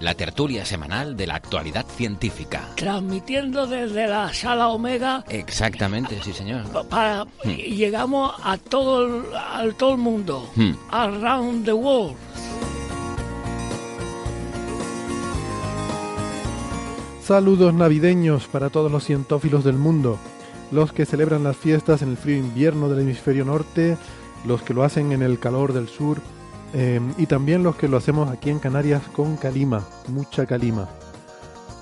la tertulia semanal de la actualidad científica. transmitiendo desde la sala Omega Exactamente, sí señor. pa- para y llegamos a todo el, a todo el mundo, Hmm. around the world. Saludos navideños para todos los cientófilos del mundo, los que celebran las fiestas en el frío invierno del hemisferio norte, los que lo hacen en el calor del sur eh, y también los que lo hacemos aquí en Canarias con calima, mucha calima.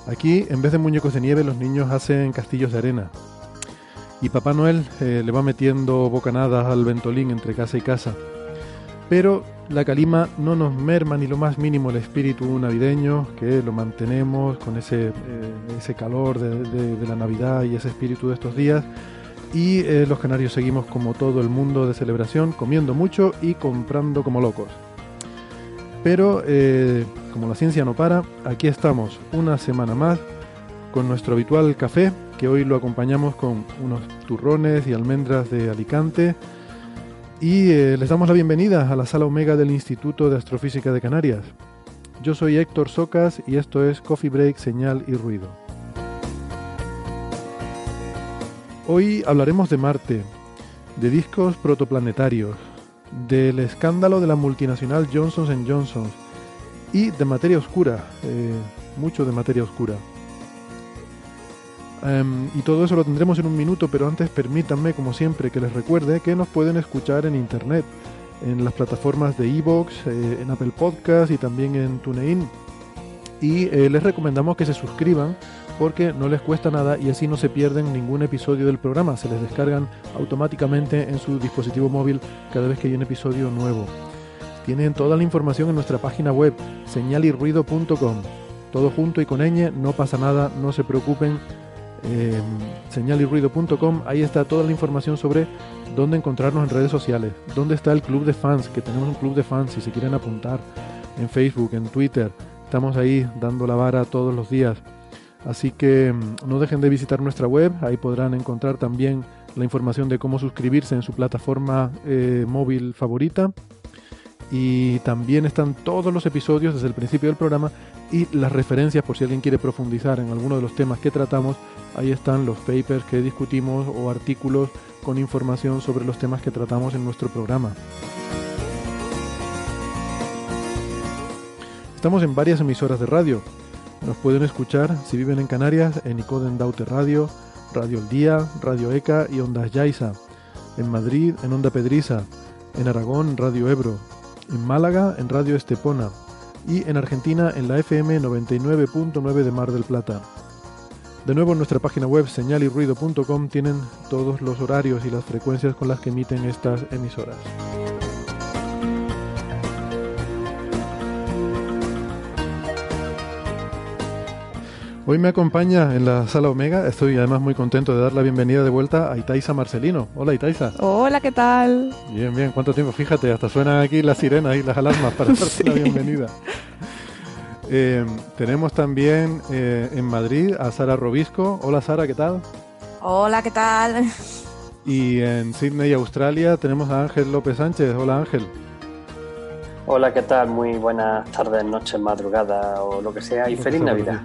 Aquí, en vez de muñecos de nieve, los niños hacen castillos de arena. Y Papá Noel eh, le va metiendo bocanadas al ventolín entre casa y casa. Pero la calima no nos merma ni lo más mínimo el espíritu navideño, que lo mantenemos con ese, eh, ese calor de- de la Navidad y ese espíritu de estos días. Y eh, los canarios seguimos como todo el mundo de celebración, comiendo mucho y comprando como locos. Pero eh, como la ciencia no para, aquí estamos una semana más con nuestro habitual café, que hoy lo acompañamos con unos turrones y almendras de Alicante. Y eh, les damos la bienvenida a la sala Omega del Instituto de Astrofísica de Canarias. Yo soy Héctor Socas y esto es Coffee Break, Señal y Ruido. Hoy hablaremos de Marte, de discos protoplanetarios, del escándalo de la multinacional Johnson Johnson y de materia oscura, eh, mucho de materia oscura. Em, y todo eso lo tendremos en un minuto, pero antes permítanme, como siempre, que les recuerde que nos pueden escuchar en internet, en las plataformas de Evox, eh, en Apple Podcast y también en TuneIn. Y eh, les recomendamos que se suscriban porque no les cuesta nada y así no se pierden ningún episodio del programa. Se les descargan automáticamente en su dispositivo móvil cada vez que hay un episodio nuevo. Tienen toda la información en nuestra página web, señalirruido.com. Todo junto y con ñ, no pasa nada, no se preocupen. Eh, señalirruido.com, ahí está toda la información sobre dónde encontrarnos en redes sociales, dónde está el club de fans, que tenemos un club de fans si se quieren apuntar, en Facebook, en Twitter, estamos ahí dando la vara todos los días. Así que mm, no dejen de visitar nuestra web, ahí podrán encontrar también la información de cómo suscribirse en su plataforma eh, móvil favorita. Y también están todos los episodios desde el principio del programa y las referencias por si alguien quiere profundizar en alguno de los temas que tratamos. Ahí están los papers que discutimos o artículos con información sobre los temas que tratamos en nuestro programa. Estamos en varias emisoras de radio. Nos pueden escuchar si viven en Canarias en Icoden Daute Radio, Radio El Día, Radio ECA y Ondas Yaiza. En Madrid en Onda Pedriza. En Aragón Radio Ebro. En Málaga en Radio Estepona. Y en Argentina en la FM 99.9 de Mar del Plata. De nuevo en nuestra página web señalirruido.com tienen todos los horarios y las frecuencias con las que emiten estas emisoras. Hoy me acompaña en la sala Omega, estoy además muy contento de dar la bienvenida de vuelta a Itaiza Marcelino. Hola Itaiza. Hola, ¿qué tal? Bien, bien, ¿cuánto tiempo? Fíjate, hasta suenan aquí las sirenas y las alarmas para darte la bienvenida. Eh, tenemos también eh, en Madrid a Sara Robisco. Hola Sara, ¿qué tal? Hola, ¿qué tal? Y en Sydney, Australia, tenemos a Ángel López Sánchez. Hola Ángel. Hola, ¿qué tal? Muy buenas tardes, noches, madrugada o lo que sea. Y feliz Navidad.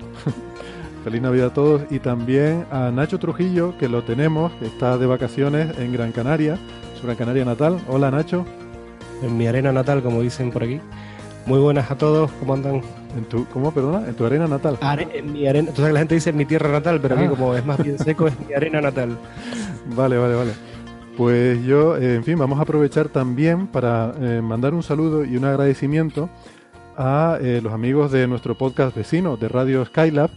Feliz Navidad a todos y también a Nacho Trujillo, que lo tenemos, que está de vacaciones en Gran Canaria, su Gran Canaria natal. Hola Nacho. en mi arena natal, como dicen por aquí. Muy buenas a todos, ¿cómo andan? ¿En tu, ¿Cómo, perdona? ¿En tu arena natal? en mi arena, entonces la gente dice mi tierra natal, pero aquí ah. como es más bien seco, es mi arena natal. Vale, vale, vale. Pues yo, eh, en fin, vamos a aprovechar también para eh, mandar un saludo y un agradecimiento a eh, los amigos de nuestro podcast vecino de Radio Skylab,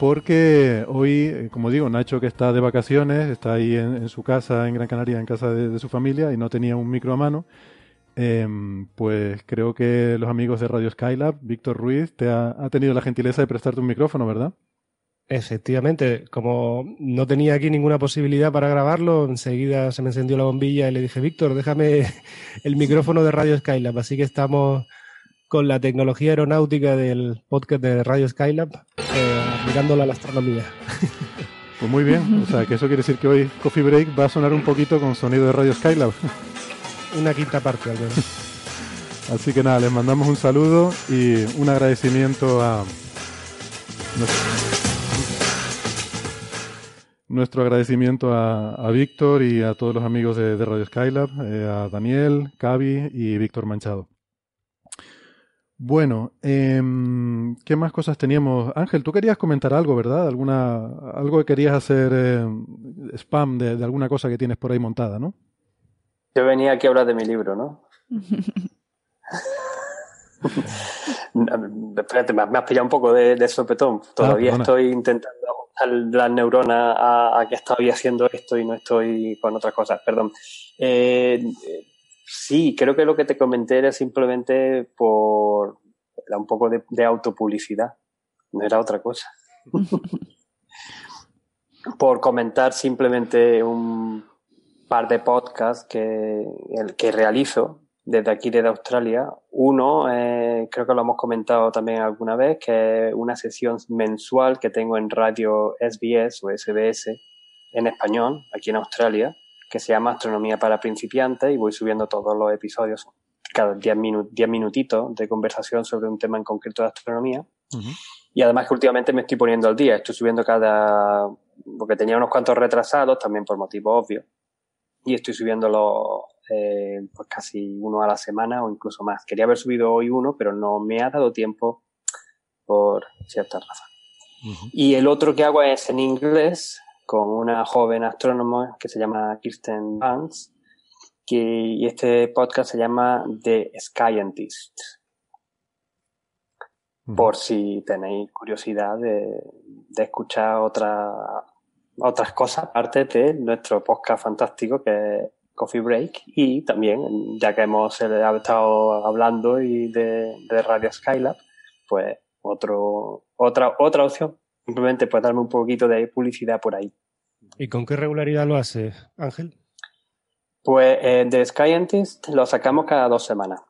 porque hoy, como digo, Nacho que está de vacaciones, está ahí en, su casa en Gran Canaria, en casa de, su familia, y no tenía un micro a mano, em, pues creo que los amigos de Radio Skylab, Víctor Ruiz, te ha, ha tenido la gentileza de prestarte un micrófono, ¿verdad? Efectivamente, como no tenía aquí ninguna posibilidad para grabarlo, enseguida se me encendió la bombilla y le dije, Víctor, déjame el micrófono de Radio Skylab. Así que estamos con la tecnología aeronáutica del podcast de Radio Skylab, eh, mirándola a la astronomía. Pues muy bien, o sea que eso quiere decir que hoy Coffee Break va a sonar un poquito con sonido de Radio Skylab. Una quinta parte al menos. Así que nada, les mandamos un saludo y un agradecimiento a nuestro agradecimiento a, Víctor y a todos los amigos de, Radio Skylab, eh, a Daniel, Cavi y Víctor Manchado. Bueno, em, ¿qué más cosas teníamos? Ángel, tú querías comentar algo, ¿verdad? Alguna, algo que querías hacer em, spam de, alguna cosa que tienes por ahí montada, ¿no? Yo venía aquí a hablar de mi libro, ¿no? Espérate, me has pillado un poco de, sopetón. Todavía ah, estoy intentando las neuronas a, que estoy haciendo esto y no estoy con otras cosas. Perdón. Eh, sí, creo que lo que te comenté era simplemente por un poco de, autopublicidad. No era otra cosa. por comentar simplemente un par de podcasts que, el, que realizo desde aquí, desde Australia. Uno, eh, creo que lo hemos comentado también alguna vez, que es una sesión mensual que tengo en radio SBS o SBS en español, aquí en Australia, que se llama Astronomía para principiantes y voy subiendo todos los episodios cada 10 minutitos de conversación sobre un tema en concreto de astronomía. Y además que últimamente me estoy poniendo al día, estoy subiendo cada, porque tenía unos cuantos retrasados, también por motivos obvios, y estoy subiendo los, eh, pues casi uno a la semana o incluso más. Quería haber subido hoy uno, pero no me ha dado tiempo por ciertas razones. Y el otro que hago es en inglés con una joven astrónoma que se llama Kirsten Vance, que, y este podcast se llama The Scientist. Por si tenéis curiosidad de, de escuchar otra, otras cosas, aparte de nuestro podcast fantástico que es Coffee Break y también, ya que hemos eh, estado hablando y de, Radio Skylab, pues otro, otra, otra opción. Simplemente pues darme un poquito de publicidad por ahí. ¿Y con qué regularidad lo haces, Ángel? Pues eh, de Scientist lo sacamos cada dos semanas.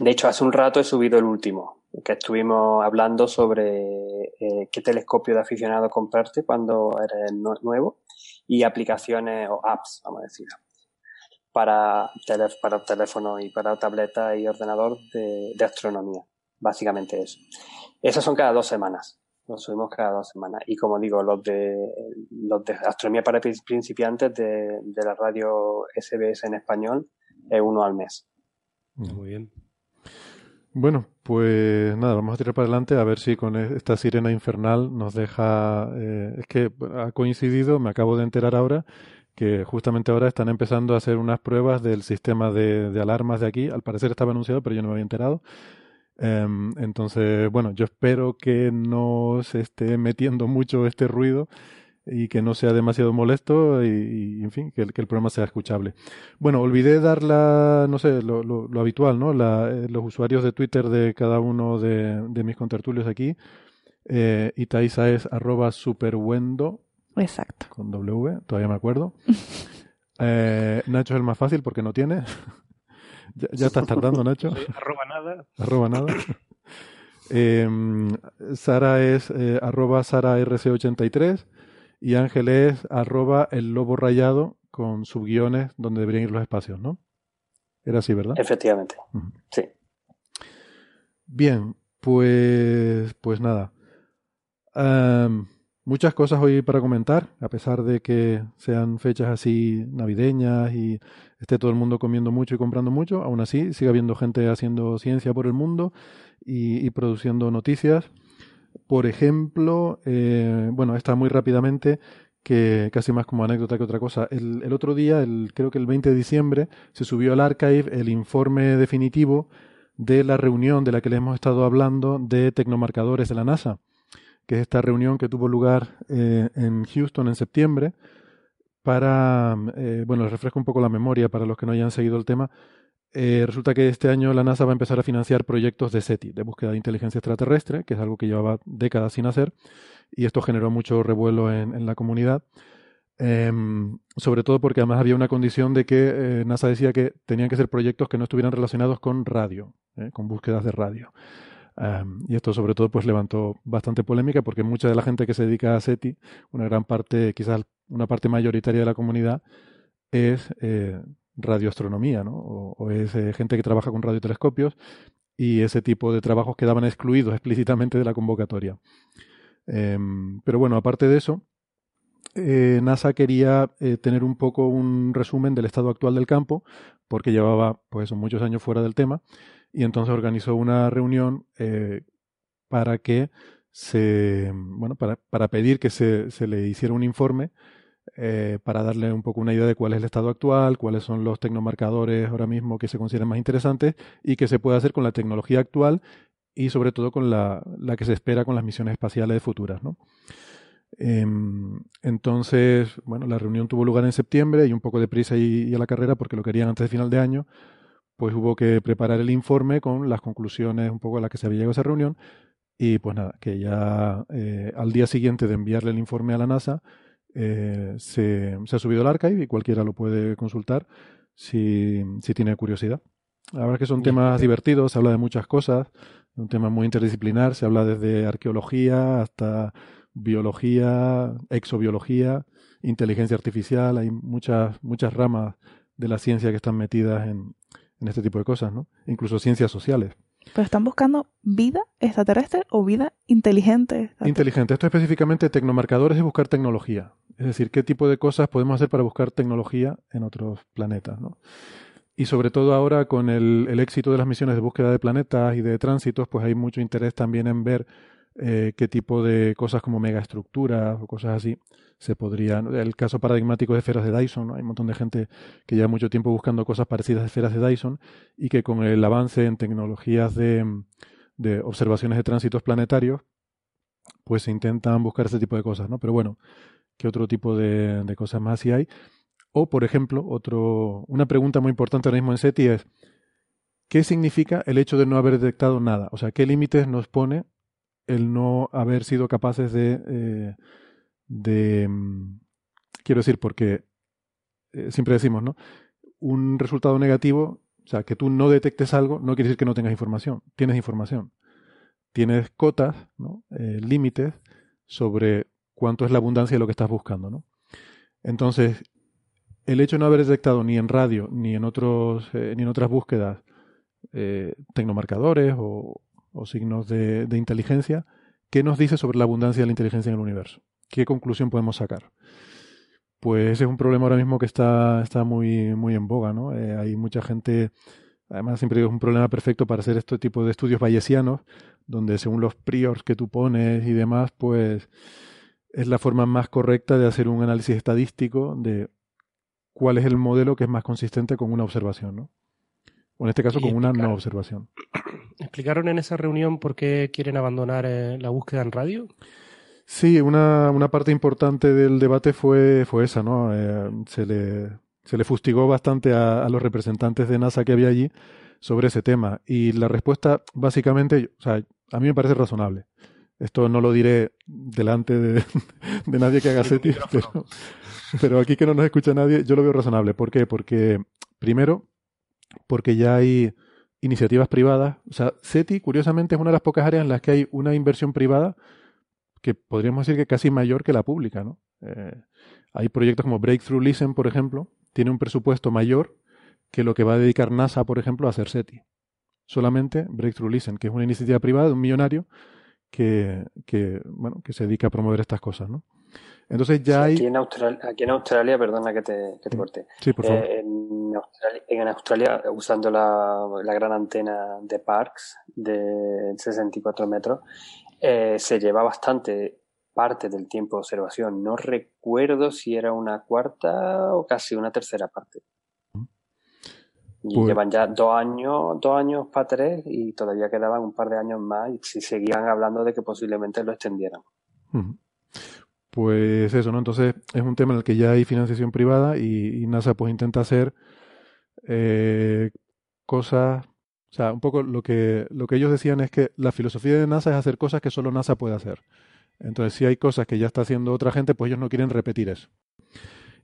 De hecho, hace un rato he subido el último, que estuvimos hablando sobre eh, qué telescopio de aficionado comprarte cuando eres nuevo y aplicaciones o apps, vamos a decir para, para teléfono y para tableta y ordenador de, astronomía. Básicamente eso. Esos son cada dos semanas. Los subimos cada dos semanas. Y como digo, los de, los de astronomía para principiantes de, de la radio SBS en español es uno al mes. Muy bien. Bueno, pues nada, vamos a tirar para adelante a ver si con e-, esta sirena infernal nos deja. Eh, es que ha coincidido, me acabo de enterar ahora, que justamente ahora están empezando a hacer unas pruebas del sistema de, alarmas de aquí. Al parecer estaba anunciado, pero yo no me había enterado. Em, entonces, bueno, yo espero que no se esté metiendo mucho este ruido y que no sea demasiado molesto y, en fin, que el, que el, programa sea escuchable. Bueno, olvidé dar la, no sé, lo, lo, habitual, ¿no? La, eh, los usuarios de Twitter de cada uno de, de mis contertulios aquí. Eh, Itaiza es arroba superwendo Exacto. Con W, todavía me acuerdo. Eh, Nacho es el más fácil porque no tiene. Ya, estás tardando, Nacho. arroba nada. Arroba nada. Em, Sara es eh, arroba Sara RC83 y Ángel es arroba el lobo rayado con subguiones donde deberían ir los espacios, ¿no? Era así, ¿verdad? Efectivamente. Sí. Bien, pues, pues nada. Muchas cosas hoy para comentar, a pesar de que sean fechas así navideñas y esté todo el mundo comiendo mucho y comprando mucho, aún así sigue habiendo gente haciendo ciencia por el mundo y, produciendo noticias. Por ejemplo, eh, bueno, está muy rápidamente, que casi más como anécdota que otra cosa. El, el, otro día, el, creo que el 20 de diciembre, se subió al archive el informe definitivo de la reunión de la que le hemos estado hablando de tecnomarcadores de la NASA que es esta reunión que tuvo lugar eh, en Houston en septiembre, para, eh, bueno, les refresco un poco la memoria para los que no hayan seguido el tema. Eh, resulta que este año la NASA va a empezar a financiar proyectos de SETI, de búsqueda de inteligencia extraterrestre, que es algo que llevaba décadas sin hacer, y esto generó mucho revuelo en, la comunidad. Em, sobre todo porque además había una condición de que NASA decía que tenían que ser proyectos que no estuvieran relacionados con radio, con búsquedas de radio y esto sobre todo pues levantó bastante polémica porque mucha de la gente que se dedica a SETI, una gran parte, quizás una parte mayoritaria de la comunidad, es eh, radioastronomía, ¿no? O, es eh, gente que trabaja con radiotelescopios y ese tipo de trabajos quedaban excluidos explícitamente de la convocatoria. Em, pero bueno, aparte de eso, eh, NASA quería tener un poco un resumen del estado actual del campo, porque llevaba pues muchos años fuera del tema y entonces organizó una reunión eh, para que se, bueno, para, para pedir que se, se, le hiciera un informe eh, para darle un poco una idea de cuál es el estado actual, cuáles son los tecnomarcadores ahora mismo que se consideran más interesantes y qué se puede hacer con la tecnología actual y sobre todo con la, la que se espera con las misiones espaciales futuras, ¿no? Em, entonces, bueno, la reunión tuvo lugar en septiembre y un poco de prisa y, a la carrera porque lo querían antes de final de año, pues hubo que preparar el informe con las conclusiones un poco a las que se había llegado a esa reunión y pues nada, que ya eh, al día siguiente de enviarle el informe a la NASA eh, se, ha subido al archive y cualquiera lo puede consultar si, si tiene curiosidad. La verdad es que son temas divertidos, se habla de muchas cosas, un tema muy interdisciplinar, se habla desde arqueología hasta biología, exobiología, inteligencia artificial, hay muchas, muchas ramas de la ciencia que están metidas en, en este tipo de cosas, ¿no? Incluso ciencias sociales. Pero están buscando vida extraterrestre o vida inteligente. Inteligente. Esto específicamente tecnomarcadores es buscar tecnología. Es decir, qué tipo de cosas podemos hacer para buscar tecnología en otros planetas, ¿no? Y sobre todo ahora con el, el éxito de las misiones de búsqueda de planetas y de tránsitos, pues hay mucho interés también en ver eh, qué tipo de cosas como megaestructuras o cosas así se podrían. El caso paradigmático de esferas de Dyson, hay un montón de gente que lleva mucho tiempo buscando cosas parecidas a esferas de Dyson y que con el avance en tecnologías de, de observaciones de tránsitos planetarios, pues se intentan buscar ese tipo de cosas, ¿no? Pero bueno, ¿qué otro tipo de, de cosas más si hay? O, por ejemplo, otro, una pregunta muy importante ahora mismo en SETI es, ¿qué significa el hecho de no haber detectado nada? O sea, ¿qué límites nos pone el no haber sido capaces de eh, mm, quiero decir, porque eh, siempre decimos, ¿no? Un resultado negativo, o sea, que tú no detectes algo, no quiere decir que no tengas información. Tienes información. Tienes cotas, ¿no? Eh, límites sobre cuánto es la abundancia de lo que estás buscando, ¿no? Entonces, el hecho de no haber detectado ni en radio ni en otros ni en otras búsquedas tecnomarcadores o, o signos de, de inteligencia, ¿qué nos dice sobre la abundancia de la inteligencia en el universo? ¿qué conclusión podemos sacar? Pues ese es un problema ahora mismo que está, está muy, muy en boga, ¿no? Eh, hay mucha gente, además siempre digo, es un problema perfecto para hacer este tipo de estudios bayesianos, donde según los priors que tú pones y demás, pues es la forma más correcta de hacer un análisis estadístico de cuál es el modelo que es más consistente con una observación, ¿no? O en este caso con una no observación. ¿Explicaron en esa reunión por qué quieren abandonar eh, la búsqueda en radio? Sí, una, una parte importante del debate fue, fue esa, ¿no? Eh, se, le, se le fustigó bastante a, a, los representantes de NASA que había allí sobre ese tema. Y la respuesta, básicamente, o sea, a mí me parece razonable. Esto no lo diré delante de, de nadie que haga SETI, pero, pero aquí que no nos escucha nadie, yo lo veo razonable. ¿Por qué? Porque, primero, porque ya hay iniciativas privadas. O sea, SETI, curiosamente, es una de las pocas áreas en las que hay una inversión privada que podríamos decir que casi mayor que la pública. ¿no? Eh, hay proyectos como Breakthrough Listen, por ejemplo, tiene un presupuesto mayor que lo que va a dedicar NASA, por ejemplo, a hacer SETI. Solamente Breakthrough Listen, que es una iniciativa privada de un millonario que, que, bueno, que se dedica a promover estas cosas, ¿no? Entonces ya hay... Aquí en, Australia, aquí en Australia, perdona que te, que te corte. Sí, por favor. Eh, en, Australia, en Australia, usando la, la gran antena de Parks de 64 metros, eh, se lleva bastante parte del tiempo de observación. No recuerdo si era una cuarta o casi una tercera parte. Y Pues- llevan ya dos años, dos años para tres y todavía quedaban un par de años más y si seguían hablando de que posiblemente lo extendieran. Pues eso, ¿no? Entonces es un tema en el que ya hay financiación privada y, y NASA pues intenta hacer eh, cosas, o sea, un poco lo que, lo que ellos decían es que la filosofía de NASA es hacer cosas que solo NASA puede hacer. Entonces, si hay cosas que ya está haciendo otra gente, pues ellos no quieren repetir eso.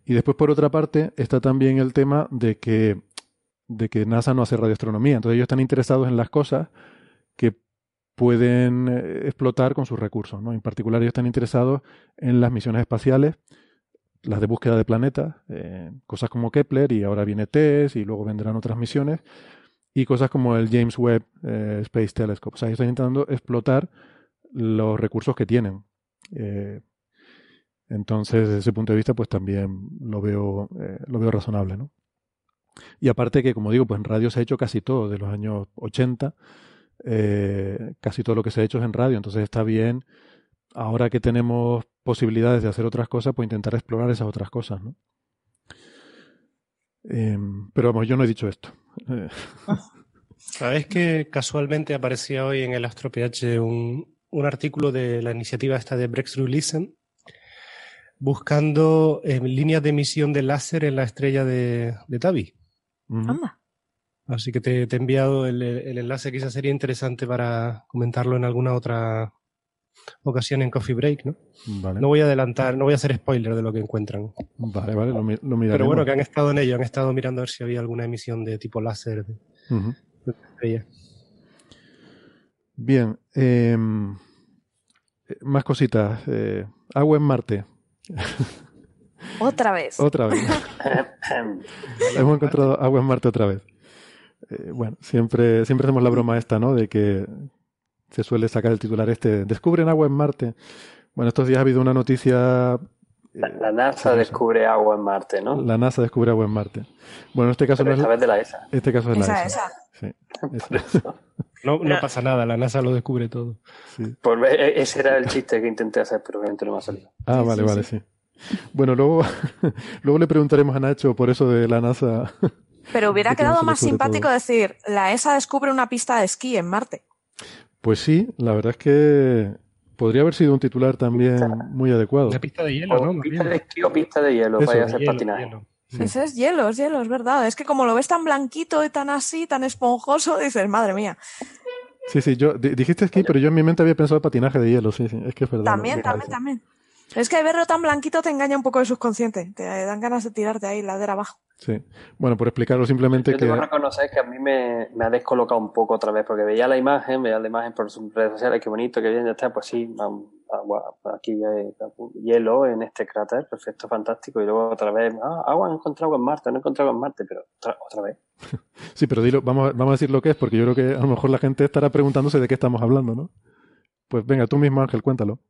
Y después, por otra parte, está también el tema de que, de que NASA no hace radioastronomía. Entonces, ellos están interesados en las cosas que pueden eh, explotar con sus recursos. ¿no? En particular, ellos están interesados en las misiones espaciales, las de búsqueda de planetas, eh, cosas como Kepler, y ahora viene TESS, y luego vendrán otras misiones, y cosas como el James Webb eh, Space Telescope. O sea, están intentando explotar los recursos que tienen. Eh, entonces, desde ese punto de vista, pues también lo veo, lo veo razonable, ¿no? Y aparte que, como digo, pues en radio se ha hecho casi todo, de los años 80, eh, casi todo lo que se ha hecho es en radio, entonces está bien, ahora que tenemos posibilidades de hacer otras cosas, pues intentar explorar esas otras cosas, ¿no? Em, pero vamos, yo no he dicho esto. Eh, ¿Sabes que casualmente aparecía hoy en el Astro PH un, un artículo de la iniciativa esta de Breakthrough Listen buscando eh, líneas de emisión de láser en la estrella de, de Tabi? Así que te, te he enviado el, el enlace, quizás sería interesante para comentarlo en alguna otra ocasión en Coffee Break, ¿no? Vale, No voy a adelantar, no voy a hacer spoiler de lo que encuentran. vale, vale, lo, lo miraremos. Pero bueno, que han estado en ello, han estado mirando a ver si había alguna emisión de tipo láser de. Bien, em, eh, más cositas. eh, agua en Marte, Otra vez. otra vez. Hemos encontrado agua en Marte otra vez. Eh, bueno, siempre, siempre hacemos la broma esta, ¿no? De que se suele sacar el titular este, descubren agua en Marte. Bueno, estos días ha habido una noticia, La, la NASA descubre agua en Marte, ¿no? la NASA descubre agua en Marte. Bueno, en este caso Pero no es esta la- vez de la ESA. este caso es la Esa, ESA. esa. Sí, esa, No, no pasa nada, la NASA lo descubre todo. sí. Por ver- e- ese era el chiste que intenté hacer, pero obviamente no me ha salido. Ah, Sí, vale, sí, vale, sí. Bueno, luego, luego le preguntaremos a Nacho por eso de la NASA. Pero hubiera quedado más simpático todo. decir, la ESA descubre una pista de esquí en Marte. Pues sí, la verdad es que podría haber sido un titular también muy adecuado. Una pista de hielo, ¿no? O Más pista de esquí o pista de hielo Eso, para ir a de hacer Hielo, patinaje. hielo. Sí. Ese es hielo, es hielo, es verdad. Es que como lo ves tan blanquito y tan así, tan esponjoso, dices, madre mía. Sí, sí, yo di- dijiste esquí, pero yo en mi mente había pensado patinaje de hielo, sí, sí, es que es verdad. También, también, también. Es que verlo tan blanquito te engaña un poco el subconsciente. Te dan ganas de tirarte ahí, ladera abajo. Sí. Bueno, por explicarlo simplemente Yo que debo reconocer que a mí me, me ha descolocado un poco otra vez, porque veía la imagen, veía la imagen por sus redes sociales, qué bonito, qué bien, ya está, pues sí, agua, aquí hay hielo en este cráter, perfecto, fantástico, y luego otra vez, ah, agua, he encontrado agua en Marte, no he encontrado agua en Marte, pero otra, otra vez. sí, pero dilo, vamos, a- vamos a decir lo que es, porque yo creo que a lo mejor la gente estará preguntándose de qué estamos hablando, ¿no? Pues venga, tú mismo, Ángel, cuéntalo.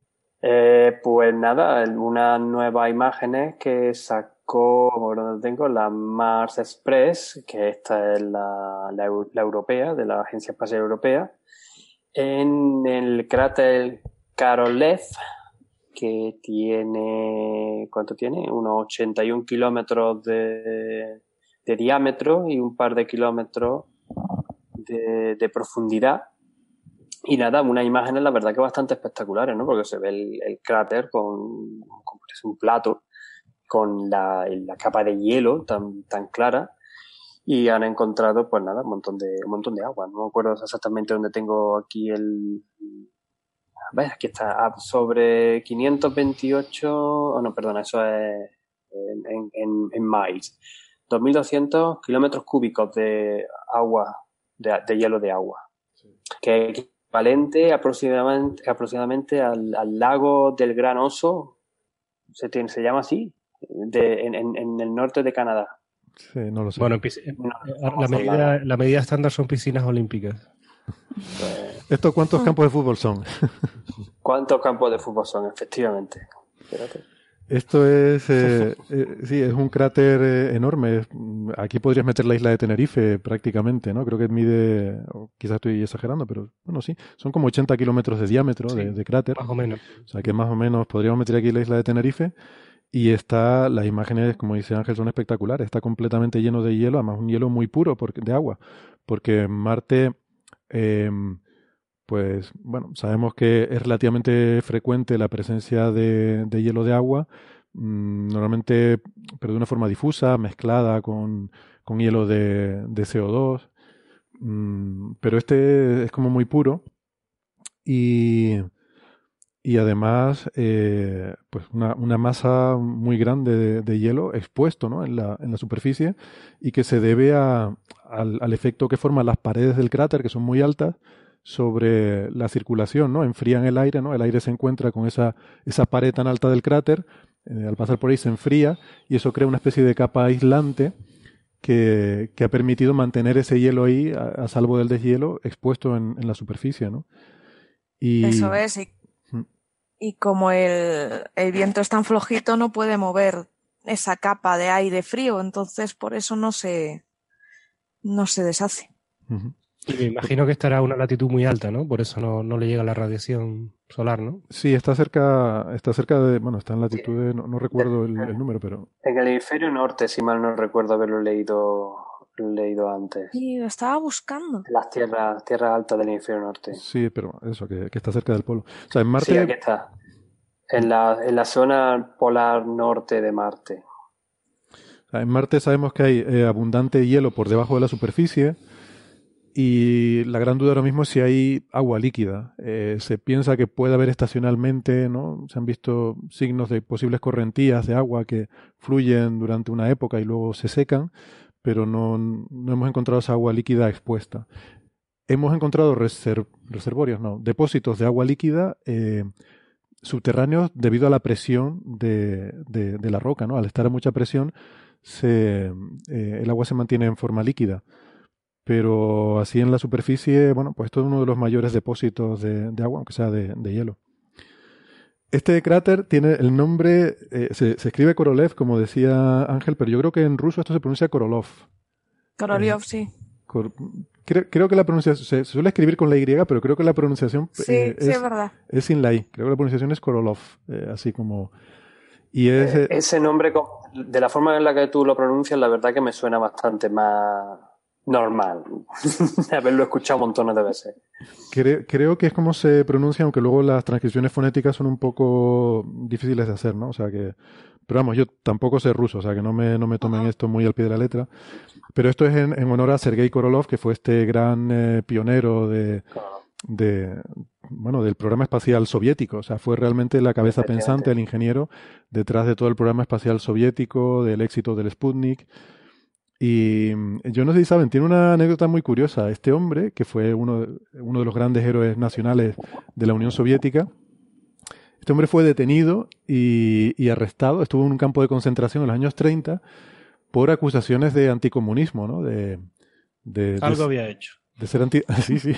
Eh, pues nada, unas nuevas imágenes que sacó, por donde tengo, la Mars Express, que esta es la, la, eu- la europea, de la Agencia Espacial Europea, en el cráter Korolev, que tiene, ¿cuánto tiene? Unos 81 kilómetros de, diámetro y un par de kilómetros de profundidad. Y nada, unas imágenes la verdad que bastante espectaculares, ¿no? Porque se ve el, el cráter con, con un plato, con la, la capa de hielo tan, tan clara. Y han encontrado, pues nada, un montón de, un montón de agua. No me acuerdo exactamente dónde tengo aquí el. A ver, aquí está. ah, Sobre 528. Oh, no, perdona, eso es en, en, miles. 2.200 kilómetros cúbicos de agua, de, de hielo de agua. Que equivalente aproximadamente, aproximadamente al, al lago del Gran Oso, se, tiene, se llama así, de, en, en, en el norte de Canadá. Sí, no lo sé. Bueno, en pis- No, la, medida, la medida estándar son piscinas olímpicas. pues, ¿Estos cuántos campos de fútbol son? ¿Cuántos campos de fútbol son, efectivamente? Espérate. Esto es, eh, eh, sí, es un cráter eh, enorme. Aquí podrías meter la isla de Tenerife prácticamente, ¿no? Creo que mide, o quizás estoy exagerando, pero bueno, sí, son como 80 kilómetros de diámetro de, de cráter. Más o menos. O sea que más o menos podríamos meter aquí la isla de Tenerife y está, las imágenes, como dice Ángel, son espectaculares. Está completamente lleno de hielo, además un hielo muy puro porque, de agua, porque Marte, em, pues bueno, sabemos que es relativamente frecuente la presencia de, de hielo de agua, mm, normalmente, pero de una forma difusa, mezclada con, con hielo de, de CO2. Mm, pero este es como muy puro y, y además eh, pues una, una, masa muy grande de, de, hielo expuesto ¿no? en, la, en la superficie y que se debe a, al, al efecto que forman las paredes del cráter que son muy altas sobre la circulación, ¿no? Enfrían el aire, ¿no? El aire se encuentra con esa, esa pared tan alta del cráter, eh, al pasar por ahí se enfría y eso crea una especie de capa aislante que, que ha permitido mantener ese hielo ahí, a, a salvo del deshielo, expuesto en, en, la superficie, ¿no? Y... Eso es, y, mm. y como el, el viento es tan flojito, no puede mover esa capa de aire frío, entonces por eso no se, no se deshace. Uh -huh. Y me imagino que estará a una latitud muy alta, ¿no? Por eso no, no, le llega la radiación solar, ¿no? Sí, está cerca, está cerca de, bueno, está en latitud de, no, no recuerdo el, el, número, pero... En el hemisferio norte, si mal no recuerdo haberlo leído, leído antes. Sí, lo estaba buscando. Las tierras, tierras altas del hemisferio norte. Sí, pero eso, que, que está cerca del polo. O sea, en Marte... Sí, aquí está. En la, en la zona polar norte de Marte. O sea, en Marte sabemos que hay eh, abundante hielo por debajo de la superficie, y la gran duda ahora mismo es si hay agua líquida. Eh, se piensa que puede haber estacionalmente, ¿no? Se han visto signos de posibles correntías de agua que fluyen durante una época y luego se secan, pero no, no hemos encontrado esa agua líquida expuesta. Hemos encontrado reserv reservorios, no, depósitos de agua líquida eh, subterráneos debido a la presión de, de, de, la roca, ¿no? Al estar a mucha presión, se, eh, el agua se mantiene en forma líquida pero así en la superficie, bueno, pues esto es uno de los mayores depósitos de, de agua, aunque sea de, de, hielo. Este cráter tiene el nombre, eh, se, se, escribe Korolev, como decía Ángel, pero yo creo que en ruso esto se pronuncia Korolov. Koroliov, eh, sí. Cor, creo, creo, que la pronunciación, se, se, suele escribir con la Y, pero creo que la pronunciación sí, eh, es, sí, es, verdad. es sin la I. Creo que la pronunciación es Korolov, eh, así como... Y es, eh, ese nombre, de la forma en la que tú lo pronuncias, la verdad que me suena bastante más normal. Haberlo escuchado montones de veces. Creo, creo, que es como se pronuncia, aunque luego las transcripciones fonéticas son un poco difíciles de hacer, ¿no? O sea que. Pero vamos, yo tampoco sé ruso, o sea que no me, no me tomen esto muy al pie de la letra. Pero esto es en, en honor a Sergei Korolov, que fue este gran eh, pionero de, de, bueno, del programa espacial soviético. O sea, fue realmente la cabeza pensante, el ingeniero, detrás de todo el programa espacial soviético, del éxito del Sputnik. Y mm, yo no sé si saben, tiene una anécdota muy curiosa. Este hombre, que fue uno, uno de los grandes héroes nacionales de la Unión Soviética, este hombre fue detenido y, y, arrestado, estuvo en un campo de concentración en los años 30 por acusaciones de anticomunismo, ¿no? De, de, de Algo había hecho. De ser anti, sí, sí,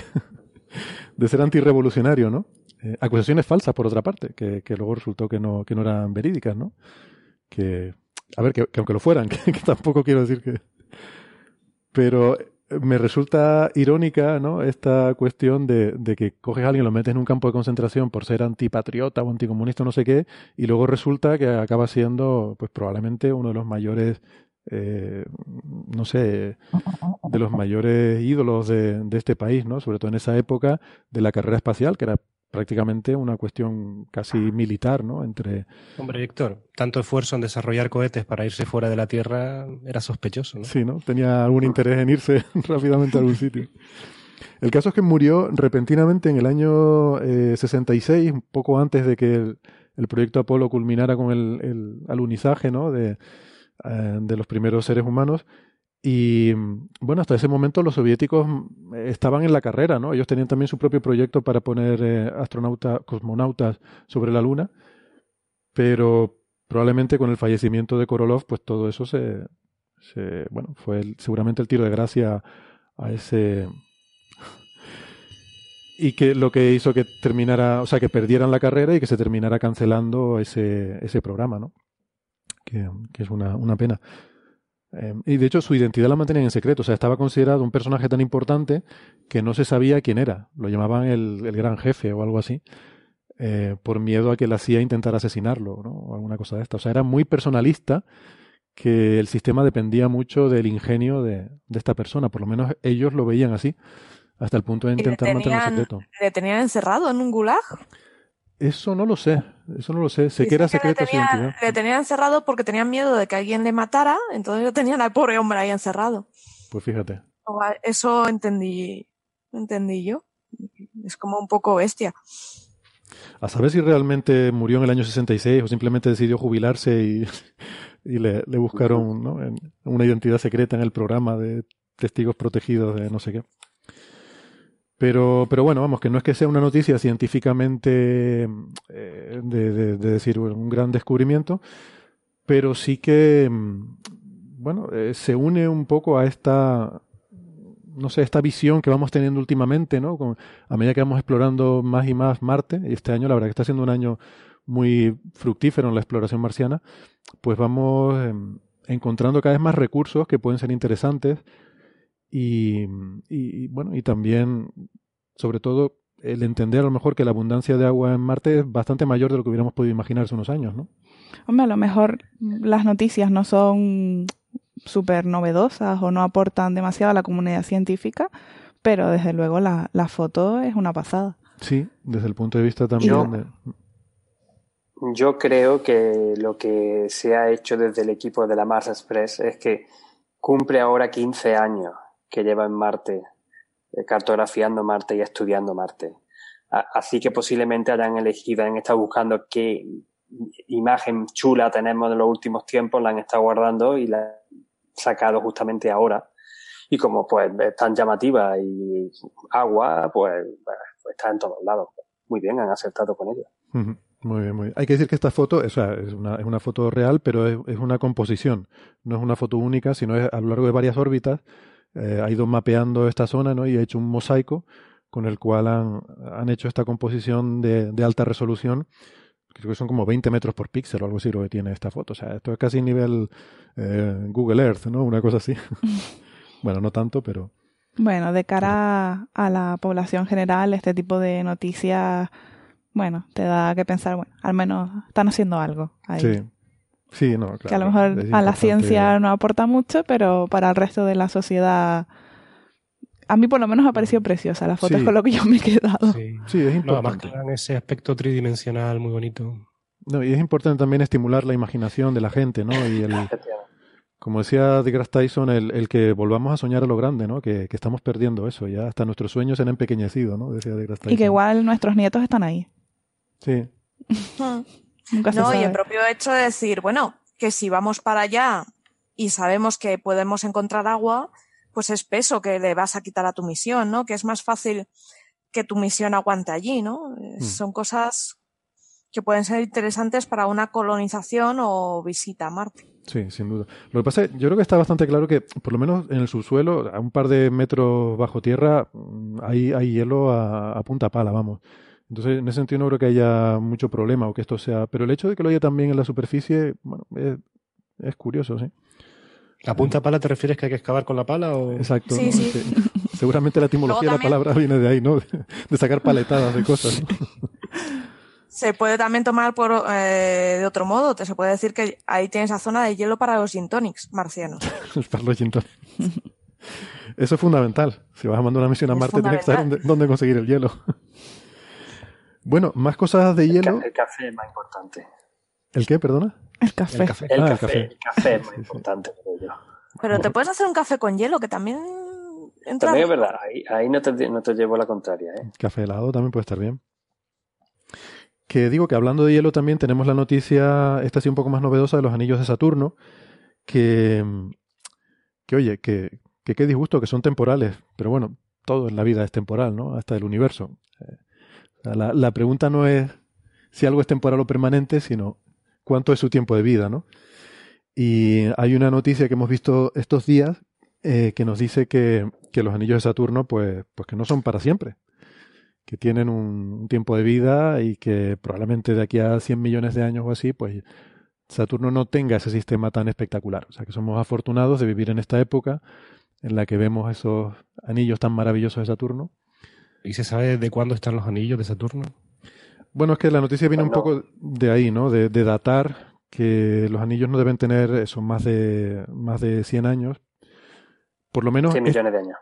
de ser antirrevolucionario, ¿no? Eh, acusaciones falsas, por otra parte, que, que, luego resultó que no, que no eran verídicas, ¿no? Que, a ver, que, que aunque lo fueran, que, tampoco quiero decir que, pero me resulta irónica ¿no? esta cuestión de, que coges a alguien, lo metes en un campo de concentración por ser antipatriota o anticomunista, no sé qué, y luego resulta que acaba siendo pues probablemente uno de los mayores, eh, no sé, de los mayores ídolos de, de, este país, ¿no? sobre todo en esa época de la carrera espacial, que era prácticamente una cuestión casi militar, ¿no? Entre... Hombre, Víctor, tanto esfuerzo en desarrollar cohetes para irse fuera de la Tierra era sospechoso, ¿no? Sí, ¿no? Tenía algún interés en irse rápidamente a algún sitio. El caso es que murió repentinamente en el año eh, 66, un poco antes de que el, el proyecto Apolo culminara con el, el alunizaje, ¿no? De, eh, de los primeros seres humanos. Y bueno, hasta ese momento los soviéticos estaban en la carrera, ¿no? Ellos tenían también su propio proyecto para poner eh, astronautas, cosmonautas sobre la Luna, pero probablemente con el fallecimiento de Korolov, pues todo eso se, se bueno, fue seguramente el tiro de gracia a ese. y que lo que hizo que terminara, o sea, que perdieran la carrera y que se terminara cancelando ese, ese programa, ¿no? Que, es una, una pena. Eh, y de hecho su identidad la mantenían en secreto, o sea, estaba considerado un personaje tan importante que no se sabía quién era. Lo llamaban el, el gran jefe o algo así, eh, por miedo a que la CIA intentara asesinarlo, ¿no? O alguna cosa de esta. O sea, era muy personalista que el sistema dependía mucho del ingenio de, de esta persona, por lo menos ellos lo veían así hasta el punto de intentar mantenerlo secreto. ¿Le tenían encerrado en un gulag? Eso no lo sé, eso no lo sé. Sé que era secreto su identidad. Le tenían encerrado porque tenían miedo de que alguien le matara, entonces lo tenían al pobre hombre ahí encerrado. Pues fíjate. Eso entendí, entendí yo. Es como un poco bestia. A saber si realmente murió en el año 66 o simplemente decidió jubilarse y, y le, le, buscaron ¿no? una identidad secreta en el programa de testigos protegidos de no sé qué. Pero, pero bueno, vamos, que no es que sea una noticia científicamente eh, de, decir un gran descubrimiento, pero sí que, mm, bueno, eh, se une un poco a esta, no sé, esta visión que vamos teniendo últimamente, ¿no? A medida que vamos explorando más y más Marte, y este año la verdad que está siendo un año muy fructífero en la exploración marciana, pues vamos em, encontrando cada vez más recursos que pueden ser interesantes y, y, bueno, y también, sobre todo, el entender a lo mejor que la abundancia de agua en Marte es bastante mayor de lo que hubiéramos podido imaginar hace unos años, ¿no? Hombre, a lo mejor las noticias no son súper novedosas o no aportan demasiado a la comunidad científica, pero desde luego la, la foto es una pasada. Sí, desde el punto de vista también yo, de... Yo creo que lo que se ha hecho desde el equipo de la Mars Express es que cumple ahora 15 años que lleva en Marte, eh, cartografiando Marte y estudiando Marte. así que posiblemente hayan elegido, han estado buscando qué imagen chula tenemos de los últimos tiempos, la han estado guardando y la han sacado justamente ahora. Y como pues es tan llamativa y agua, pues, pues, está en todos lados. Muy bien, han acertado con ella. Muy bien, muy bien. Hay que decir que esta foto o es, una, es una foto real, pero es, es, una composición. No es una foto única, sino es a lo largo de varias órbitas eh, ha ido mapeando esta zona ¿no? y ha hecho un mosaico con el cual han, han hecho esta composición de, de, alta resolución. Creo que son como 20 metros por píxel o algo así lo que tiene esta foto. O sea, esto es casi nivel eh, Google Earth, ¿no? Una cosa así. bueno, no tanto, pero... Bueno, de cara a la población general, este tipo de noticias, bueno, te da que pensar, bueno, al menos están haciendo algo ahí. Sí, Sí, no, claro. Que a lo mejor a la ciencia no aporta mucho, pero para el resto de la sociedad. A mí por lo menos ha parecido preciosa la foto, es con lo que yo me he quedado. Sí, sí es importante. No, además ese aspecto tridimensional muy bonito. No, y es importante también estimular la imaginación de la gente, ¿no? Y el, como decía DeGrasse Tyson, el, el, que volvamos a soñar a lo grande, ¿no? Que, que, estamos perdiendo eso, ya hasta nuestros sueños se han empequeñecido, ¿no? Decía Tyson. Y que igual nuestros nietos están ahí. Sí. No, y el propio hecho de decir, bueno, que si vamos para allá y sabemos que podemos encontrar agua, pues es peso que le vas a quitar a tu misión, ¿no? Que es más fácil que tu misión aguante allí, ¿no? Mm. Son cosas que pueden ser interesantes para una colonización o visita a Marte. Sí, sin duda. Lo que pasa es, yo creo que está bastante claro que, por lo menos en el subsuelo, a un par de metros bajo tierra, mm, hay, hay hielo a, a punta pala, vamos. Entonces, en ese sentido no creo que haya mucho problema o que esto sea... Pero el hecho de que lo haya también en la superficie, bueno, es, es curioso, sí. ¿La punta pala te refieres que hay que excavar con la pala o...? Exacto. Sí, sí. Seguramente la etimología de la palabra viene de ahí, ¿no? De sacar paletadas de cosas. Se puede también tomar por eh, de otro modo. Te se puede decir que ahí tienes esa zona de hielo para los gin tonics marcianos. para los gin tonics. Eso es fundamental. Si vas a mandar una misión a Marte, tienes que saber dónde conseguir el hielo. Bueno, más cosas de hielo. El café es más importante. ¿El qué, perdona? El café. El café, el, ah, café. El café es muy importante Pero te puedes hacer un café con hielo, que también entra. También es verdad, ahí, ahí no, te, no, te, llevo la contraria. ¿eh? Café helado también puede estar bien. Que digo que hablando de hielo también tenemos la noticia, esta sí un poco más novedosa, de los anillos de Saturno, que, que oye, que, que qué disgusto, que son temporales, pero bueno, todo en la vida es temporal, ¿no? Hasta el universo. La, la, pregunta no es si algo es temporal o permanente, sino cuánto es su tiempo de vida, ¿no? Y hay una noticia que hemos visto estos días eh, que nos dice que, que, los anillos de Saturno, pues, pues que no son para siempre. que tienen un, tiempo de vida y que probablemente de aquí a 100 millones de años o así, pues Saturno no tenga ese sistema tan espectacular. O sea que somos afortunados de vivir en esta época en la que vemos esos anillos tan maravillosos de Saturno. ¿Y se sabe de cuándo están los anillos de Saturno? Bueno, es que la noticia viene un poco de ahí, ¿no? De, datar que los anillos no deben tener eso, más de, más de 100 años. Por lo menos... 100 millones de años.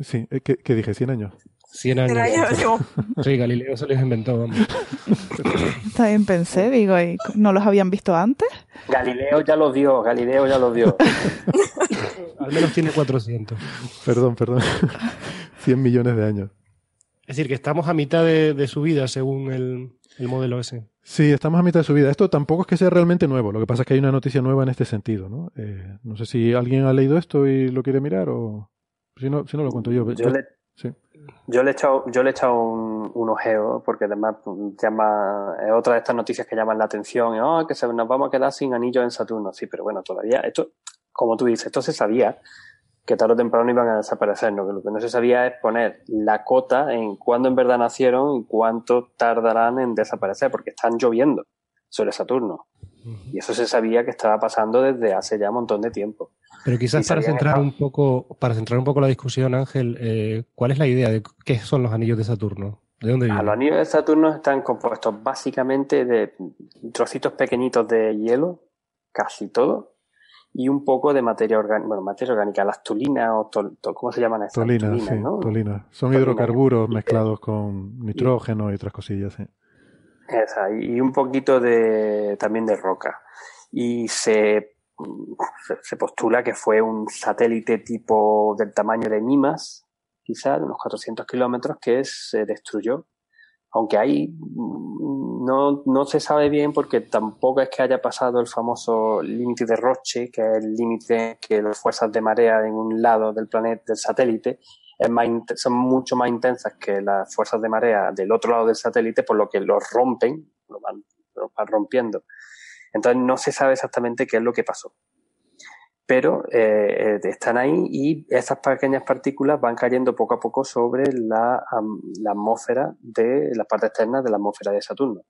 Sí, eh, ¿qué, dije? ¿100 años? 100 años. Sí, Galileo se los inventó, vamos. También pensé, digo, ¿y ¿no los habían visto antes? Galileo ya los dio, Galileo ya los dio. Al menos tiene 400. Perdón, perdón. 100 millones de años. Es decir, que estamos a mitad de, su vida según el, modelo ese. Sí, estamos a mitad de su vida. Esto tampoco es que sea realmente nuevo. Lo que pasa es que hay una noticia nueva en este sentido, ¿no? Eh, no sé si alguien ha leído esto y lo quiere mirar o... Si no, si no lo cuento yo. Yo, le, yo le he echado, yo le he echado un, ojeo porque además llama, es otra de estas noticias que llaman la atención. Oh, que se, nos vamos a quedar sin anillos en Saturno. Sí, pero bueno, todavía esto, como tú dices, esto se sabía que tarde o temprano iban a desaparecer. ¿no? Que lo que no se sabía es poner la cota en cuándo en verdad nacieron y cuánto tardarán en desaparecer, porque están lloviendo sobre Saturno. Y eso se sabía que estaba pasando desde hace ya un montón de tiempo. Pero quizás para centrar un poco, para centrar un poco la discusión, Ángel, eh, ¿cuál es la idea de qué son los anillos de Saturno? ¿De dónde vienen? los anillos de Saturno están compuestos básicamente de trocitos pequeñitos de hielo, casi todo, y un poco de materia orgánica, bueno, materia orgánica, las tulinas o ¿cómo se llaman estas? Tolinas, sí, tolinas. Son hidrocarburos mezclados con nitrógeno y otras cosillas, sí. Esa, y un poquito de también de roca. Y se, se postula que fue un satélite tipo del tamaño de Mimas, quizá de unos 400 kilómetros, que se destruyó aunque mm, no, no se sabe bien porque tampoco es que haya pasado el famoso límite de Roche, que es el límite que las fuerzas de marea en un lado del planeta, del satélite, es más, son mucho más intensas que las fuerzas de marea del otro lado del satélite, por lo que los rompen, lo van, lo van rompiendo. Entonces no se sabe exactamente qué es lo que pasó pero eh, están ahí y esas pequeñas partículas van cayendo poco a poco sobre la, atmósfera de la parte externa de la atmósfera de Saturno.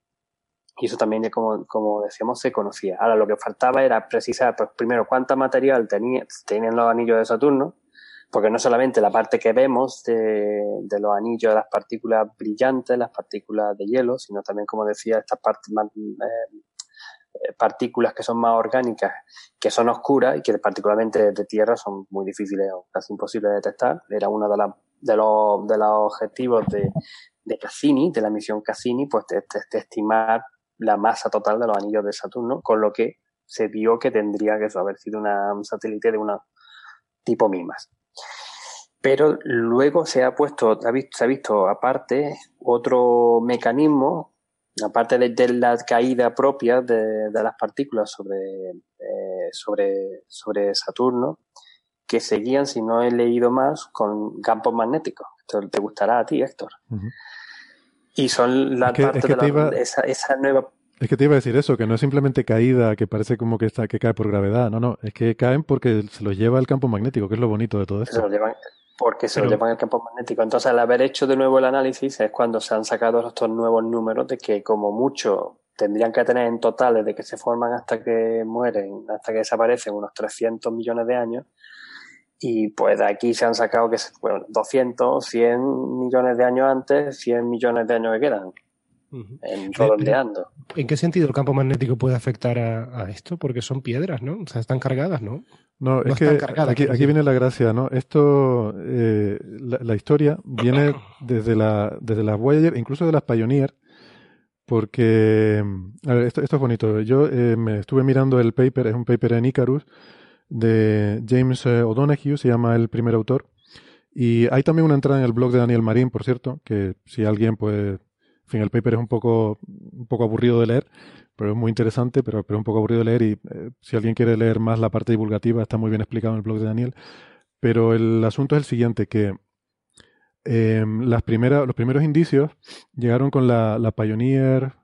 Y eso también, como, como decíamos, se conocía. Ahora, lo que faltaba era precisar, pues primero, cuánta material tenía, tenían los anillos de Saturno, porque no solamente la parte que vemos de, los anillos de las partículas brillantes, las partículas de hielo, sino también, como decía, estas partes más, eh, partículas que son más orgánicas, que son oscuras y que particularmente de tierra son muy difíciles o casi imposibles de detectar. Era uno de, de, los, de los objetivos de, de Cassini, de la misión Cassini, pues de, estimar la masa total de los anillos de Saturno, con lo que se vio que tendría que haber sido un satélite de una tipo MIMAS. Pero luego se ha puesto, se ha visto aparte otro mecanismo aparte de, la caída propia de, las partículas sobre, eh, sobre, sobre Saturno, que seguían, si no he leído más, con campos magnéticos. Esto te gustará a ti, Héctor. Y son la parte de esa, nueva... Es que te iba a decir eso, que no es simplemente caída que parece como que, está, que cae por gravedad. No, no, es que caen porque se los lleva el campo magnético, que es lo bonito de todo esto. Se los llevan, porque se lo llevan el campo magnético. Entonces, al haber hecho de nuevo el análisis, es cuando se han sacado estos nuevos números de que, como mucho, tendrían que tener en total desde que se forman hasta que mueren, hasta que desaparecen, unos 300 millones de años. Y pues de aquí se han sacado que, bueno, 200, 100 millones de años antes, 100 millones de años que quedan. En redondeando. ¿En qué sentido el campo magnético puede afectar a, a, esto? Porque son piedras, ¿no? O sea, están cargadas, ¿no? No, es que aquí, aquí viene la gracia, ¿no? Esto, eh, la, historia viene desde la, desde las Voyager, incluso de las Pioneer, porque, a ver, esto, esto es bonito. Yo eh, me estuve mirando el paper, es un paper en Icarus, de James eh, O'Donoghue, se llama el primer autor. Y hay también una entrada en el blog de Daniel Marín, por cierto, que si alguien, pues, fin, el paper es un poco, un poco aburrido de leer, pero es muy interesante, pero, pero un poco aburrido de leer y eh, si alguien quiere leer más la parte divulgativa está muy bien explicado en el blog de Daniel. Pero el asunto es el siguiente, que em, las primeras, los primeros indicios llegaron con la, la, Pioneer,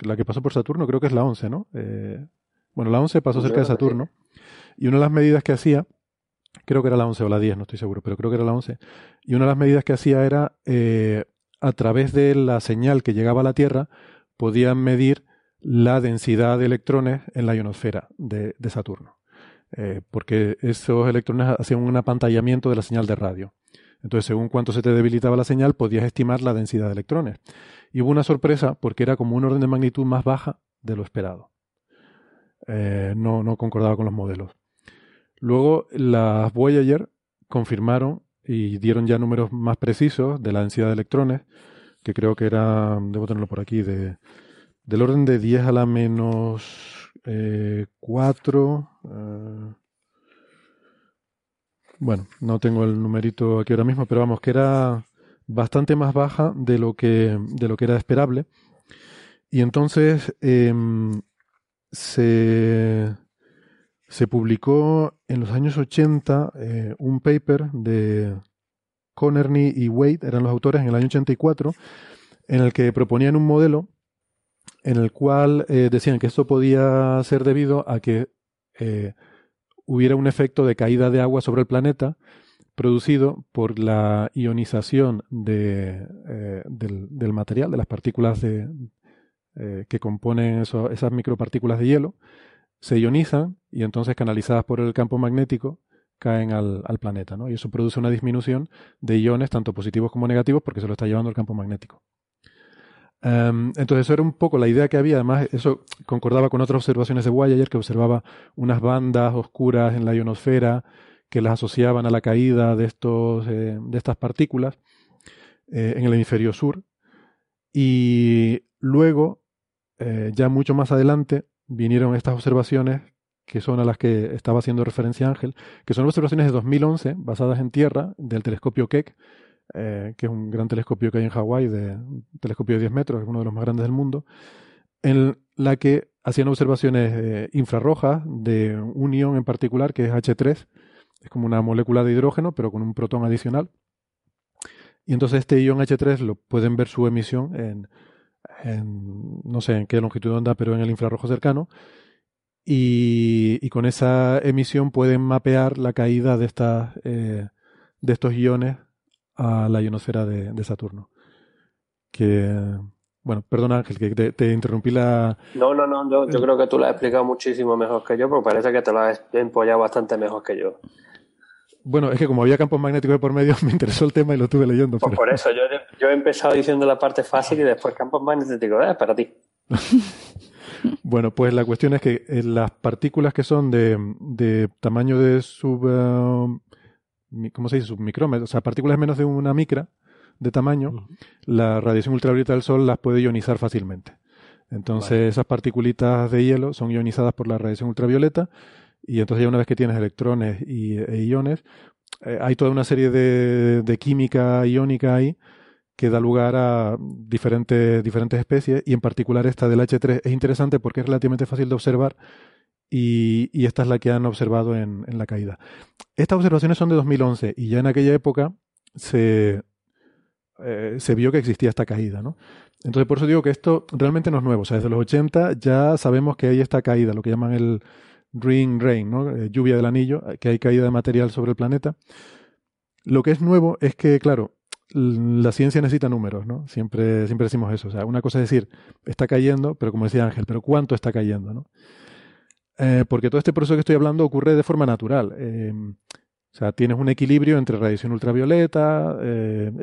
la que pasó por Saturno, creo que es la 11, ¿no? Eh, bueno, la 11 pasó cerca de Saturno y una de las medidas que hacía, creo que era la 11 o la 10, no estoy seguro, pero creo que era la 11, y una de las medidas que hacía era eh, a través de la señal que llegaba a la Tierra, podían medir la densidad de electrones en la ionosfera de, Saturno. Eh, porque esos electrones hacían un apantallamiento de la señal de radio. Entonces, según cuánto se te debilitaba la señal, podías estimar la densidad de electrones. Y hubo una sorpresa porque era como un orden de magnitud más baja de lo esperado. Eh, no, no concordaba con los modelos. Luego, las Voyager confirmaron y dieron ya números más precisos de la densidad de electrones, que creo que era, debo tenerlo por aquí, de, del orden de 10 a la menos 4. Eh, eh, bueno, no tengo el numerito aquí ahora mismo, pero vamos, que era bastante más baja de lo que, de lo que era esperable. Y entonces em, se, se publicó en los años 80 eh, un paper de Connerny y Wade, eran los autores en el año 84, en el que proponían un modelo en el cual eh, decían que esto podía ser debido a que eh, hubiera un efecto de caída de agua sobre el planeta producido por la ionización de, del, material, de las partículas que componen esas micropartículas de hielo, se ionizan y entonces canalizadas por el campo magnético caen al, planeta, ¿no? Y eso produce una disminución de iones, tanto positivos como negativos, porque se lo está llevando el campo magnético. Em, entonces, eso era un poco la idea que había. Además, eso concordaba con otras observaciones de Voyager, que observaba unas bandas oscuras en la ionosfera que las asociaban a la caída de, estos, eh, de estas partículas eh, en el hemisferio sur. Y luego, eh, ya mucho más adelante, vinieron estas observaciones que son a las que estaba haciendo referencia Ángel, que son observaciones de 2011 basadas en tierra del telescopio Keck, eh, que es un gran telescopio que hay en Hawái, de, un telescopio de 10 metros, es uno de los más grandes del mundo, en la que hacían observaciones eh, infrarrojas de un ion en particular, que es H3, es como una molécula de hidrógeno, pero con un protón adicional. Y entonces este ion H3 lo pueden ver su emisión en no sé en qué longitud de onda, pero en el infrarrojo cercano. Y, con esa emisión pueden mapear la caída de, estas, eh, de estos iones a la ionosfera de, Saturno. Que, bueno, perdona Ángel, que te, interrumpí la... No, no, no, yo, yo, creo que tú lo has explicado muchísimo mejor que yo, pero parece que te lo has empollado bastante mejor que yo. Bueno, es que como había campos magnéticos de por medio, me interesó el tema y lo estuve leyendo. Pues por eso, yo, he empezado diciendo la parte fácil y después campos magnéticos, eh, para ti. bueno, pues la cuestión es que eh, las partículas que son de, tamaño de sub... Eh, ¿Cómo se dice? Submicrómetro, o sea, partículas menos de una micra de tamaño, la radiación ultravioleta del Sol las puede ionizar fácilmente. Entonces, esas partículitas de hielo son ionizadas por la radiación ultravioleta y entonces ya una vez que tienes electrones y, e iones, eh, hay toda una serie de, de, química iónica ahí que da lugar a diferentes, diferentes especies y en particular esta del H3 es interesante porque es relativamente fácil de observar y, y esta es la que han observado en, en, la caída. Estas observaciones son de 2011 y ya en aquella época se, eh, se vio que existía esta caída, ¿no? Entonces por eso digo que esto realmente no es nuevo, o sea, desde los 80 ya sabemos que hay esta caída, lo que llaman el ring rain, ¿no? Eh, lluvia del anillo, eh, que hay caída de material sobre el planeta. Lo que es nuevo es que, claro, la ciencia necesita números, ¿no? Siempre, siempre decimos eso. O sea, una cosa es decir, está cayendo, pero como decía Ángel, pero ¿cuánto está cayendo, no? Eh, porque todo este proceso que estoy hablando ocurre de forma natural. o sea, tienes un equilibrio entre radiación ultravioleta,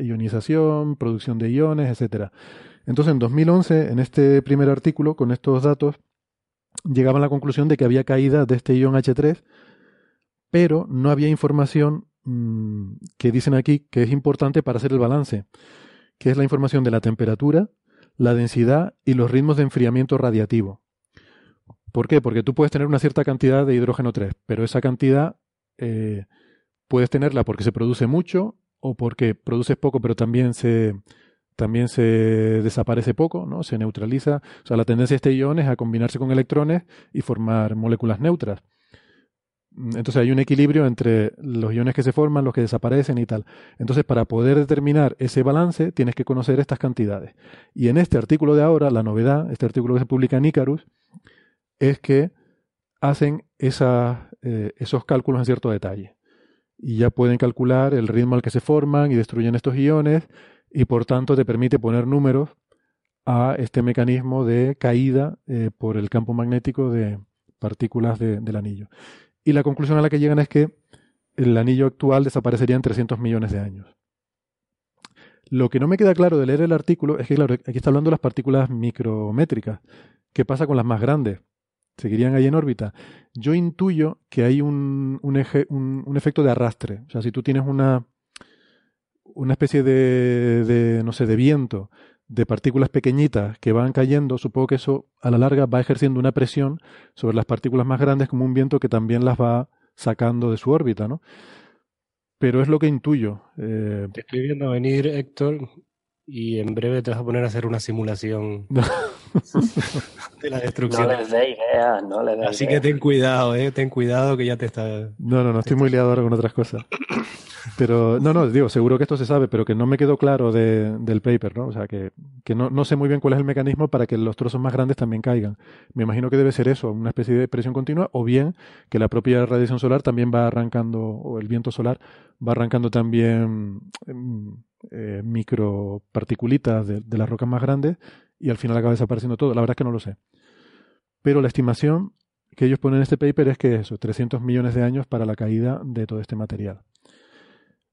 ionización, producción de iones, etcétera. Entonces, en 2011, en este primer artículo, con estos datos, llegaban a la conclusión de que había caída de este ion H3, pero no había información mm, que dicen aquí que es importante para hacer el balance, que es la información de la temperatura, la densidad y los ritmos de enfriamiento radiativo. ¿Por qué? Porque tú puedes tener una cierta cantidad de hidrógeno 3, pero esa cantidad eh, puedes tenerla porque se produce mucho o porque produces poco, pero también se, también se desaparece poco, ¿no? Se neutraliza. O sea, la tendencia de este ion es a combinarse con electrones y formar moléculas neutras. Entonces hay un equilibrio entre los iones que se forman, los que desaparecen y tal. Entonces, para poder determinar ese balance, tienes que conocer estas cantidades. Y en este artículo de ahora, la novedad, este artículo que se publica en Icarus, es que hacen eh, esos cálculos en cierto detalle. Y ya pueden calcular el ritmo al que se forman y destruyen estos iones y por tanto te permite poner números a este mecanismo de caída eh, por el campo magnético de partículas del anillo. Y la conclusión a la que llegan es que el anillo actual desaparecería en 300 millones de años. Lo que no me queda claro de leer el artículo es que, claro, aquí está hablando de las partículas micrométricas. ¿Qué pasa con las más grandes? ¿Seguirían ahí en órbita? Yo intuyo que hay un, eje, un, efecto de arrastre. O sea, si tú tienes una, una especie de, de, no sé, de viento de partículas pequeñitas que van cayendo, supongo que eso a la larga va ejerciendo una presión sobre las partículas más grandes como un viento que también las va sacando de su órbita, ¿no? Pero es lo que intuyo. Eh... Te estoy viendo venir, Héctor, y en breve te vas a poner a hacer una simulación de la destrucción. No les dé idea, no les dé Así que ten cuidado, eh, ten cuidado que ya te está... No, no, no, estoy muy liado ahora con otras cosas. Pero, no, no, digo, seguro que esto se sabe, pero que no me quedó claro de, del paper, ¿no? O sea, que, que no, no, sé muy bien cuál es el mecanismo para que los trozos más grandes también caigan. Me imagino que debe ser eso, una especie de presión continua, o bien que la propia radiación solar también va arrancando, o el viento solar va arrancando también mm, eh, microparticulitas de, las rocas más grandes y al final acaba desapareciendo todo. La verdad es que no lo sé. Pero la estimación que ellos ponen en este paper es que eso, 300 millones de años para la caída de todo este material.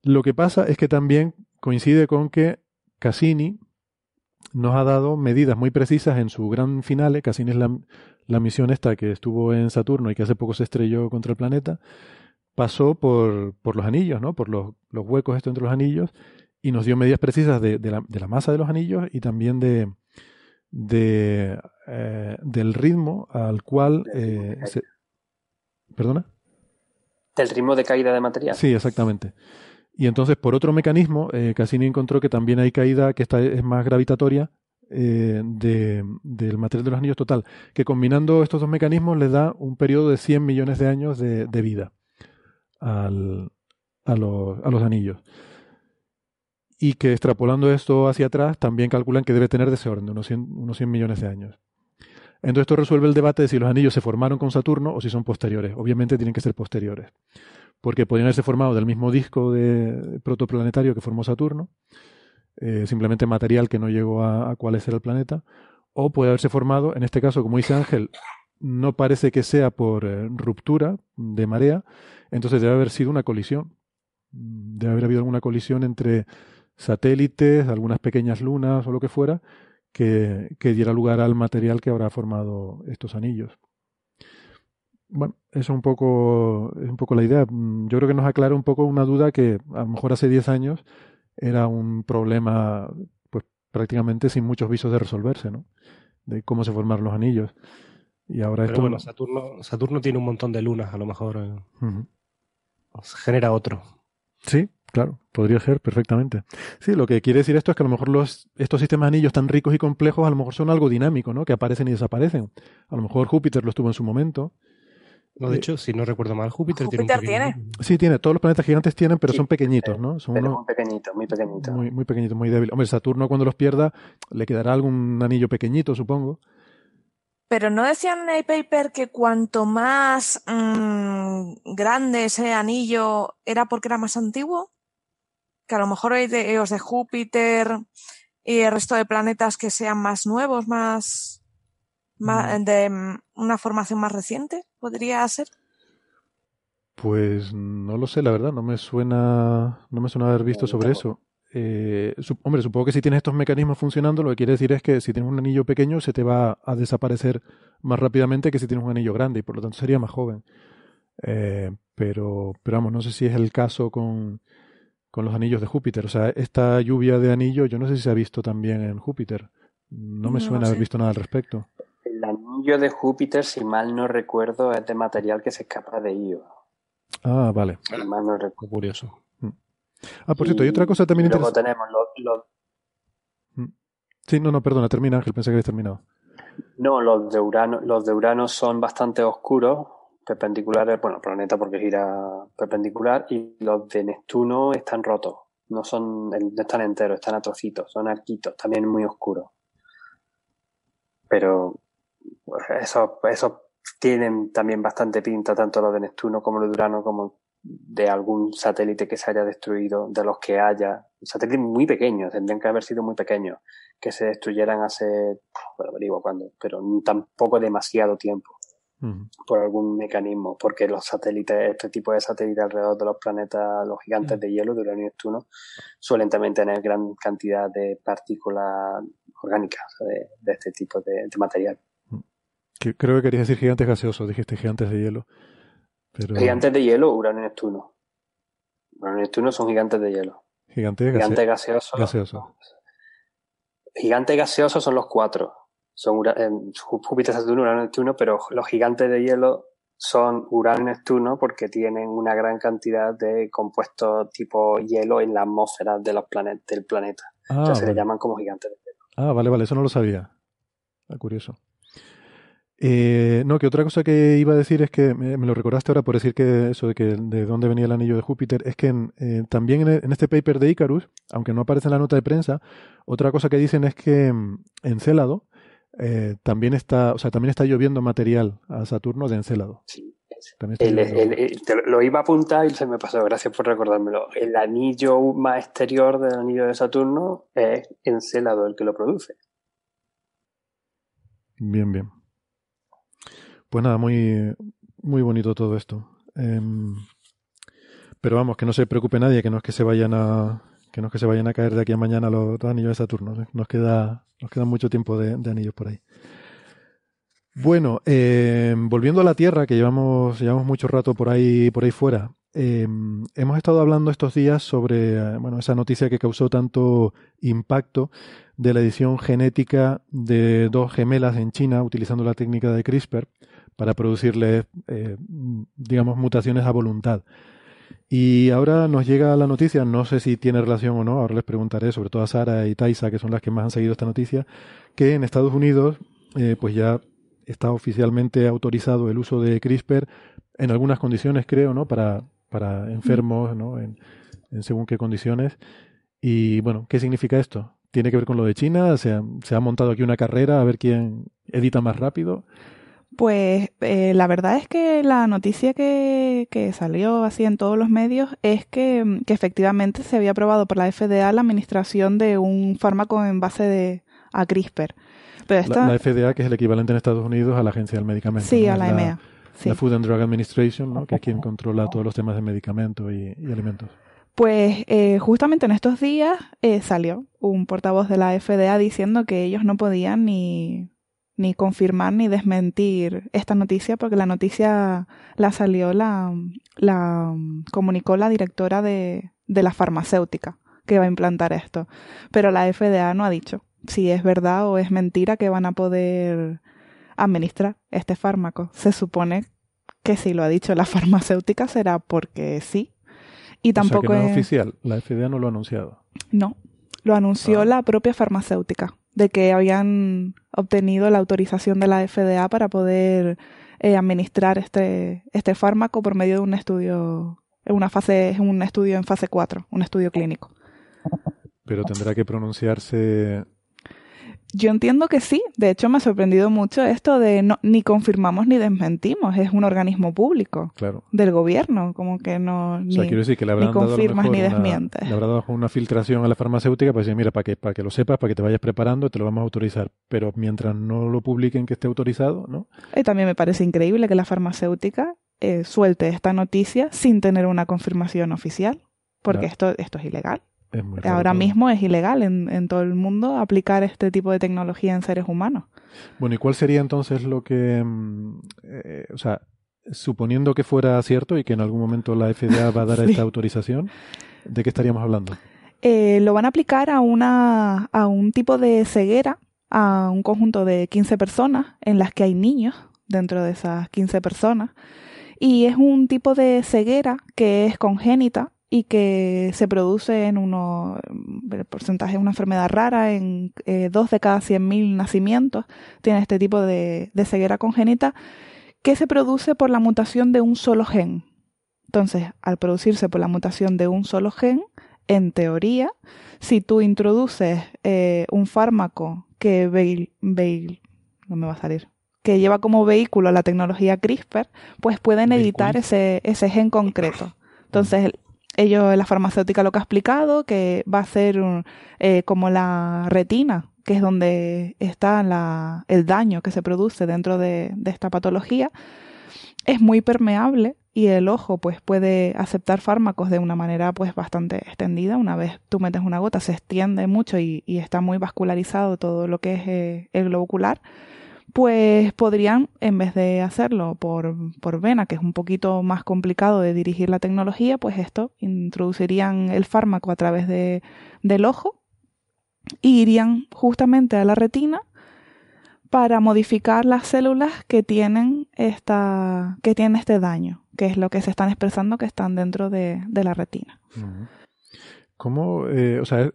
Lo que pasa es que también coincide con que Cassini nos ha dado medidas muy precisas en su gran finale. Cassini es la, misión esta que estuvo en Saturno y que hace poco se estrelló contra el planeta. Pasó por, por los anillos, ¿no? por los, los, huecos estos entre los anillos y nos dio medidas precisas de, de, la, de la, masa de los anillos y también de, de eh, del ritmo al cual eh, ¿Perdona? Del ritmo de caída de material. Sí, exactamente. Y entonces, por otro mecanismo, eh, Cassini encontró que también hay caída que esta es más gravitatoria de, del material de los anillos total, que combinando estos dos mecanismos le da un periodo de 100 millones de años de, vida al, a, los, a los anillos. Y que extrapolando esto hacia atrás, también calculan que debe tener de ese orden, unos 100, unos 100 millones de años. Entonces esto resuelve el debate de si los anillos se formaron con Saturno o si son posteriores. Obviamente tienen que ser posteriores porque podrían haberse formado del mismo disco protoplanetario que formó Saturno, eh, simplemente material que no llegó a, cuál ser el planeta, o puede haberse formado, en este caso, como dice Ángel, no parece que sea por eh, ruptura de marea, entonces debe haber sido una colisión. Debe haber habido alguna colisión entre satélites, algunas pequeñas lunas o lo que fuera, que, que diera lugar al material que habrá formado estos anillos bueno, eso es un poco, es un poco la idea. Mm, yo creo que nos aclara un poco una duda que a lo mejor hace 10 años era un problema pues prácticamente sin muchos visos de resolverse, ¿no? De cómo se formaron los anillos. Y ahora Pero bueno, Saturno, Saturno tiene un montón de lunas, a lo mejor eh, genera otro. Sí, claro, podría ser perfectamente. Sí, lo que quiere decir esto es que a lo mejor los, estos sistemas de anillos tan ricos y complejos a lo mejor son algo dinámico, ¿no? Que aparecen y desaparecen. A lo mejor Júpiter lo estuvo en su momento no, de hecho, si no recuerdo mal, Júpiter, tiene, un tiene. Sí, tiene. Todos los planetas gigantes tienen, pero son pequeñitos, ¿no? Son pero muy pequeñitos, muy pequeñitos. Muy, muy pequeñitos, muy débiles. Hombre, Saturno cuando los pierda le quedará algún anillo pequeñito, supongo. Pero no decían en el paper que cuanto más mmm, grande ese anillo era porque era más antiguo. Que a lo mejor hay de, de Júpiter y el resto de planetas que sean más nuevos, más Mm. de mm, una formación más reciente, podría ser. Pues no lo sé, la verdad, no me suena, no me suena haber visto sobre eso. Eh, hombre, supongo que si tienes estos mecanismos funcionando, lo que quiere decir es que si tienes un anillo pequeño se te va a desaparecer más rápidamente que si tienes un anillo grande y por lo tanto sería más joven. Eh, pero, pero vamos, no sé si es el caso con, con los anillos de Júpiter. O sea, esta lluvia de anillo, yo no sé si se ha visto también en Júpiter. No me suena haber visto nada al respecto. El anillo de Júpiter, si mal no recuerdo, es de material que se escapa de Io. Ah, vale. Si mal no recuerdo. Curioso. Mm. Ah, por cierto, hay otra cosa también interesante. Luego tenemos los, mm. Sí, no, no, perdona, termina Ángel, pensé que habías terminado. No, los de Urano, los de Urano son bastante oscuros, perpendiculares, bueno, planeta porque gira perpendicular, y los de Neptuno están rotos. No son, no están enteros, están a trocitos, son arquitos, también muy oscuros. Pero eso, eso tienen también bastante pinta, tanto los de Neptuno como los de Urano, como de algún satélite que se haya destruido, de los que haya, satélites muy pequeños, tendrían que haber sido muy pequeños, que se destruyeran hace, bueno, digo cuándo, pero tampoco demasiado tiempo por algún mecanismo, porque los satélites, este tipo de satélites alrededor de los planetas, los gigantes de hielo de Uranio y Neptuno, suelen también tener gran cantidad de partículas orgánicas de, este tipo de, material. creo que querías decir gigantes gaseosos, dijiste gigantes de hielo. Gigantes de hielo, Uranio y Neptuno. Uranio y Neptuno son gigantes de hielo. Gigantes, gaseosos. gaseosos. Gigantes gaseosos son los cuatro son Júpiter, Saturno, Urano, Neptuno, pero los gigantes de hielo son Urano y Neptuno porque tienen una gran cantidad de compuestos tipo hielo en la atmósfera de los planetas, del planeta. Ah, Entonces se le llaman como gigantes de hielo. Ah, vale, vale, eso no lo sabía. Ah, curioso. Eh, no, que otra cosa que iba a decir es que me, lo recordaste ahora por decir que eso de que de dónde venía el anillo de Júpiter, es que eh, también en, este paper de Icarus, aunque no aparece en la nota de prensa, otra cosa que dicen es que mm, en Célado, eh, también está, o sea, también está lloviendo material a Saturno de Encélado. Sí. lo iba a apuntar y se me pasó, gracias por recordármelo. El anillo más exterior del anillo de Saturno es Encélado el que lo produce. Bien, bien. Pues nada, muy, muy bonito todo esto. Em, pero vamos, que no se preocupe nadie, que no es que se vayan a, que no es que se vayan a caer de aquí a mañana los, anillos de Saturno. Nos queda, nos mucho tiempo de, anillos por ahí. Bueno, eh, volviendo a la Tierra, que llevamos, llevamos mucho rato por ahí, por ahí fuera, eh, hemos estado hablando estos días sobre eh, bueno, esa noticia que causó tanto impacto de la edición genética de dos gemelas en China utilizando la técnica de CRISPR para producirles, digamos, mutaciones a voluntad. Y ahora nos llega la noticia, no sé si tiene relación o no, ahora les preguntaré, sobre todo a Sara y Taisa, que son las que más han seguido esta noticia, que en Estados Unidos eh, pues ya está oficialmente autorizado el uso de CRISPR en algunas condiciones, creo, ¿no? Para, para enfermos, ¿no? En, en según qué condiciones. Y bueno, ¿qué significa esto? ¿Tiene que ver con lo de China? ¿Se ha, se ha montado aquí una carrera a ver quién edita más rápido? Pues eh, la verdad es que la noticia que, que, salió así en todos los medios es que, mm, que, efectivamente se había aprobado por la FDA la administración de un fármaco en base de a CRISPR. Pero la, FDA, que es el equivalente en Estados Unidos a la Agencia del Medicamento. Sí, a la EMEA. La Food and Drug Administration, ¿no? que es quien controla todos los temas de medicamentos y, alimentos. Pues eh, justamente en estos días eh, salió un portavoz de la FDA diciendo que ellos no podían ni ni confirmar ni desmentir esta noticia porque la noticia la salió, la, la comunicó la directora de, de la farmacéutica que va a implantar esto. Pero la FDA no ha dicho si es verdad o es mentira que van a poder administrar este fármaco. Se supone que si lo ha dicho la farmacéutica será porque sí. Y tampoco es oficial, la FDA no lo ha anunciado. No, lo anunció ah. la propia farmacéutica de que habían obtenido la autorización de la FDA para poder eh, administrar este, este fármaco por medio de un estudio, una fase, un estudio en fase 4, un estudio clínico. Pero tendrá que pronunciarse yo entiendo que sí. De hecho, me ha sorprendido mucho esto de no, ni confirmamos ni desmentimos. Es un organismo público del gobierno, como que no ni, confirmas ni desmientes. le habrá dado una filtración a la farmacéutica para decir, mira, para que, para que lo sepas, para que te vayas preparando, te lo vamos a autorizar. Pero mientras no lo publiquen que esté autorizado, ¿no? Y también me parece increíble que la farmacéutica eh, suelte esta noticia sin tener una confirmación oficial, porque esto, esto es ilegal. Ahora mismo es ilegal en, en, todo el mundo aplicar este tipo de tecnología en seres humanos. Bueno, ¿y cuál sería entonces lo que, mm, eh, o sea, suponiendo que fuera cierto y que en algún momento la FDA va a dar esta autorización, ¿de qué estaríamos hablando? Eh, lo van a aplicar a, una, a un tipo de ceguera, a un conjunto de 15 personas en las que hay niños dentro de esas 15 personas. Y es un tipo de ceguera que es congénita y que se produce en uno, el porcentaje de una enfermedad rara, en eh, dos de cada 100.000 nacimientos. Tiene este tipo de, de ceguera congénita, que se produce por la mutación de un solo gen. Entonces, al producirse por la mutación de un solo gen, en teoría, si tú introduces eh, un fármaco que no me va a salir, que lleva como vehículo la tecnología CRISPR, pues pueden editar ese, ese gen concreto. Entonces, ello, la farmacéutica lo que ha explicado, que va a ser eh, como la retina, que es donde está la, el daño que se produce dentro de, de esta patología, es muy permeable y el ojo pues puede aceptar fármacos de una manera pues bastante extendida. Una vez tú metes una gota se extiende mucho y, está muy vascularizado todo lo que es eh, el globo ocular. Pues podrían, en vez de hacerlo por, por vena, que es un poquito más complicado de dirigir la tecnología, pues esto, introducirían el fármaco a través de, del ojo y irían justamente a la retina para modificar las células que tienen esta, que tienen este daño, que es lo que se están expresando que están dentro de, la retina. ¿Cómo, eh, o sea,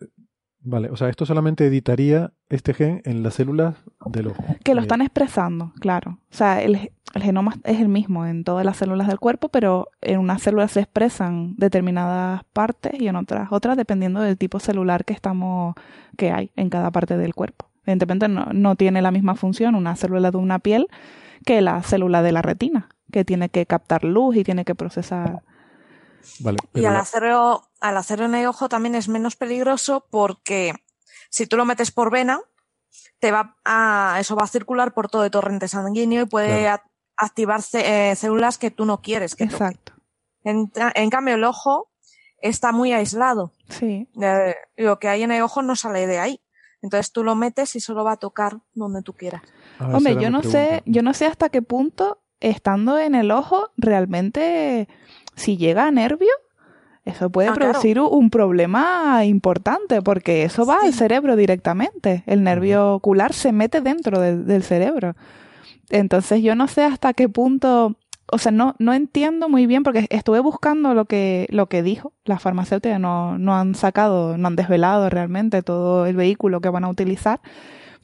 vale, o sea, esto solamente editaría este gen en las células del ojo? Que lo están expresando, claro. O sea, el, el genoma es el mismo en todas las células del cuerpo, pero en unas células se expresan determinadas partes y en otras otras dependiendo del tipo celular que estamos, que hay en cada parte del cuerpo. Evidentemente no, tiene la misma función una célula de una piel que la célula de la retina, que tiene que captar luz y tiene que procesar. Y al hacerlo, al hacerlo en el ojo también es menos peligroso porque si tú lo metes por vena, te va a, eso va a circular por todo el torrente sanguíneo y puede activar eh, células que tú no quieres que Exacto. En, en, cambio, el ojo está muy aislado. Sí. Eh, lo que hay en el ojo no sale de ahí. Entonces tú lo metes y solo va a tocar donde tú quieras. Hombre, yo no sé, yo no sé hasta qué punto, estando en el ojo, realmente, si llega a nervio, eso puede ah, producir un problema importante, porque eso va al cerebro directamente. El nervio ocular se mete dentro del cerebro. Entonces yo no sé hasta qué punto o sea, no, no entiendo muy bien porque estuve buscando lo que, lo que dijo la farmacéutica, no, no han sacado, no han desvelado realmente todo el vehículo que van a utilizar.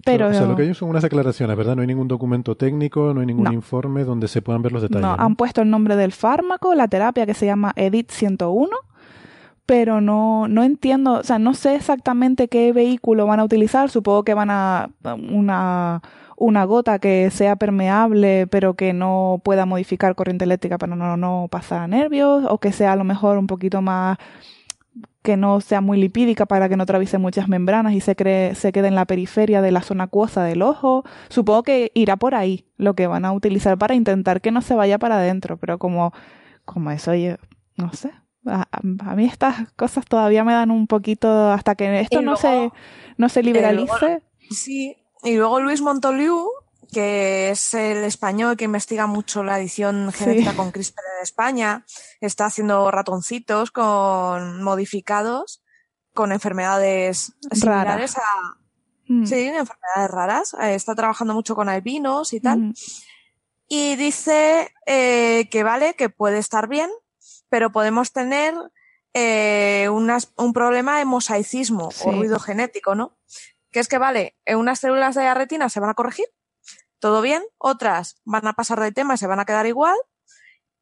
Pero, o sea, lo que hay son unas aclaraciones, ¿verdad? No hay ningún documento técnico, no hay ningún informe donde se puedan ver los detalles. No, han puesto el nombre del fármaco, la terapia que se llama EDIT 101, pero no, no entiendo, o sea, no sé exactamente qué vehículo van a utilizar. Supongo que van a una una gota que sea permeable pero que no pueda modificar corriente eléctrica para no, no pasar a nervios o que sea a lo mejor un poquito más que no sea muy lipídica para que no atraviese muchas membranas y se, cree, se quede en la periferia de la zona acuosa del ojo. Supongo que irá por ahí lo que van a utilizar para intentar que no se vaya para adentro, pero como, como eso, oye, no sé. A, mí estas cosas todavía me dan un poquito hasta que esto no se no se liberalice. sí, y luego Luis Montoliu, que es el español que investiga mucho la edición genética con CRISPR en España, está haciendo ratoncitos con modificados con enfermedades similares a mm. sí, enfermedades raras. Eh, está trabajando mucho con albinos y tal. Mm. Y dice eh, que vale, que puede estar bien, pero podemos tener eh, un problema de mosaicismo o ruido genético, ¿no? que es que vale, en unas células de la retina se van a corregir, todo bien, otras van a pasar de tema y se van a quedar igual,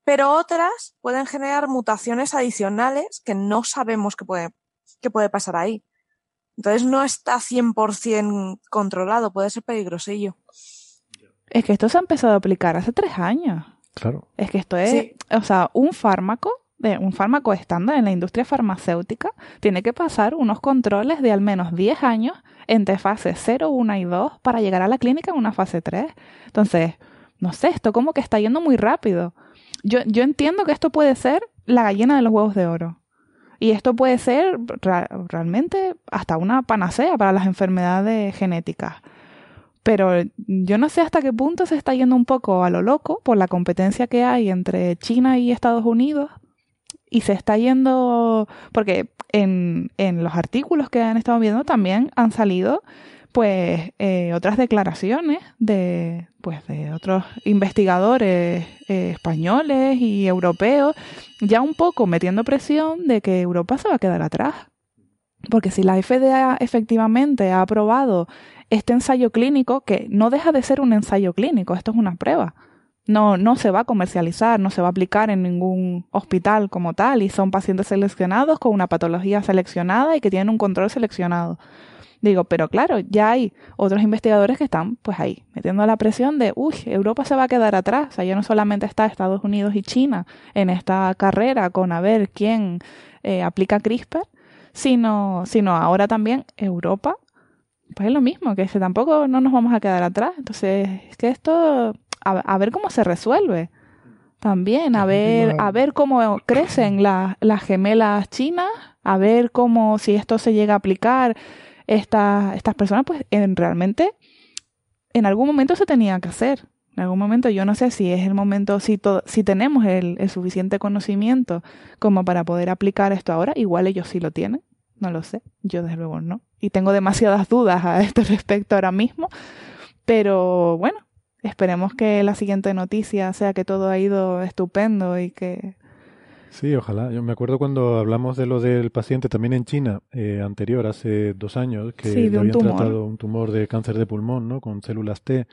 pero otras pueden generar mutaciones adicionales que no sabemos qué puede, qué puede pasar ahí. Entonces no está 100% controlado, puede ser peligrosillo. Es que esto se ha empezado a aplicar hace tres años. Claro. Es que esto es, o sea, un fármaco de un fármaco estándar en la industria farmacéutica tiene que pasar unos controles de al menos 10 años entre fase 0, 1 y 2 para llegar a la clínica en una fase 3. Entonces, no sé, esto como que está yendo muy rápido. Yo, yo entiendo que esto puede ser la gallina de los huevos de oro. Y esto puede ser realmente hasta una panacea para las enfermedades genéticas. Pero yo no sé hasta qué punto se está yendo un poco a lo loco por la competencia que hay entre China y Estados Unidos y se está yendo, porque en, en los artículos que han estado viendo también han salido pues eh, otras declaraciones de pues de otros investigadores eh, españoles y europeos ya un poco metiendo presión de que Europa se va a quedar atrás. Porque si la FDA efectivamente ha aprobado este ensayo clínico que no deja de ser un ensayo clínico esto es una prueba no, no se va a comercializar, no se va a aplicar en ningún hospital como tal y son pacientes seleccionados con una patología seleccionada y que tienen un control seleccionado. Digo, pero claro, ya hay otros investigadores que están pues ahí, metiendo la presión de, uy, Europa se va a quedar atrás. O sea, ya no solamente está Estados Unidos y China en esta carrera con a ver quién eh, aplica CRISPR, sino, sino ahora también Europa, pues es lo mismo, que tampoco no nos vamos a quedar atrás. Entonces, es que esto, a, ver cómo se resuelve también, a ver, a ver cómo crecen las gemelas chinas, a ver cómo, si esto se llega a aplicar estas personas, pues en, realmente en algún momento se tenía que hacer. En algún momento, yo no sé si es el momento, si, si tenemos el, el, suficiente conocimiento como para poder aplicar esto ahora, igual ellos sí lo tienen, no lo sé, yo desde luego no. Y tengo demasiadas dudas a este respecto ahora mismo, pero bueno, esperemos que la siguiente noticia sea que todo ha ido estupendo y que Sí, ojalá. Yo me acuerdo cuando hablamos de lo del paciente también en China, eh, anterior, hace dos años, que le habían tratado un tumor de cáncer de pulmón, ¿no? Con células T,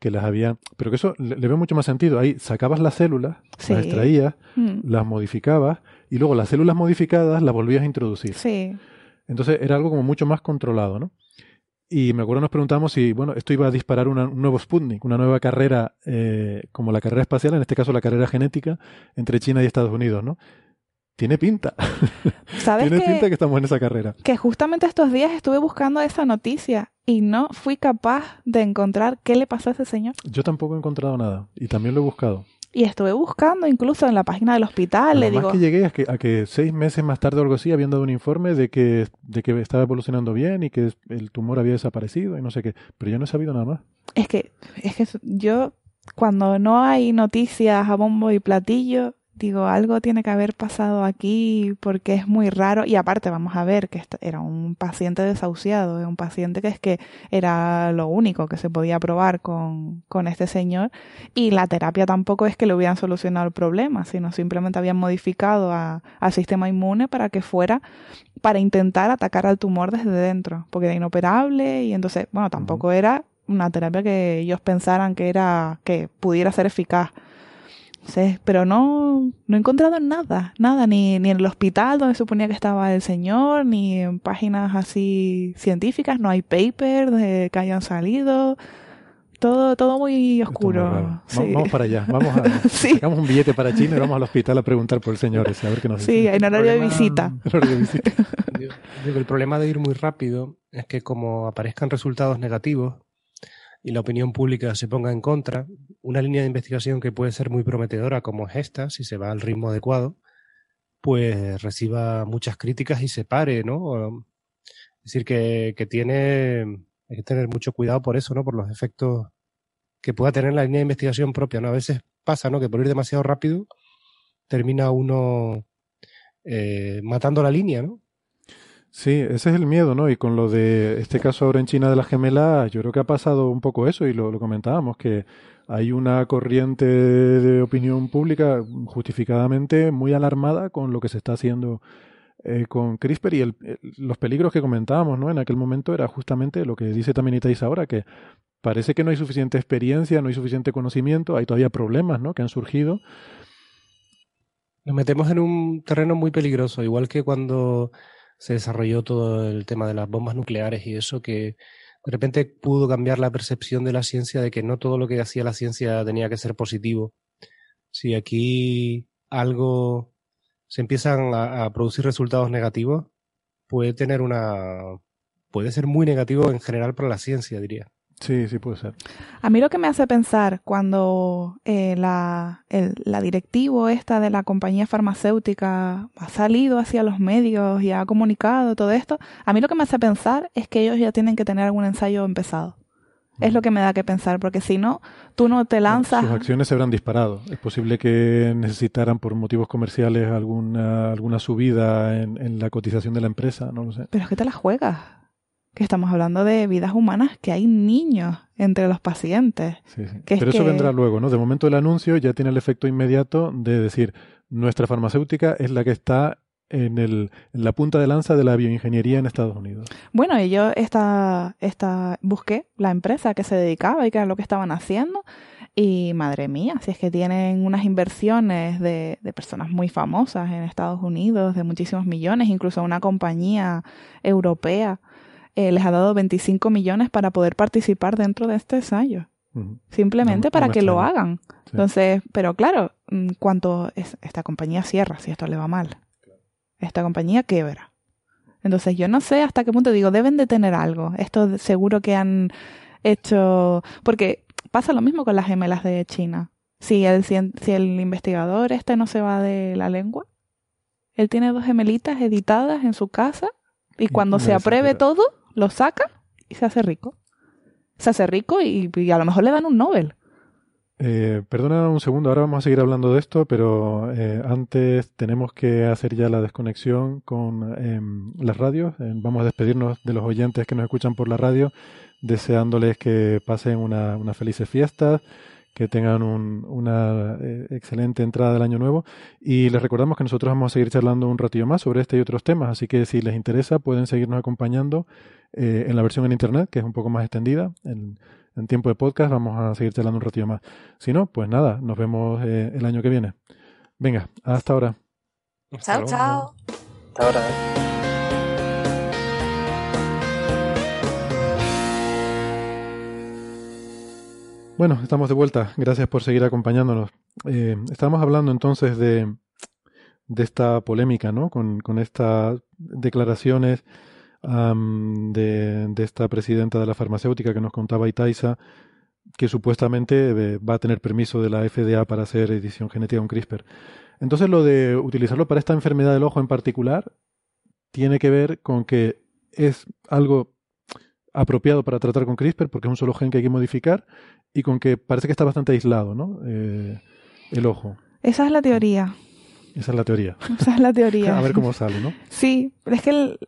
que las había... Pero que eso le, veo mucho más sentido. Ahí sacabas las células, las extraías, mm. las modificabas, y luego las células modificadas las volvías a introducir. Sí. Entonces era algo como mucho más controlado, ¿no? Y me acuerdo nos preguntamos si, bueno, esto iba a disparar un nuevo Sputnik, una nueva carrera, eh, como la carrera espacial, en este caso la carrera genética, entre China y Estados Unidos, ¿no? Tiene pinta. ¿Sabes Tiene pinta que estamos en esa carrera. Que justamente estos días estuve buscando esa noticia y no fui capaz de encontrar qué le pasó a ese señor. Yo tampoco he encontrado nada y también lo he buscado. Y estuve buscando incluso en la página del hospital. Lo le más que llegué a que, a que seis meses más tarde o algo así habían dado un informe de que, de que estaba evolucionando bien y que el tumor había desaparecido y no sé qué. Pero yo no he sabido nada más. Es que, es que yo, cuando no hay noticias a bombo y platillo, digo, algo tiene que haber pasado aquí porque es muy raro. Y aparte, vamos a ver que era un paciente desahuciado, un paciente que es que era lo único que se podía probar con, con este señor. Y la terapia tampoco es que le hubieran solucionado el problema, sino simplemente habían modificado al sistema inmune para que fuera para intentar atacar al tumor desde dentro, porque era inoperable y entonces, bueno, tampoco era una terapia que ellos pensaran que era que pudiera ser eficaz pero no, no he encontrado nada, nada, ni, ni en el hospital donde suponía que estaba el señor, ni en páginas así científicas, no hay papers de que hayan salido. Todo, todo muy oscuro. Vamos para allá. Vamos a, Sacamos un billete para China y vamos al hospital a preguntar por el señor ese, a ver qué nos dice. Sí, en horario, de visita. horario de visita. el problema de ir muy rápido es que como aparezcan resultados negativos, y la opinión pública se ponga en contra, una línea de investigación que puede ser muy prometedora como es esta, si se va al ritmo adecuado, pues reciba muchas críticas y se pare, ¿no? Es decir, que, que tiene, hay que tener mucho cuidado por eso, ¿no? Por los efectos que pueda tener la línea de investigación propia, ¿no? A veces pasa, ¿no? Que por ir demasiado rápido termina uno eh, matando la línea, ¿no? Sí, ese es el miedo, ¿no? Y con lo de este caso ahora en China de las gemelas, yo creo que ha pasado un poco eso y lo, comentábamos, que hay una corriente de opinión pública justificadamente muy alarmada con lo que se está haciendo eh, con CRISPR y los peligros que comentábamos, ¿no? En aquel momento era justamente lo que dice también Itais ahora, que parece que no hay suficiente experiencia, no hay suficiente conocimiento, hay todavía problemas, ¿no? Que han surgido. Nos metemos en un terreno muy peligroso, igual que cuando se desarrolló todo el tema de las bombas nucleares y eso que de repente pudo cambiar la percepción de la ciencia de que no todo lo que hacía la ciencia tenía que ser positivo. Si aquí algo se empiezan a, producir resultados negativos, puede tener una puede ser muy negativo en general para la ciencia, diría. Sí, sí puede ser. A mí lo que me hace pensar cuando eh, la, el, la directivo esta de la compañía farmacéutica ha salido hacia los medios y ha comunicado todo esto, a mí lo que me hace pensar es que ellos ya tienen que tener algún ensayo empezado. Es lo que me da que pensar, porque si no, tú no te lanzas. Sus acciones se habrán disparado. Es posible que necesitaran por motivos comerciales alguna, alguna subida en, en la cotización de la empresa, no lo sé. Pero es que te la juegas que estamos hablando de vidas humanas, que hay niños entre los pacientes. Pero eso vendrá luego, ¿no? De momento el anuncio ya tiene el efecto inmediato de decir, nuestra farmacéutica es la que está en, el, en la punta de lanza de la bioingeniería en Estados Unidos. Bueno, y yo esta, esta, busqué la empresa que se dedicaba y qué era lo que estaban haciendo. Y madre mía, si es que tienen unas inversiones de, de personas muy famosas en Estados Unidos, de muchísimos millones, incluso una compañía europea eh, les ha dado 25 millones para poder participar dentro de este ensayo. Simplemente para que lo hagan. Entonces, pero claro, mm, cuanto esta compañía cierra si esto le va mal. Esta compañía quiebra. Entonces, yo no sé hasta qué punto digo, deben de tener algo. Esto seguro que han hecho. Porque pasa lo mismo con las gemelas de China. Si el, si el investigador este no se va de la lengua, él tiene dos gemelitas editadas en su casa y cuando se apruebe todo, lo saca y se hace rico. Se hace rico y, a lo mejor le dan un Nobel. Eh, perdona un segundo, ahora vamos a seguir hablando de esto, pero eh, antes tenemos que hacer ya la desconexión con em, las radios. vamos a despedirnos de los oyentes que nos escuchan por la radio, deseándoles que pasen una, una felices fiestas que tengan una eh, excelente entrada del año nuevo y les recordamos que nosotros vamos a seguir charlando un ratillo más sobre este y otros temas, así que si les interesa pueden seguirnos acompañando eh, en la versión en internet, que es un poco más extendida, en, tiempo de podcast vamos a seguir charlando un ratillo más. Si no, pues nada, nos vemos eh, el año que viene. Venga, hasta ahora. Chao, chao. Hasta ahora. Bueno, estamos de vuelta. Gracias por seguir acompañándonos. Eh, estamos hablando entonces de, esta polémica, ¿no? Con, con estas declaraciones de, de, esta presidenta de la farmacéutica que nos contaba Itaiza, que supuestamente eh, va a tener permiso de la FDA para hacer edición genética con CRISPR. Entonces, lo de utilizarlo para esta enfermedad del ojo en particular tiene que ver con que es algo apropiado para tratar con CRISPR porque es un solo gen que hay que modificar y con que parece que está bastante aislado, ¿no? Eh, el ojo. Esa es la teoría. Esa es la teoría. Esa es la teoría. A ver cómo sale, ¿no? Sí, es que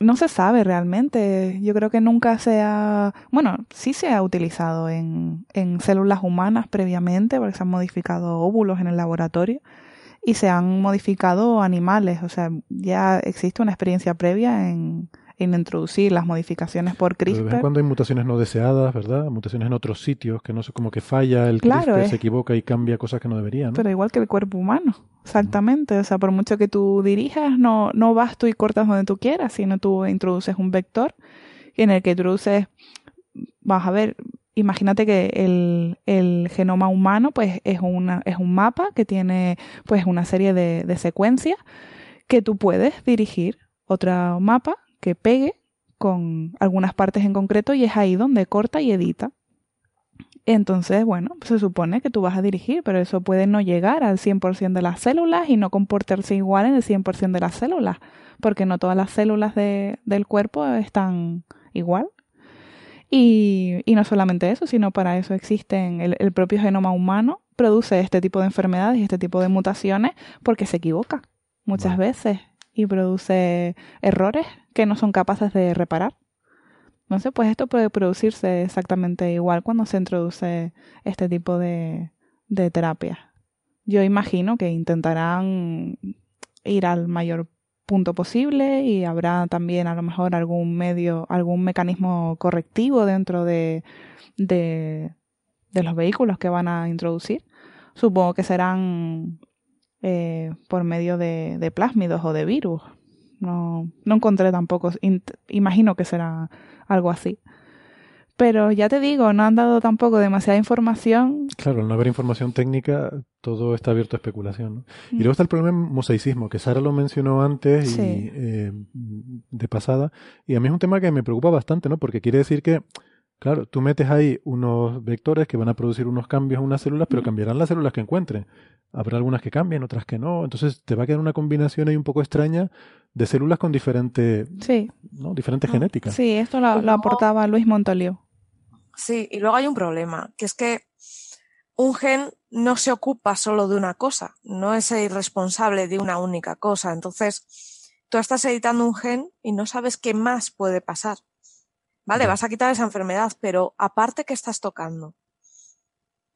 no se sabe realmente. Yo creo que nunca se ha, bueno, sí se ha utilizado en, en células humanas previamente, porque se han modificado óvulos en el laboratorio y se han modificado animales. O sea, ya existe una experiencia previa en, en introducir las modificaciones por CRISPR. Pero cuando hay mutaciones no deseadas, ¿verdad? Mutaciones en otros sitios, que no sé, como que falla el CRISPR, se equivoca y cambia cosas que no deberían. Pero igual que el cuerpo humano, exactamente. O sea, por mucho que tú dirijas, no, no vas tú y cortas donde tú quieras, sino tú introduces un vector en el que introduces, vas a ver, imagínate que el, el, genoma humano pues es, una, es un mapa que tiene pues una serie de, de secuencias que tú puedes dirigir otro mapa que pegue con algunas partes en concreto y es ahí donde corta y edita. Entonces, bueno, se supone que tú vas a dirigir, pero eso puede no llegar al 100% de las células y no comportarse igual en el 100% de las células, porque no todas las células de, del cuerpo están igual. Y, y, no solamente eso, sino para eso existen, el, el propio genoma humano produce este tipo de enfermedades y este tipo de mutaciones porque se equivoca muchas veces y produce errores que no son capaces de reparar. Sé, pues esto puede producirse exactamente igual cuando se introduce este tipo de, terapia. Yo imagino que intentarán ir al mayor punto posible y habrá también a lo mejor algún medio, algún mecanismo correctivo dentro de, los vehículos que van a introducir. Supongo que serán eh, por medio de, plásmidos o de virus. No, no encontré tampoco, imagino que será algo así. Pero ya te digo, no han dado tampoco demasiada información. Claro, al no haber información técnica, todo está abierto a especulación. Y mm. luego está el problema del mosaicismo, que Sara lo mencionó antes y, eh, de pasada. Y a mí es un tema que me preocupa bastante, ¿no? Porque quiere decir que Claro, tú metes ahí unos vectores que van a producir unos cambios en unas células, pero cambiarán las células que encuentren. Habrá algunas que cambien, otras que no. Entonces te va a quedar una combinación ahí un poco extraña de células con diferente, sí. ¿no? diferentes genéticas. Sí, esto lo, aportaba Luis Montoliu. Sí, y luego hay un problema, que es que un gen no se ocupa solo de una cosa, no es el responsable de una única cosa. Entonces, tú estás editando un gen y no sabes qué más puede pasar. Vale, vas a quitar esa enfermedad, pero aparte que estás tocando.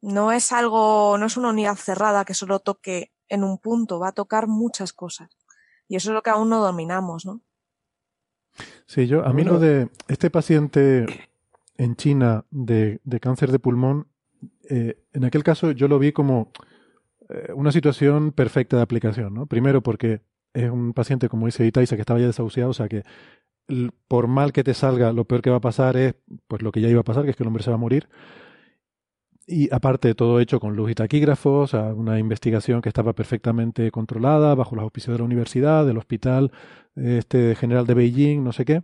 No es algo, no es una unidad cerrada que solo toque en un punto, va a tocar muchas cosas. Y eso es lo que aún no dominamos, ¿no? Sí, yo, a mí lo de este paciente en China de, de cáncer de pulmón, eh, en aquel caso yo lo vi como eh, una situación perfecta de aplicación, ¿no? Primero porque es un paciente, como dice Itaiza, que estaba ya desahuciado, o sea que por mal que te salga, lo peor que va a pasar es pues lo que ya iba a pasar, que es que el hombre se va a morir. Y aparte de todo hecho con luz y taquígrafos, una investigación que estaba perfectamente controlada bajo los auspicios de la universidad, del hospital este general de Beijing, no sé qué.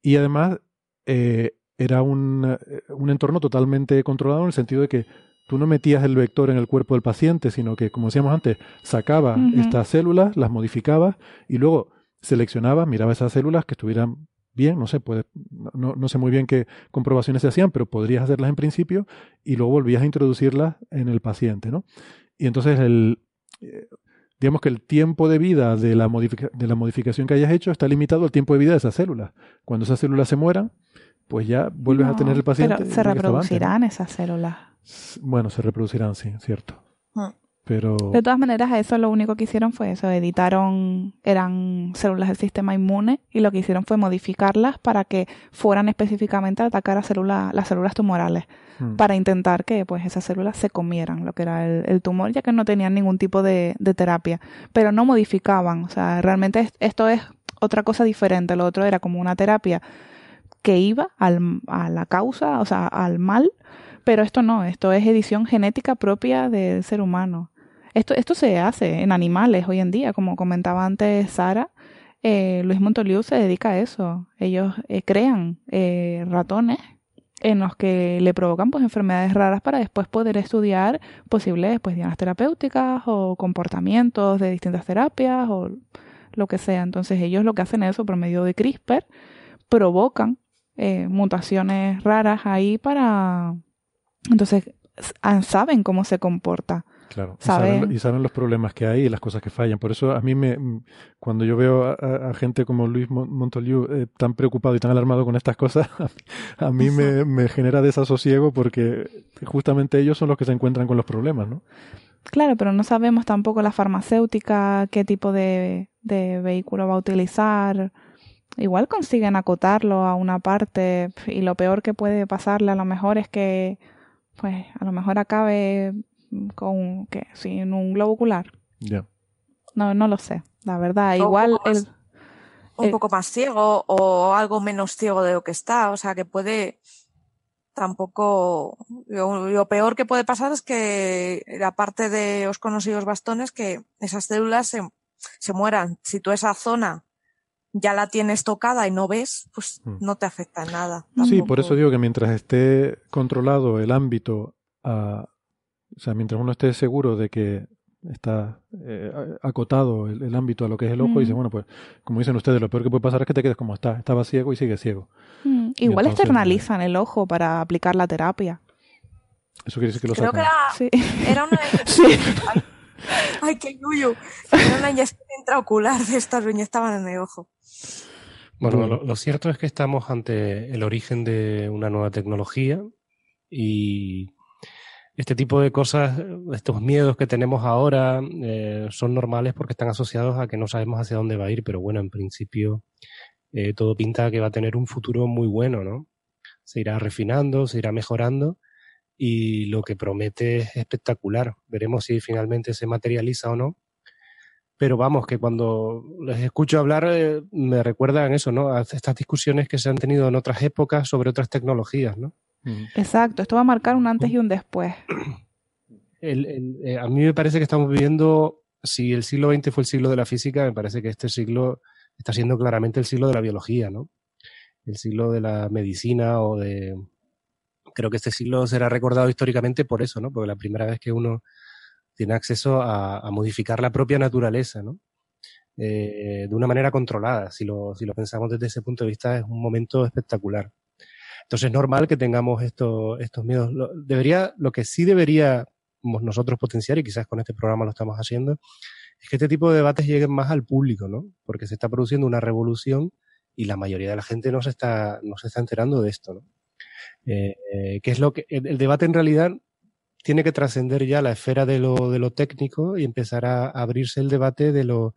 Y además eh, era un, un entorno totalmente controlado en el sentido de que tú no metías el vector en el cuerpo del paciente, sino que, como decíamos antes, sacaba estas células, las modificaba y luego seleccionaba, miraba esas células que estuvieran bien, no sé, puede, no, no, sé muy bien qué comprobaciones se hacían, pero podrías hacerlas en principio y luego volvías a introducirlas en el paciente, ¿no? Y entonces el, eh, digamos que el tiempo de vida de la, de la modificación que hayas hecho está limitado al tiempo de vida de esas células. Cuando esas células se mueran, pues ya vuelves a tener el paciente. Pero se reproducirán esas células. Bueno, se reproducirán, sí, cierto. Mm. Pero... De todas maneras, eso lo único que hicieron fue eso, editaron, eran células del sistema inmune y lo que hicieron fue modificarlas para que fueran específicamente a atacar a células, las células tumorales, mm. para intentar que pues esas células se comieran lo que era el, tumor, ya que no tenían ningún tipo de, de, terapia, pero no modificaban, o sea, realmente esto es otra cosa diferente, lo otro era como una terapia que iba al, a la causa, o sea, al mal, pero esto no, esto es edición genética propia del ser humano. Esto, esto se hace en animales hoy en día, como comentaba antes Sara. Eh, Luis Montoliu se dedica a eso. Ellos eh, crean eh, ratones en los que le provocan pues enfermedades raras para después poder estudiar posibles pues terapéuticas o comportamientos de distintas terapias o lo que sea. Entonces ellos lo que hacen es eso por medio de CRISPR provocan mutaciones raras ahí para entonces, saben cómo se comporta. Claro, Y, saben, los problemas que hay y las cosas que fallan. Por eso a mí me, cuando yo veo a, gente como Luis Montoliu eh, tan preocupado y tan alarmado con estas cosas, a mí me, me, genera desasosiego porque justamente ellos son los que se encuentran con los problemas, ¿no? Claro, pero no sabemos tampoco la farmacéutica, qué tipo de, de vehículo va a utilizar. Igual consiguen acotarlo a una parte y lo peor que puede pasarle a lo mejor es que pues a lo mejor acabe con que sin un globo ocular. Ya. No, no lo sé. La verdad, igual el, un poco más ciego o algo menos ciego de lo que está, o sea que puede tampoco lo, peor que puede pasar es que aparte de los conocidos bastones que esas células se, se mueran. Si tú esa zona ya la tienes tocada y no ves, pues hmm. no te afecta en nada. Sí, por eso digo que mientras esté controlado el ámbito, o sea, mientras uno esté seguro de que está eh, acotado el, ámbito a lo que es el ojo, y dice, hmm. bueno, pues como dicen ustedes, lo peor que puede pasar es que te quedes como está, estaba ciego y sigue ciego. Hmm. Igual externalizan el ojo para aplicar la terapia. Eso quiere decir que lo Creo que era, era una... sí. Ay, qué yuyu. Era una inyección intraocular de estas lo estaban en el ojo. Bueno, lo, cierto es que estamos ante el origen de una nueva tecnología y este tipo de cosas, estos miedos que tenemos ahora eh, son normales porque están asociados a que no sabemos hacia dónde va a ir, pero bueno, en principio eh, todo pinta que va a tener un futuro muy bueno, ¿no? Se irá refinando, se irá mejorando y lo que promete es espectacular. Veremos si finalmente se materializa o no. Pero vamos, que cuando les escucho hablar eh, me recuerdan eso, ¿no? A estas discusiones que se han tenido en otras épocas sobre otras tecnologías, ¿no? Exacto, esto va a marcar un antes y un después. Eh, a mí me parece que estamos viviendo, si el siglo XX fue el siglo de la física, me parece que este siglo está siendo claramente el siglo de la biología, ¿no? El siglo de la medicina o de, creo que este siglo será recordado históricamente por eso, ¿no? Porque la primera vez que uno tiene acceso a, modificar la propia naturaleza, ¿no? Eh, de una manera controlada. Si lo, si lo pensamos desde ese punto de vista, es un momento espectacular. Entonces es normal que tengamos estos, estos miedos. Lo, debería, lo que sí deberíamos nosotros potenciar, y quizás con este programa lo estamos haciendo, es que este tipo de debates lleguen más al público, ¿no? Porque se está produciendo una revolución y la mayoría de la gente no se está, no se está enterando de esto, ¿no? Eh, eh, que es lo que el, debate en realidad tiene que trascender ya la esfera de lo, de lo técnico y empezar a, abrirse el debate de lo,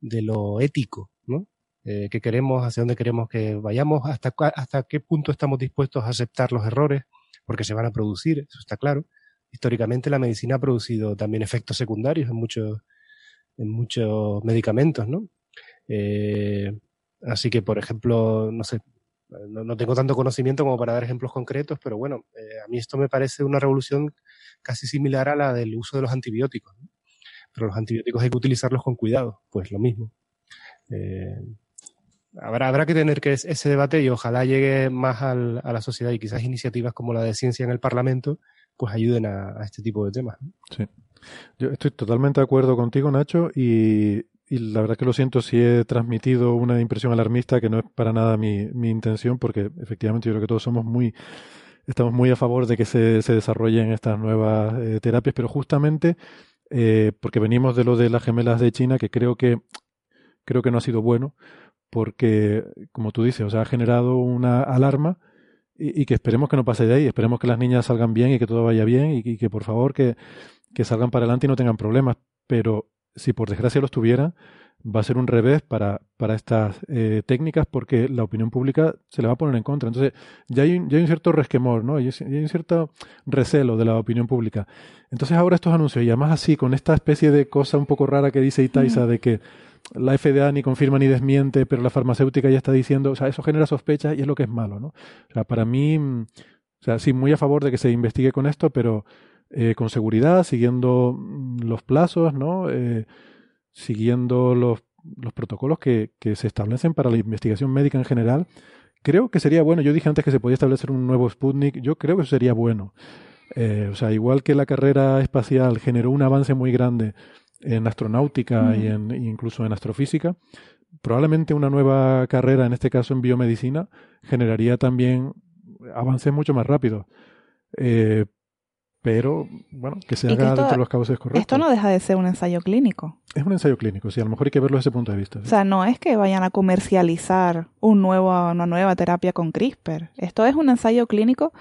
de lo ético, ¿no? Eh, que queremos, hacia dónde queremos que vayamos, hasta, hasta qué punto estamos dispuestos a aceptar los errores, porque se van a producir, eso está claro. Históricamente la medicina ha producido también efectos secundarios en muchos, en muchos medicamentos, ¿no? Eh, Así que, por ejemplo, no sé, no, tengo tanto conocimiento como para dar ejemplos concretos, pero bueno, eh, a mí esto me parece una revolución casi similar a la del uso de los antibióticos. Pero los antibióticos hay que utilizarlos con cuidado, pues lo mismo. Habrá, habrá que tener que ese debate y ojalá llegue más a la sociedad y quizás iniciativas como la de ciencia en el Parlamento pues ayuden a, este tipo de temas. Sí. Yo estoy totalmente de acuerdo contigo, Nacho, y, la verdad que lo siento si he transmitido una impresión alarmista que no es para nada mi, mi intención, porque efectivamente yo creo que todos somos muy, estamos muy a favor de que se, se desarrollen estas nuevas eh, terapias, pero justamente eh, porque venimos de lo de las gemelas de China, que creo que creo que no ha sido bueno, porque, como tú dices, o sea, ha generado una alarma y, que esperemos que no pase de ahí, esperemos que las niñas salgan bien y que todo vaya bien y, que por favor que, que, salgan para adelante y no tengan problemas. Pero si por desgracia los tuvieran, va a ser un revés para, para estas eh, técnicas porque la opinión pública se le va a poner en contra. Entonces ya hay, ya hay un cierto resquemor, ¿no? hay un cierto recelo de la opinión pública. Entonces ahora estos anuncios, y además así, con esta especie de cosa un poco rara que dice Itaiza de que la FDA ni confirma ni desmiente, pero la farmacéutica ya está diciendo, o sea, eso genera sospechas y es lo que es malo, ¿no? O sea, para mí, mm, o sea, sí, muy a favor de que se investigue con esto, pero eh, con seguridad, siguiendo mm, los plazos, ¿no? Eh, siguiendo los, los protocolos que, que se establecen para la investigación médica en general. Creo que sería bueno, yo dije antes que se podía establecer un nuevo Sputnik, yo creo que sería bueno. Eh, o sea, igual que la carrera espacial generó un avance muy grande en astronáutica y en, incluso en astrofísica. Probablemente una nueva carrera, en este caso en biomedicina, generaría también avances mucho más rápidos. Eh, pero, bueno, que se haga dentro de los cauces correctos. Esto no deja de ser un ensayo clínico. Es un ensayo clínico, sí, a lo mejor hay que verlo desde ese punto de vista. O sea, no es que vayan a comercializar un nuevo, una nueva terapia con CRISPR. Esto es un ensayo clínico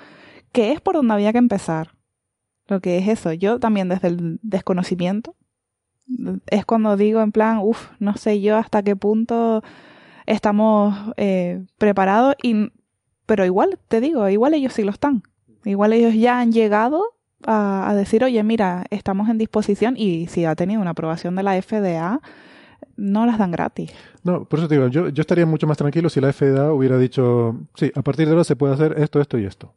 que es por donde había que empezar. Lo que es eso. Yo también desde el desconocimiento es cuando digo en plan, uff, no sé yo hasta qué punto estamos eh, preparados, y, pero igual, te digo, igual ellos sí lo están. Igual ellos ya han llegado a, decir, oye, mira, estamos en disposición y si ha tenido una aprobación de la FDA, no las dan gratis. No, por eso te digo, yo, yo estaría mucho más tranquilo si la FDA hubiera dicho, sí, a partir de ahora se puede hacer esto, esto y esto.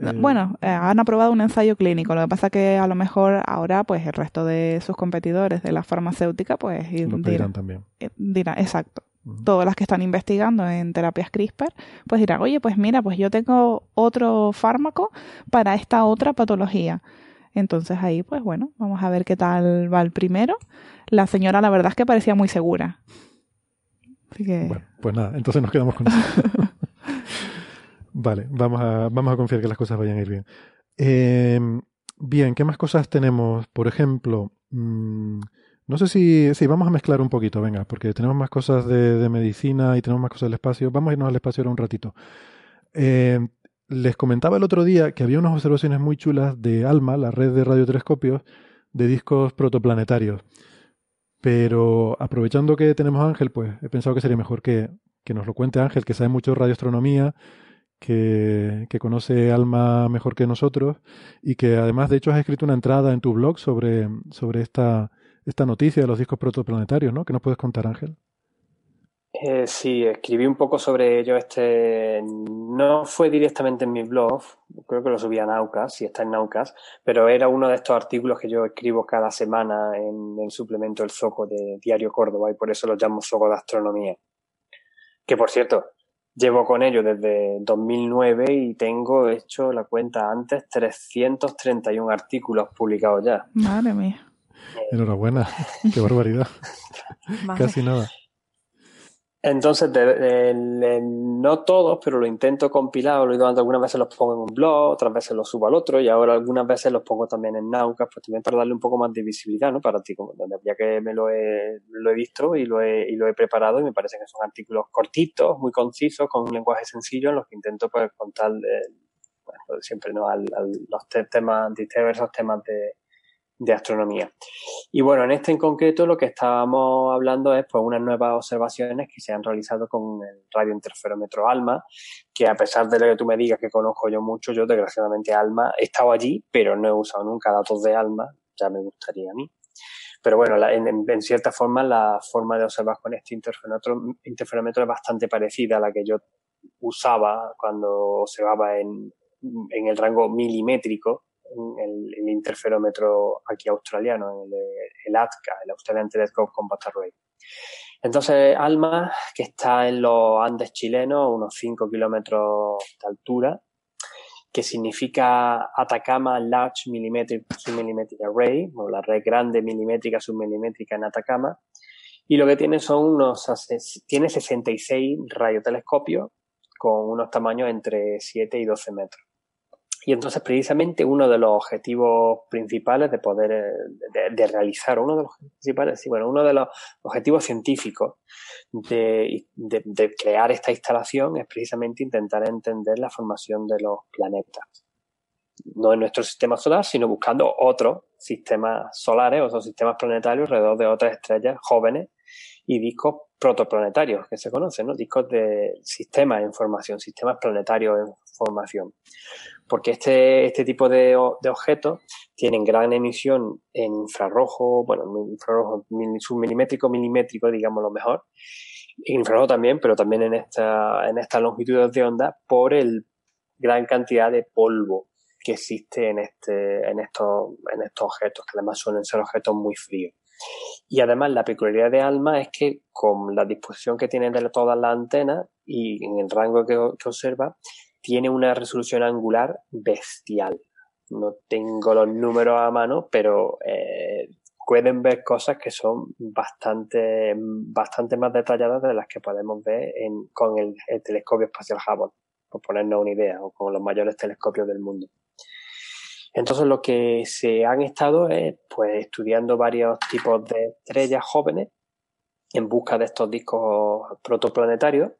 Eh, bueno, eh, han aprobado un ensayo clínico. Lo que pasa que a lo mejor ahora, pues el resto de sus competidores de la farmacéutica, pues dirán, también. Eh, dirán, exacto. Todas las que están investigando en terapias CRISPR, pues dirán, oye, pues mira, pues yo tengo otro fármaco para esta otra patología. Entonces ahí, pues bueno, vamos a ver qué tal va el primero. La señora, la verdad es que parecía muy segura. Así que... Bueno, pues nada, entonces nos quedamos con eso. Vale, vamos a, vamos a confiar que las cosas vayan a ir bien. Eh, bien, ¿qué más cosas tenemos? Por ejemplo, mmm, no sé si, sí, vamos a mezclar un poquito, venga, porque tenemos más cosas de, de, medicina y tenemos más cosas del espacio. Vamos a irnos al espacio ahora un ratito. Eh, les comentaba el otro día que había unas observaciones muy chulas de ALMA, la red de radiotelescopios, de discos protoplanetarios. Pero aprovechando que tenemos a Ángel, pues he pensado que sería mejor que, que nos lo cuente Ángel, que sabe mucho de radioastronomía que, conoce Alma mejor que nosotros y que además de hecho has escrito una entrada en tu blog sobre, sobre esta, esta noticia de los discos protoplanetarios, ¿no? ¿Qué nos puedes contar, Ángel? Eh, sí, escribí un poco sobre ello. Este no fue directamente en mi blog, creo que lo subí a Naucas, y está en Naucas, pero era uno de estos artículos que yo escribo cada semana en el suplemento El Zoco de Diario Córdoba y por eso lo llamo Zoco de Astronomía. Que por cierto, Llevo con ello desde 2009 y tengo hecho la cuenta antes 331 artículos publicados ya. Madre mía. Enhorabuena, qué barbaridad. Casi nada. Entonces, no todos, pero lo intento compilar, lo algunas veces los pongo en un blog, otras veces los subo al otro y ahora algunas veces los pongo también en Naucas, pues también para darle un poco más de visibilidad, ¿no? Para ti, como, ya que me lo he, lo he visto y lo he, y lo he preparado y me parece que son artículos cortitos, muy concisos, con un lenguaje sencillo en los que intento pues contar, eh, bueno, siempre, ¿no? Al, los temas, diversos temas de, de astronomía. Y bueno, en este en concreto lo que estábamos hablando es pues unas nuevas observaciones que se han realizado con el radiointerferómetro ALMA, que a pesar de lo que tú me digas que conozco yo mucho, yo desgraciadamente ALMA he estado allí, pero no he usado nunca datos de ALMA, ya me gustaría a mí. pero bueno, en, cierta forma la forma de observar con este interferómetro, es bastante parecida a la que yo usaba cuando observaba en, el rango milimétrico el, interferómetro aquí australiano, el, el ATCA, el Australian Telescope Compact Array. Entonces, ALMA, que está en los Andes chilenos, unos 5 kilómetros de altura, que significa Atacama Large Millimetric Submillimetric Array, o la red grande milimétrica submilimétrica en Atacama. Y lo que tiene son unos, tiene 66 radiotelescopios con unos tamaños entre 7 y 12 metros. Y entonces precisamente uno de los objetivos principales de poder, eh, de, realizar, uno de los principales, sí, bueno, uno de los objetivos científicos de, de, crear esta instalación es precisamente intentar entender la formación de los planetas. No en nuestro sistema solar, sino buscando otros sistemas solares, otros sistemas planetarios alrededor de otras estrellas jóvenes y discos protoplanetarios que se conocen, ¿no? Discos de sistemas en formación, sistemas planetarios en formación porque este, este tipo de, objetos tienen gran emisión en infrarrojo, bueno, infrarrojo submilimétrico, milimétrico, digamos lo mejor, en infrarrojo también, pero también en esta, en estas longitudes de onda por el gran cantidad de polvo que existe en este, en estos, en estos objetos, que además suelen ser objetos muy fríos. Y además la peculiaridad de ALMA es que con la disposición que tiene de todas las antenas y en el rango que observa, tiene una resolución angular bestial. No tengo los números a mano, pero eh, pueden ver cosas que son bastante, bastante más detalladas de las que podemos ver con el, telescopio espacial Hubble, por ponernos una idea, o con los mayores telescopios del mundo. Entonces lo que se han estado es pues estudiando varios tipos de estrellas jóvenes en busca de estos discos protoplanetarios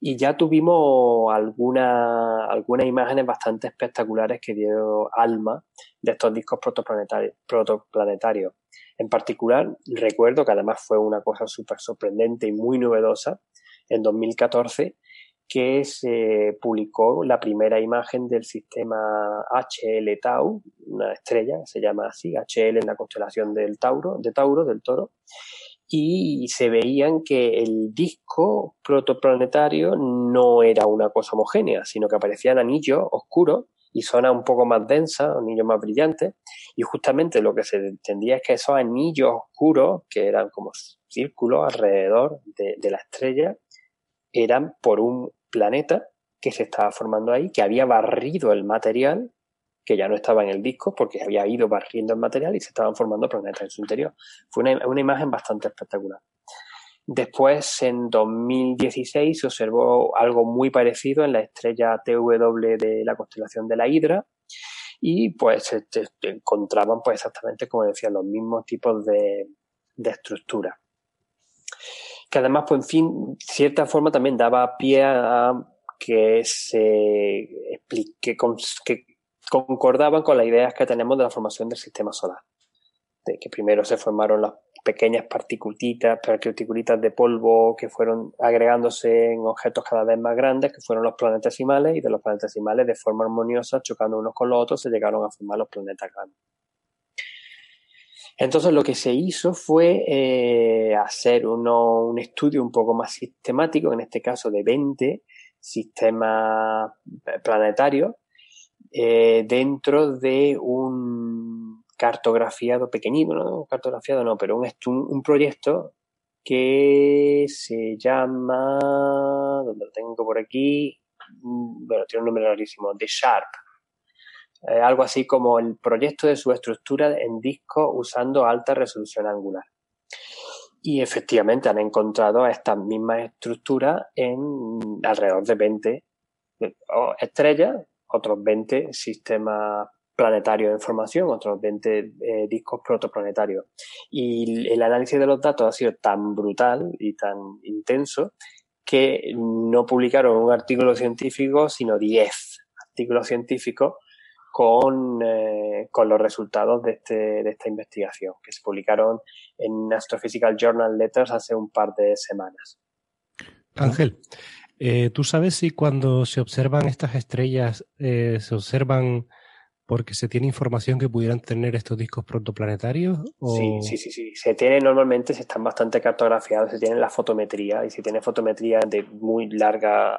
y ya tuvimos algunas imágenes bastante espectaculares que dio Alma de estos discos protoplanetarios. protoplanetarios. En particular, recuerdo que además fue una cosa súper sorprendente y muy novedosa en 2014 que se publicó la primera imagen del sistema HL Tau, una estrella que se llama así, HL en la constelación del Tauro, de Tauro, del Toro, y se veían que el disco protoplanetario no era una cosa homogénea, sino que aparecían anillos oscuros y zonas un poco más densas, anillos más brillantes, y justamente lo que se entendía es que esos anillos oscuros, que eran como círculos alrededor de, de la estrella, eran por un planeta que se estaba formando ahí, que había barrido el material que ya no estaba en el disco porque había ido barriendo el material y se estaban formando planetas en su interior. Fue una, una imagen bastante espectacular. Después, en 2016, se observó algo muy parecido en la estrella TW de la constelación de la Hidra y pues encontraban pues exactamente, como decía, los mismos tipos de, de estructura. Que además, pues en fin, cierta forma también daba pie a que se explique, que concordaban con las ideas que tenemos de la formación del sistema solar. De que primero se formaron las pequeñas particulitas, particulitas de polvo que fueron agregándose en objetos cada vez más grandes, que fueron los planetesimales, y de los planetesimales de forma armoniosa, chocando unos con los otros, se llegaron a formar los planetas grandes. Entonces lo que se hizo fue eh, hacer un estudio un poco más sistemático, en este caso de 20 sistemas planetarios, eh, dentro de un cartografiado pequeñito, ¿no? Cartografiado no, pero un, proyecto que se llama, donde lo tengo por aquí, mm, bueno, tiene un nombre rarísimo, The Sharp. Eh, algo así como el proyecto de su estructura en disco usando alta resolución angular. Y efectivamente han encontrado estas mismas estructuras en alrededor de 20 eh, estrellas otros 20 sistemas planetarios de información, otros 20 eh, discos protoplanetarios. Y el análisis de los datos ha sido tan brutal y tan intenso que no publicaron un artículo científico, sino 10 artículos científicos con, eh, con los resultados de, este, de esta investigación, que se publicaron en Astrophysical Journal Letters hace un par de semanas. Ángel, eh, ¿Tú sabes si cuando se observan estas estrellas eh, se observan porque se tiene información que pudieran tener estos discos protoplanetarios? Sí, sí, sí, sí. Se tiene normalmente, se están bastante cartografiados, se tiene la fotometría y se tiene fotometría de muy larga,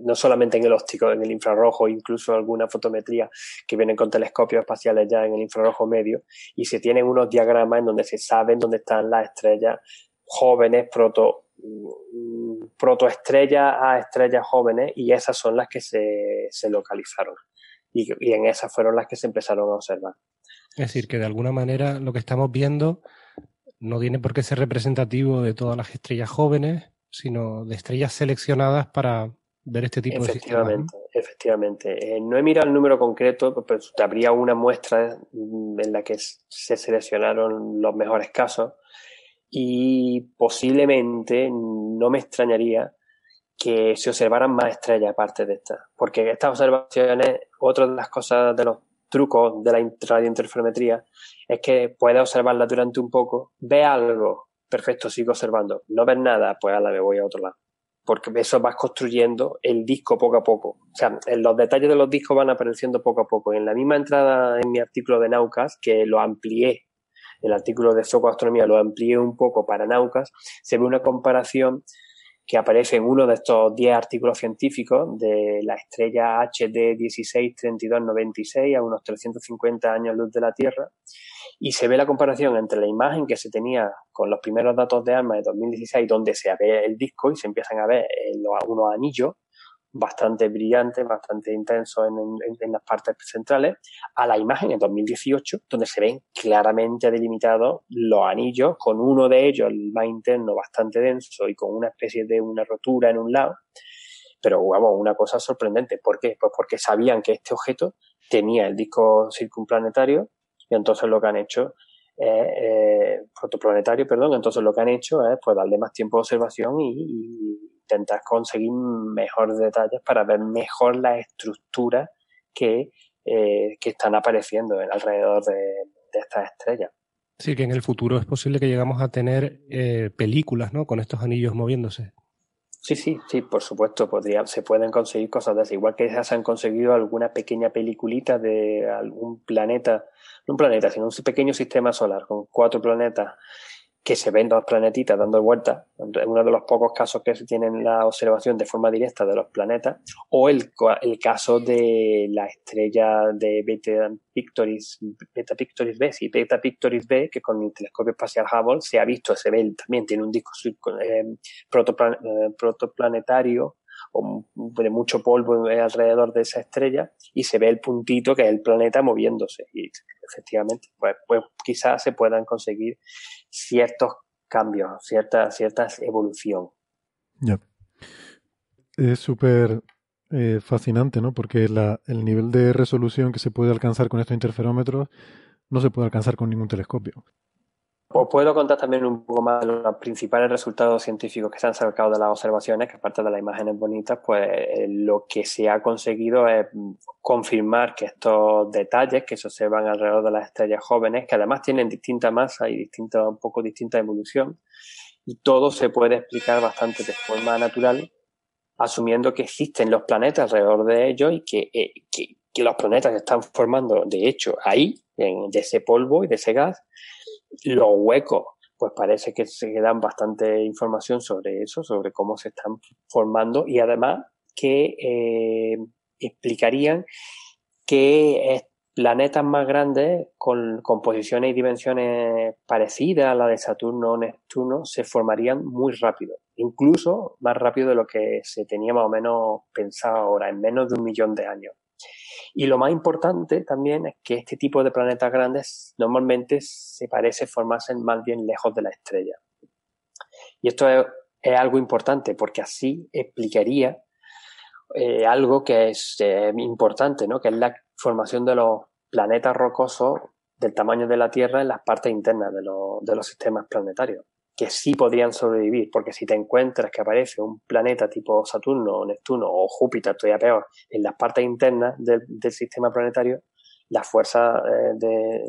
no solamente en el óptico, en el infrarrojo, incluso alguna fotometría que vienen con telescopios espaciales ya en el infrarrojo medio y se tienen unos diagramas en donde se saben dónde están las estrellas jóvenes proto protoestrellas a estrellas jóvenes y esas son las que se, se localizaron y, y, en esas fueron las que se empezaron a observar. Es decir, que de alguna manera lo que estamos viendo no tiene por qué ser representativo de todas las estrellas jóvenes, sino de estrellas seleccionadas para ver este tipo de sistemas. Efectivamente. Eh, no he mirado el número concreto, pero habría una muestra en la que se seleccionaron los mejores casos y posiblemente no me extrañaría que se observaran más estrellas aparte de estas, porque estas observaciones, otra de las cosas de los trucos de la radiointerferometría es que puedes observarla durante un poco, ve algo, perfecto, sigo observando, no ves nada, pues a la me voy a otro lado. Porque eso vas construyendo el disco poco a poco. O sea, los detalles de los discos van apareciendo poco a poco. En la misma entrada en mi artículo de Naucas, que lo amplié el artículo de Foco Astronomía lo amplié un poco para Naucas, se ve una comparación que aparece en uno de estos 10 artículos científicos de la estrella HD 163296 a unos 350 años luz de la Tierra y se ve la comparación entre la imagen que se tenía con los primeros datos de ALMA de 2016 donde se ve el disco y se empiezan a ver unos anillos bastante brillante, bastante intenso en, en, las partes centrales, a la imagen en 2018, donde se ven claramente delimitados los anillos, con uno de ellos, el más interno, bastante denso y con una especie de una rotura en un lado. Pero, vamos, una cosa sorprendente. ¿Por qué? Pues porque sabían que este objeto tenía el disco circunplanetario y entonces lo que han hecho es, eh, protoplanetario, perdón, entonces lo que han hecho es pues darle más tiempo de observación y intentar conseguir mejores detalles para ver mejor las estructuras que, eh, que están apareciendo alrededor de, estas estrellas. Sí, que en el futuro es posible que llegamos a tener eh, películas, ¿no? Con estos anillos moviéndose. Sí, sí, sí, por supuesto, podría, se pueden conseguir cosas de. Igual que ya se han conseguido alguna pequeña peliculita de algún planeta, no un planeta, sino un pequeño sistema solar con cuatro planetas que se ven dos planetitas dando vueltas, uno de los pocos casos que se tienen la observación de forma directa de los planetas, o el, el caso de la estrella de Beta Pictoris, Beta Pictoris B, sí, Beta Pictoris B, que con el telescopio espacial Hubble se ha visto, se ve, también tiene un disco eh, eh, protoplanetario de mucho polvo alrededor de esa estrella y se ve el puntito que es el planeta moviéndose y efectivamente pues, pues quizás se puedan conseguir ciertos cambios, cierta, cierta evolución. Ya. Es súper eh, fascinante, ¿no? Porque el nivel de resolución que se puede alcanzar con estos interferómetros no se puede alcanzar con ningún telescopio. Os puedo contar también un poco más los principales resultados científicos que se han sacado de las observaciones, que aparte de las imágenes bonitas, pues eh, lo que se ha conseguido es confirmar que estos detalles que se observan alrededor de las estrellas jóvenes, que además tienen distinta masa y distinta, un poco distinta evolución, y todo se puede explicar bastante de forma natural, asumiendo que existen los planetas alrededor de ellos y que, eh, que los planetas se están formando, de hecho, ahí, en, de ese polvo y de ese gas, los huecos, pues parece que se dan bastante información sobre eso, sobre cómo se están formando y además que eh, explicarían que planetas más grandes con composiciones y dimensiones parecidas a la de Saturno o Neptuno se formarían muy rápido, incluso más rápido de lo que se tenía más o menos pensado ahora, en menos de un millón de años. Y lo más importante también es que este tipo de planetas grandes normalmente se parece formarse más bien lejos de la estrella. Y esto es, algo importante porque así explicaría eh, algo que es eh, importante, ¿no? que es la formación de los planetas rocosos del tamaño de la Tierra en las partes internas de, de los sistemas planetarios que sí podrían sobrevivir, porque si te encuentras que aparece un planeta tipo Saturno o Neptuno o Júpiter, todavía peor, en las partes internas del, sistema planetario, la fuerza eh, de,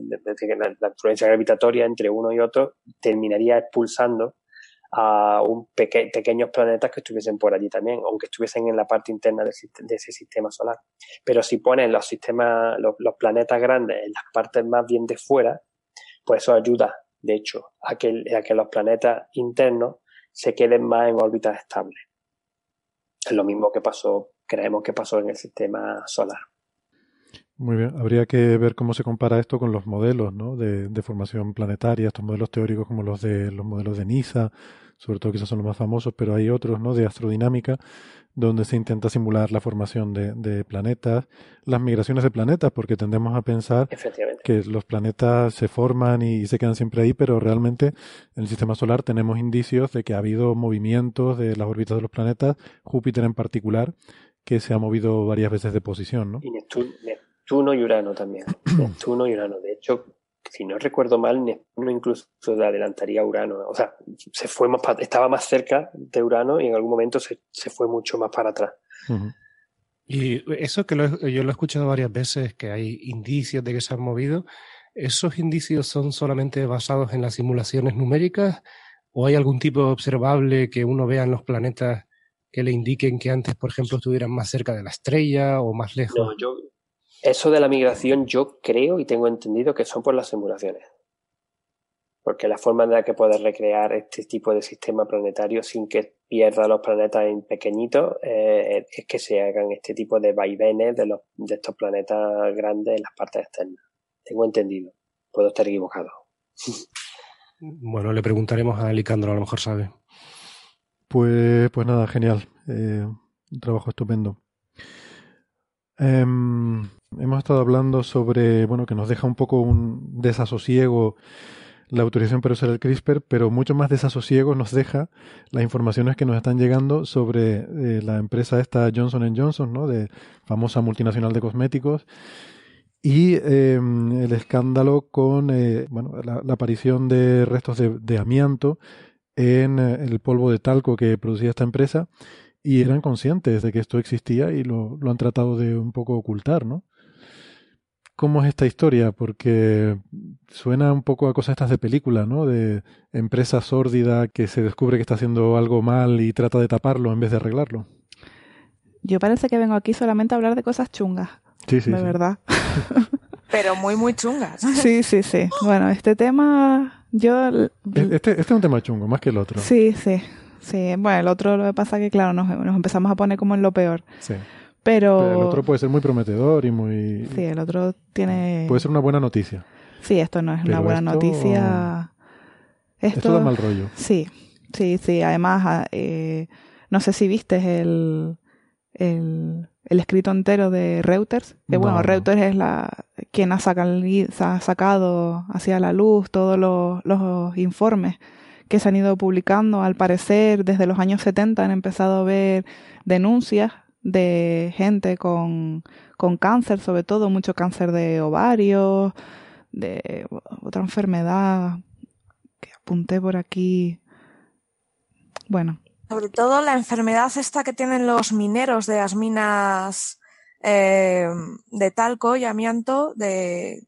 la, influencia gravitatoria entre uno y otro terminaría expulsando a un pequeños planetas que estuviesen por allí también, aunque estuviesen en la parte interna de, ese sistema solar. Pero si ponen los sistemas, los, planetas grandes en las partes más bien de fuera, pues eso ayuda, de hecho, a que, a que los planetas internos se queden más en órbitas estables. Es lo mismo que pasó, creemos que pasó en el sistema solar. Muy bien, habría que ver cómo se compara esto con los modelos ¿no? de, de, formación planetaria, estos modelos teóricos como los de los modelos de NISA, sobre todo quizás son los más famosos, pero hay otros ¿no? de astrodinámica donde se intenta simular la formación de, de planetas, las migraciones de planetas, porque tendemos a pensar que los planetas se forman y se quedan siempre ahí, pero realmente en el sistema solar tenemos indicios de que ha habido movimientos de las órbitas de los planetas, Júpiter en particular, que se ha movido varias veces de posición. ¿no? Y Neptuno y Urano también. Neptuno y Urano. De hecho, si no recuerdo mal, Neptuno incluso adelantaría a Urano. O sea, se fue más estaba más cerca de Urano y en algún momento se, fue mucho más para atrás. Y eso que yo lo he escuchado varias veces, que hay indicios de que se han movido, ¿esos indicios son solamente basados en las simulaciones numéricas o hay algún tipo observable que uno vea en los planetas que le indiquen que antes, por ejemplo, estuvieran más cerca de la estrella o más lejos? No, yo, eso de la migración yo creo y tengo entendido que son por las simulaciones. Porque la forma en la que poder recrear este tipo de sistema planetario sin que pierda los planetas en pequeñitos eh, es que se hagan este tipo de vaivenes de, los, de estos planetas grandes en las partes externas. Tengo entendido. Puedo estar equivocado. Bueno, le preguntaremos a Alicandro, a lo mejor sabe. Pues, pues nada, genial. Eh, un trabajo estupendo. Em, hemos estado hablando sobre, bueno, que nos deja un poco un desasosiego la autorización para usar el CRISPR, pero mucho más desasosiego nos deja las informaciones que nos están llegando sobre eh, la empresa esta Johnson Johnson, ¿no? De famosa multinacional de cosméticos, y em, el escándalo con, eh, bueno, la, aparición de restos de, amianto en eh, el polvo de talco que producía esta empresa y eran conscientes de que esto existía y lo, han tratado de un poco ocultar, ¿no? ¿Cómo es esta historia? Porque suena un poco a cosas estas de película, ¿no? De empresa sórdida que se descubre que está haciendo algo mal y trata de taparlo en vez de arreglarlo. Yo parece que vengo aquí solamente a hablar de cosas chungas. Sí, sí. De verdad. Pero muy, muy chungas. Sí, sí, sí. Bueno, este tema, yo... Este, este es un tema chungo, más que el otro. Sí, sí. Sí, bueno, el otro lo que pasa es que, claro, nos, nos empezamos a poner como en lo peor. Sí. Pero... el otro puede ser muy prometedor y muy... Sí, el otro tiene... Puede ser una buena noticia. Sí, esto no es una buena noticia. Esto... esto... da mal rollo. Sí, sí, sí. Además, ah, eh, no sé si viste el, el, el, escrito entero de Reuters. Que bueno, Reuters es la quien ha sacado, ha sacado hacia la luz todos los, los informes que se han ido publicando. Al parecer, desde los años 70 han empezado a ver denuncias de gente con, con cáncer, sobre todo mucho cáncer de ovario, de otra enfermedad que apunté por aquí. Bueno. Sobre todo la enfermedad esta que tienen los mineros de las minas eh, de talco y amianto, de